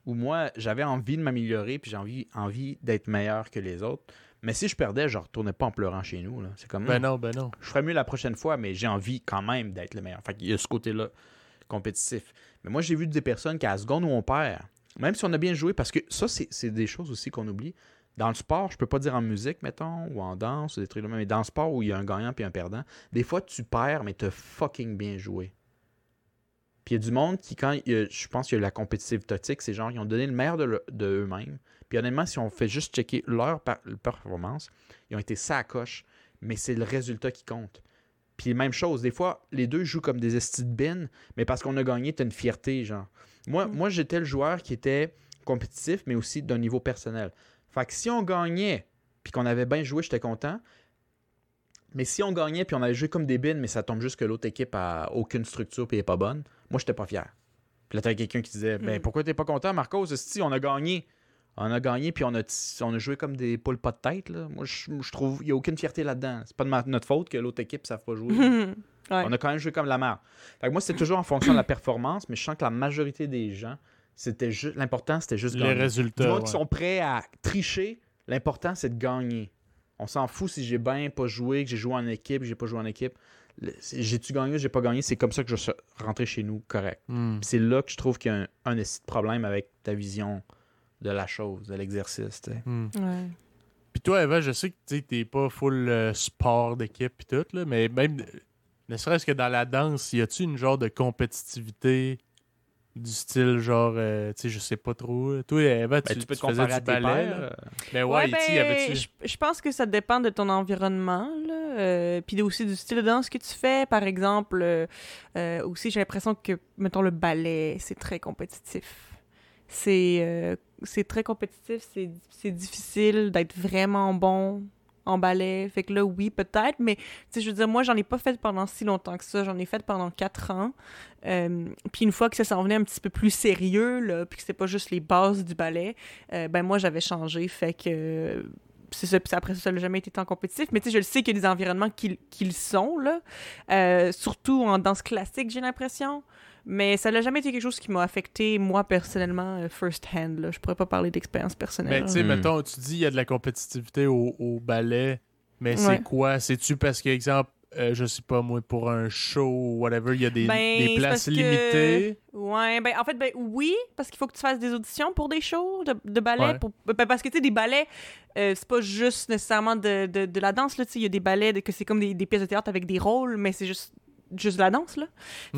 Speaker 3: où moi, j'avais envie de m'améliorer, puis j'ai envie, envie d'être meilleur que les autres. Mais si je perdais, je retournais pas en pleurant chez nous. là. C'est comme,
Speaker 1: ben non, ben non.
Speaker 3: je ferais mieux la prochaine fois, mais j'ai envie quand même d'être le meilleur. Fait qu'il y a ce côté-là compétitif. Mais moi, j'ai vu des personnes qui, à la seconde où on perd, même si on a bien joué, parce que ça, c'est c'est des choses aussi qu'on oublie. Dans le sport, je peux pas dire en musique, mettons, ou en danse, ou des trucs même, mais dans le sport où il y a un gagnant puis un perdant, des fois, tu perds, mais tu as fucking bien joué. Puis il y a du monde qui, quand il y a- je pense qu'il y a la compétitive toxique, c'est genre, ils ont donné le meilleur de, le- de eux-mêmes. Puis honnêtement, si on fait juste checker leur par- performance, ils ont été sacoches, mais c'est le résultat qui compte. Puis même chose, des fois, les deux jouent comme des estis de bin, mais parce qu'on a gagné, t'as une fierté, genre. Moi,
Speaker 2: Mm.
Speaker 3: moi j'étais le joueur qui était compétitif, mais aussi d'un niveau personnel. Fait que si on gagnait, puis qu'on avait bien joué, j'étais content. Mais si on gagnait, puis on avait joué comme des bins, mais ça tombe juste que l'autre équipe a aucune structure, puis elle est pas bonne, moi, j'étais pas fier. Puis là, t'avais quelqu'un qui disait, ben
Speaker 2: Mm.
Speaker 3: pourquoi t'es pas content, Marcos? Si on a gagné. On a gagné, puis on a, on a joué comme des poules pas de tête. Là. Moi, je, je trouve qu'il n'y a aucune fierté là-dedans. C'est pas de ma- notre faute que l'autre équipe ne savent pas jouer. [LAUGHS]
Speaker 2: Ouais.
Speaker 3: On a quand même joué comme la merde. Fait que moi, c'était toujours en fonction de la performance, mais je sens que la majorité des gens, c'était juste l'important, c'était juste
Speaker 1: Les
Speaker 3: gagner. Du
Speaker 1: résultats. ouais.
Speaker 3: qui sont prêts à tricher, l'important, c'est de gagner. On s'en fout si j'ai bien pas joué, que j'ai joué en équipe, que j'ai pas joué en équipe. J'ai-tu gagné ou j'ai pas gagné? C'est comme ça que je suis rentré chez nous, correct.
Speaker 1: Hmm.
Speaker 3: C'est là que je trouve qu'il y a un, un problème avec ta vision de la chose, de l'exercice.
Speaker 2: Ouais.
Speaker 1: Puis toi, Eva, je sais que tu t'es pas full euh, sport d'équipe et tout, là, mais même, ne serait-ce que dans la danse, y a-tu une genre de compétitivité du style genre, euh, tu sais, je sais pas trop. Toi, Eva, tu,
Speaker 3: Ben, tu peux te
Speaker 1: faisais
Speaker 3: comparer
Speaker 1: du
Speaker 3: à tes
Speaker 1: ballet,
Speaker 3: pères.
Speaker 1: Mais ouais,
Speaker 2: Ouais,
Speaker 1: tu
Speaker 2: ben, je, pense que ça dépend de ton environnement, là, euh, puis aussi du style de danse que tu fais. Par exemple, euh, aussi, j'ai l'impression que, mettons, le ballet, c'est très compétitif. C'est euh, c'est très compétitif, c'est c'est difficile d'être vraiment bon en ballet. Fait que là, oui, peut-être, mais tu sais, je veux dire, moi, j'en ai pas fait pendant si longtemps que ça. J'en ai fait pendant quatre ans. Euh, puis une fois que ça s'en venait un petit peu plus sérieux, là, puis que c'était pas juste les bases du ballet, euh, ben moi, j'avais changé. Fait que c'est ça, puis après ça, ça n'a jamais été tant compétitif, mais tu sais, je le sais qu'il y a des environnements qui, qui sont, là. Euh, surtout en danse classique, j'ai l'impression. Mais ça n'a jamais été quelque chose qui m'a affecté, moi, personnellement, euh, first hand. Là. Je pourrais pas parler d'expérience personnelle.
Speaker 1: Mais tu sais,
Speaker 3: Hmm.
Speaker 1: mettons, tu dis il y a de la compétitivité au, au ballet, mais c'est
Speaker 2: Ouais.
Speaker 1: quoi? C'est-tu parce que, exemple, euh, je sais pas moi, pour un show ou whatever, il y a des,
Speaker 2: Ben,
Speaker 1: des places
Speaker 2: parce que-
Speaker 1: limitées?
Speaker 2: Ouais, ben en fait, ben oui, parce qu'il faut que tu fasses des auditions pour des shows de, de ballet.
Speaker 1: Ouais.
Speaker 2: Pour, ben, parce que, tu sais, des ballets, euh, c'est pas juste nécessairement de, de, de la danse, là. Tu sais, il y a des ballets que c'est comme des, des pièces de théâtre avec des rôles, mais c'est juste, juste de la danse, là.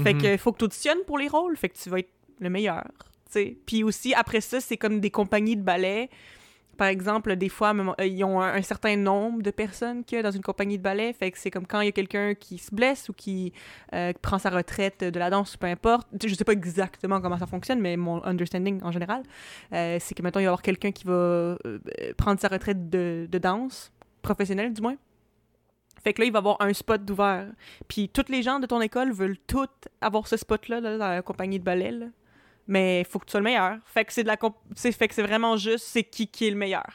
Speaker 2: Fait
Speaker 1: Mhm.
Speaker 2: que faut que tu auditionnes pour les rôles, fait que tu vas être le meilleur. tu sais. Puis aussi, après ça, c'est comme des compagnies de ballet. Par exemple, des fois, euh, ils ont un, un certain nombre de personnes qu'il y a dans une compagnie de ballet. Fait que c'est comme quand il y a quelqu'un qui se blesse ou qui euh, prend sa retraite de la danse, peu importe. Je sais pas exactement comment ça fonctionne, mais mon understanding en général, euh, c'est que maintenant il va y avoir quelqu'un qui va euh, prendre sa retraite de, de danse, professionnelle du moins. Fait que là, il va avoir un spot d'ouvert. Puis toutes les gens de ton école veulent toutes avoir ce spot-là là, dans la compagnie de ballet. là. Mais il faut que tu sois le meilleur. Fait que c'est de la comp- c'est- fait que c'est vraiment juste c'est qui qui est le meilleur.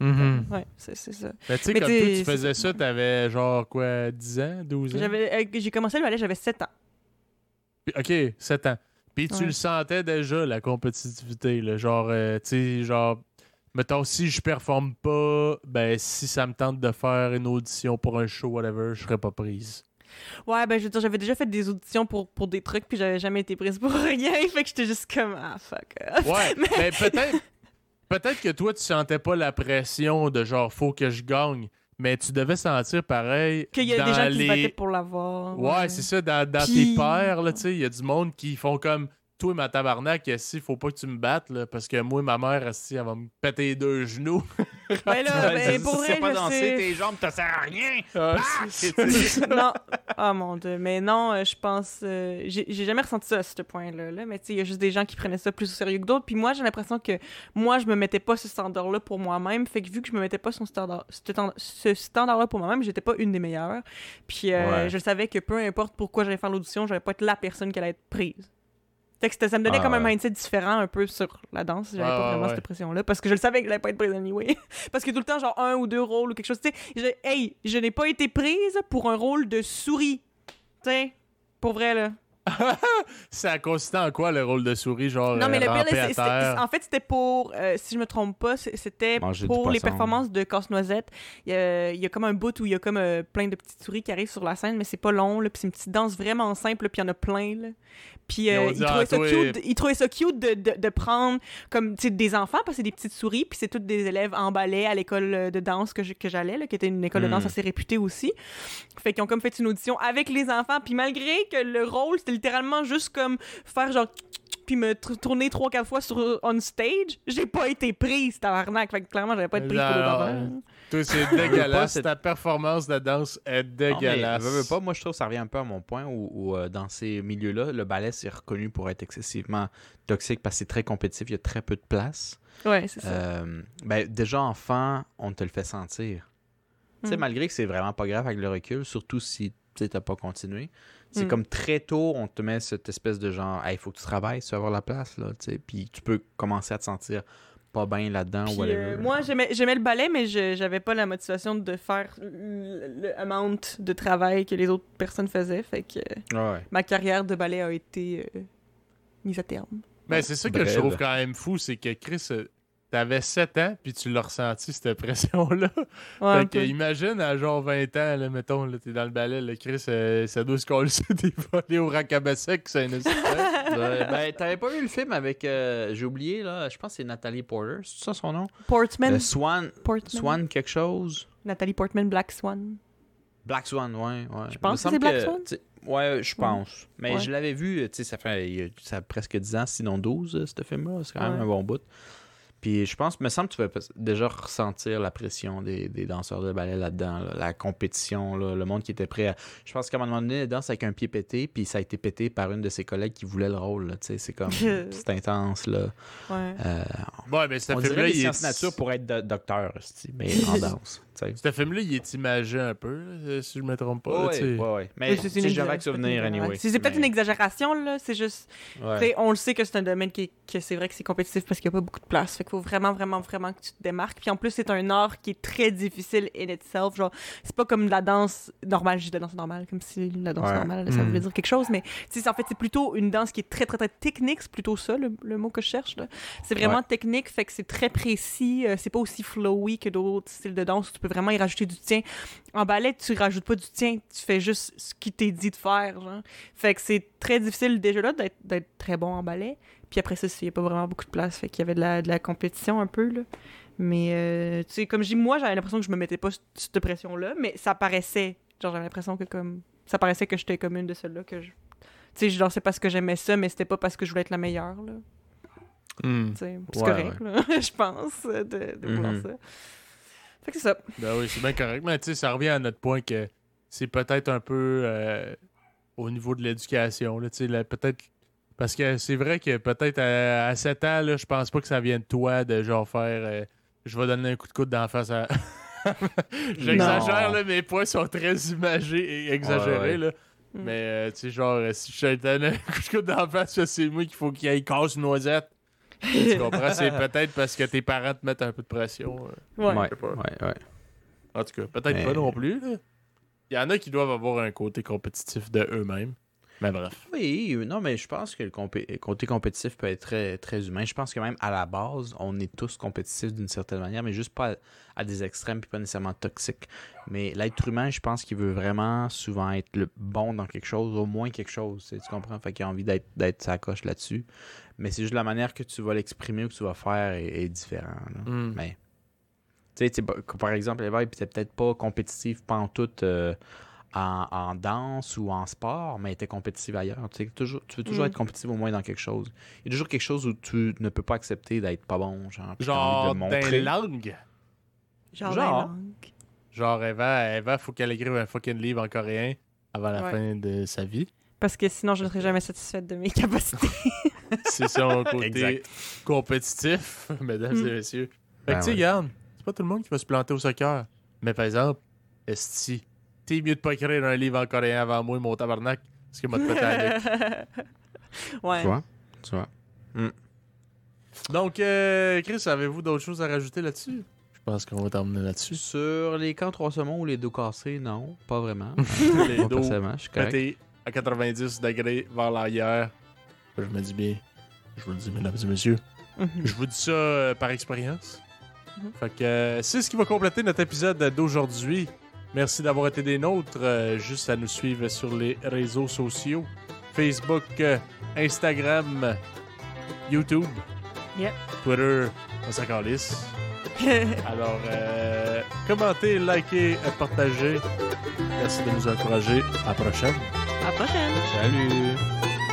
Speaker 1: Mhm.
Speaker 2: Ouais, c'est ça.
Speaker 1: Mais tu sais, comme toi, tu faisais
Speaker 2: ça.
Speaker 1: t'avais genre quoi, 10 ans, 12 ans?
Speaker 2: J'avais euh, j'ai commencé le ballet, j'avais 7 ans.
Speaker 1: Ok, 7 ans. Puis tu
Speaker 2: Ouais.
Speaker 1: le sentais déjà, la compétitivité, là, genre, euh, tu sais, genre, mettons, si je performe pas, ben, si ça me tente de faire une audition pour un show, whatever, je serais pas prise.
Speaker 2: Ouais, ben je veux dire, j'avais déjà fait des auditions pour, pour des trucs, puis j'avais jamais été prise pour [LAUGHS] rien. Fait que j'étais juste comme ah fuck. off.
Speaker 1: Ouais, [LAUGHS] mais peut-être peut-être que toi, tu sentais pas la pression de genre, faut que je gagne, mais tu devais sentir pareil.
Speaker 2: Qu'il y a
Speaker 1: dans
Speaker 2: des gens qui se battaient pour l'avoir.
Speaker 1: Ouais, c'est ça, dans, dans
Speaker 2: Puis-
Speaker 1: tes pairs, là, tu sais, il y a du monde qui font comme toi, ma tabarnak, si faut pas que tu me battes, là, parce que moi, ma mère, si, elle va me péter les deux genoux. [LAUGHS]
Speaker 2: Ben là, ben, pour
Speaker 3: si
Speaker 2: vrai,
Speaker 3: pas
Speaker 2: je
Speaker 3: danser,
Speaker 2: sais.
Speaker 3: tes jambes, ça sert à rien.
Speaker 1: Ah, c'est- [LAUGHS]
Speaker 2: non. Oh mon dieu. Mais non, euh, je pense. euh, j'ai jamais ressenti ça à ce point-là. Là. Mais tu sais, il y a juste des gens qui prenaient ça plus au sérieux que d'autres. Puis moi, j'ai l'impression que moi, je me mettais pas ce standard-là pour moi-même. Fait que vu que je me mettais pas son standard, ce stand- ce standard-là pour moi-même, j'étais pas une des meilleures. Puis euh,
Speaker 3: Ouais.
Speaker 2: je savais que peu importe pourquoi j'allais faire l'audition, j'allais pas être la personne qui allait être prise. Fait que ça me donnait
Speaker 3: Ah,
Speaker 2: comme un mindset différent un peu sur la danse. J'avais
Speaker 1: Ah,
Speaker 2: pas vraiment
Speaker 1: ouais.
Speaker 2: cette pression-là parce que je le savais que j'allais pas être prise anyway. [LAUGHS] parce que tout le temps, genre un ou deux rôles ou quelque chose. Tu sais, je- hey, je n'ai pas été prise pour un rôle de souris. Tu sais, pour vrai, là. [LAUGHS]
Speaker 1: ça consistait en quoi le rôle de souris, genre
Speaker 2: Non, mais
Speaker 1: euh,
Speaker 2: le pire, là,
Speaker 1: à
Speaker 2: c'est- en fait, c'était pour, euh, si je me trompe pas, c'était pour les performances de Casse-Noisette. Il y, a, il y a comme un bout où il y a comme euh, plein de petites souris qui arrivent sur la scène, mais c'est pas long, là, puis c'est une petite danse vraiment simple, puis il y en a plein, là. Puis
Speaker 1: Ils
Speaker 2: euh,
Speaker 1: ah,
Speaker 2: trouvaient ça cute, ils trouvaient ça cute de, de, de prendre comme des enfants, parce que c'est des petites souris, puis c'est toutes des élèves en ballet à l'école euh, de danse que je- que j'allais, là, qui était une école de danse
Speaker 3: Hmm.
Speaker 2: assez réputée aussi. Fait qu'ils ont comme fait une audition avec les enfants, puis malgré que le rôle, c'était littéralement juste comme faire genre puis me tourner trois quatre fois sur on stage, j'ai pas été prise tabarnak. Fait que clairement, j'avais pas été prise pour affaire.
Speaker 1: Toi, c'est dégueulasse. Ta performance de danse est
Speaker 3: Non, mais,
Speaker 1: dégueulasse.
Speaker 3: veux, veux pas, moi je trouve que ça revient un peu à mon point où, où, euh, dans ces milieux-là, le ballet c'est reconnu pour être excessivement toxique parce que c'est très compétitif, il y a très peu de place.
Speaker 2: Ouais, c'est ça.
Speaker 3: Euh, ben, déjà enfant, on te le fait sentir. Tu sais,
Speaker 2: Mm.
Speaker 3: malgré que c'est vraiment pas grave avec le recul, surtout si tu n'as pas continué, c'est
Speaker 2: Mm.
Speaker 3: comme très tôt, on te met cette espèce de genre, il faut que tu travailles, tu vas avoir la place, là, tu sais, puis tu peux commencer à te sentir pas bien là-dedans, ou whatever.
Speaker 2: euh, moi, j'aimais j'aimais le ballet, mais je j'avais pas la motivation de faire le, le amount de travail que les autres personnes faisaient. Fait que
Speaker 3: Ouais.
Speaker 2: ma carrière de ballet a été euh, mise à terme.
Speaker 1: Mais c'est ça que
Speaker 3: Bref.
Speaker 1: je trouve quand même fou, c'est que Chris, euh, t'avais 7 ans, puis tu l'as ressenti, cette pression-là.
Speaker 2: Ouais,
Speaker 1: fait que imagine, à genre 20 ans, là, mettons, là, t'es dans le ballet, là, Chris, euh, ça doit se coller des [LAUGHS] volets au racabessec, c'est un
Speaker 3: Ouais, ben, [LAUGHS] t'avais pas vu le film avec, euh, j'ai oublié, là, je pense que c'est Nathalie Porter, c'est ça son nom?
Speaker 2: Portman.
Speaker 3: Le Swan,
Speaker 2: Portman.
Speaker 3: Swan quelque chose?
Speaker 2: Nathalie Portman, Black Swan.
Speaker 3: Black Swan, ouais. ouais.
Speaker 2: Je pense que c'est Black Swan?
Speaker 3: Ouais, je pense. Mais
Speaker 2: Ouais.
Speaker 3: je l'avais vu, tu sais, ça fait ça a presque 10 ans, sinon 12, euh, ce film-là. C'est quand même
Speaker 2: Ouais.
Speaker 3: un bon bout. Puis je pense, me semble que tu vas déjà ressentir la pression des, des danseurs de ballet là-dedans, là, la compétition, là, le monde qui était prêt à... Je pense qu'à un moment donné, elle danse avec un pied pété, puis ça a été pété par une de ses collègues qui voulait le rôle, là, tu sais, c'est comme... [LAUGHS] c'est intense, là.
Speaker 2: Ouais.
Speaker 3: Euh,
Speaker 1: Ouais, mais ce
Speaker 3: on dirait
Speaker 1: il
Speaker 3: sciences
Speaker 1: est.
Speaker 3: nature pour être do- docteur, mais en [LAUGHS] danse.
Speaker 1: Ce film-là, il est imagé un peu, là, si je me trompe pas. tu sais.
Speaker 3: ouais. Mais
Speaker 2: c'est une
Speaker 3: un souvenir, anyway.
Speaker 2: C'est peut-être
Speaker 3: Mais-
Speaker 2: une exagération, là. C'est juste.
Speaker 3: ouais.
Speaker 2: On le sait que c'est un domaine qui, que c'est vrai que c'est compétitif parce qu'il n'y a pas beaucoup de place. Fait qu'il faut vraiment, vraiment, vraiment que tu te démarques. Puis en plus, c'est un art qui est très difficile in itself. Genre, c'est pas comme de la danse normale. Je dis de la danse normale, comme si la danse
Speaker 3: Ouais.
Speaker 2: normale, ça
Speaker 3: Mm.
Speaker 2: voulait dire quelque chose. Mais en fait, c'est plutôt une danse qui est très, très, très technique. C'est plutôt ça, le, le mot que je cherche. C'est vraiment
Speaker 3: Ouais.
Speaker 2: technique. Fait que c'est très précis. euh, c'est pas aussi flowy que d'autres styles de danse. Tu peux vraiment y rajouter du tien. En ballet, tu rajoutes pas du tien. Tu fais juste ce qui t'est dit de faire. Genre. Fait que c'est très difficile déjà là d'être très bon en ballet. Puis après ça, il n'y a pas vraiment beaucoup de place. Fait qu'il y avait de la, de la compétition un peu. Là. Mais, euh, tu sais, comme je dis, moi, j'avais l'impression que je me mettais pas cette pression-là, mais ça paraissait. Genre, j'avais l'impression que comme. Ça paraissait que j'étais comme une de celles-là. que je... Tu sais, je dansais parce que j'aimais ça, mais c'était pas parce que je voulais être la meilleure. Là. Tu sais, C'est
Speaker 3: Ouais,
Speaker 2: correct, là, [LAUGHS] je pense, de, de vouloir
Speaker 3: Mhm.
Speaker 2: ça. Fait que c'est ça.
Speaker 1: Ben oui, c'est bien correct. Mais tu sais, ça revient à notre point que c'est peut-être un peu euh, au niveau de l'éducation. là, tu sais, là, Peut-être. Parce que c'est vrai que peut-être à, à 7 ans, là, je pense pas que ça vienne de toi de genre faire. euh, je vais donner un coup de coude d'en face à. [LAUGHS] J'exagère, là, mes points sont très imagés et exagérés.
Speaker 3: Ouais, ouais.
Speaker 1: Là.
Speaker 2: Mm.
Speaker 1: Mais euh, tu sais, genre, si je te donne un [LAUGHS] coup de coude d'en face, ça, c'est moi qu'il faut qu'il aille casse une noisette. Tu comprends? C'est peut-être parce que tes parents te mettent un peu de pression. euh.
Speaker 2: Ouais.
Speaker 3: Ouais.
Speaker 1: En tout cas, peut-être
Speaker 3: Mais-
Speaker 1: pas non plus. là. Il y en a qui doivent avoir un côté compétitif de eux-mêmes. Mais bref.
Speaker 3: Oui, non, mais je pense que le compé- côté compétitif peut être très, très humain. Je pense que même à la base, on est tous compétitifs d'une certaine manière, mais juste pas à, à des extrêmes puis pas nécessairement toxiques. Mais l'être humain, je pense qu'il veut vraiment souvent être le bon dans quelque chose, au moins quelque chose. tu Tu comprends? Fait qu'il a envie d'être, d'être sa coche là-dessus. Mais c'est juste la manière que tu vas l'exprimer ou que tu vas faire est, est différent.
Speaker 1: Hmm.
Speaker 3: Mais, tu sais, tu par- exemple, Eva, était peut-être pas compétitif pantoute euh, en, en danse ou en sport, mais elle était compétitive ailleurs. Tu, sais, toujours, tu veux toujours
Speaker 2: Mm.
Speaker 3: être compétitif au moins dans quelque chose. Il y a toujours quelque chose où tu ne peux pas accepter d'être pas bon. Genre,
Speaker 1: Genre,
Speaker 3: envie de
Speaker 1: dans
Speaker 3: le
Speaker 1: les
Speaker 3: montrer.
Speaker 1: langues.
Speaker 2: Genre,
Speaker 3: Genre.
Speaker 2: la langue.
Speaker 1: Genre, Eva, Eva faut qu'elle écrive un fucking livre en coréen avant la
Speaker 2: Ouais.
Speaker 1: fin de sa vie.
Speaker 2: Parce que sinon, je ne serais jamais satisfaite de mes capacités. [LAUGHS]
Speaker 1: C'est son côté
Speaker 3: Exact.
Speaker 1: compétitif, [LAUGHS] mesdames et messieurs. Fait
Speaker 3: Ben
Speaker 1: que, tu sais,
Speaker 3: ouais.
Speaker 1: regarde, c'est pas tout le monde qui va se planter au soccer. Mais par exemple, Esti, t'es mieux de pas écrire un livre en coréen avant moi, mon tabarnak, parce que moi, te [LAUGHS]
Speaker 2: ouais.
Speaker 3: Tu vois? Tu vois?
Speaker 1: Donc, euh, Chris, avez-vous d'autres choses à rajouter là-dessus? Je pense qu'on va terminer là-dessus.
Speaker 3: Sur les camps trois saumons ou les dos cassés, non, pas vraiment. [LAUGHS]
Speaker 1: Les
Speaker 3: Moi,
Speaker 1: dos pétés à 90 degrés vers l'arrière. Je me dis bien, je vous le dis, mesdames et messieurs,
Speaker 2: Mhm.
Speaker 1: je vous dis ça euh, par expérience.
Speaker 2: Mhm.
Speaker 1: Fait que euh, c'est ce qui va compléter notre épisode d'aujourd'hui. Merci d'avoir été des nôtres. Euh, juste à nous suivre sur les réseaux sociaux Facebook, euh, Instagram, YouTube,
Speaker 2: Yep.
Speaker 1: Twitter, on s'en. [LAUGHS] Alors, euh, commentez, likez, partagez. Merci de nous encourager. À la prochaine.
Speaker 2: À la prochaine.
Speaker 3: Salut!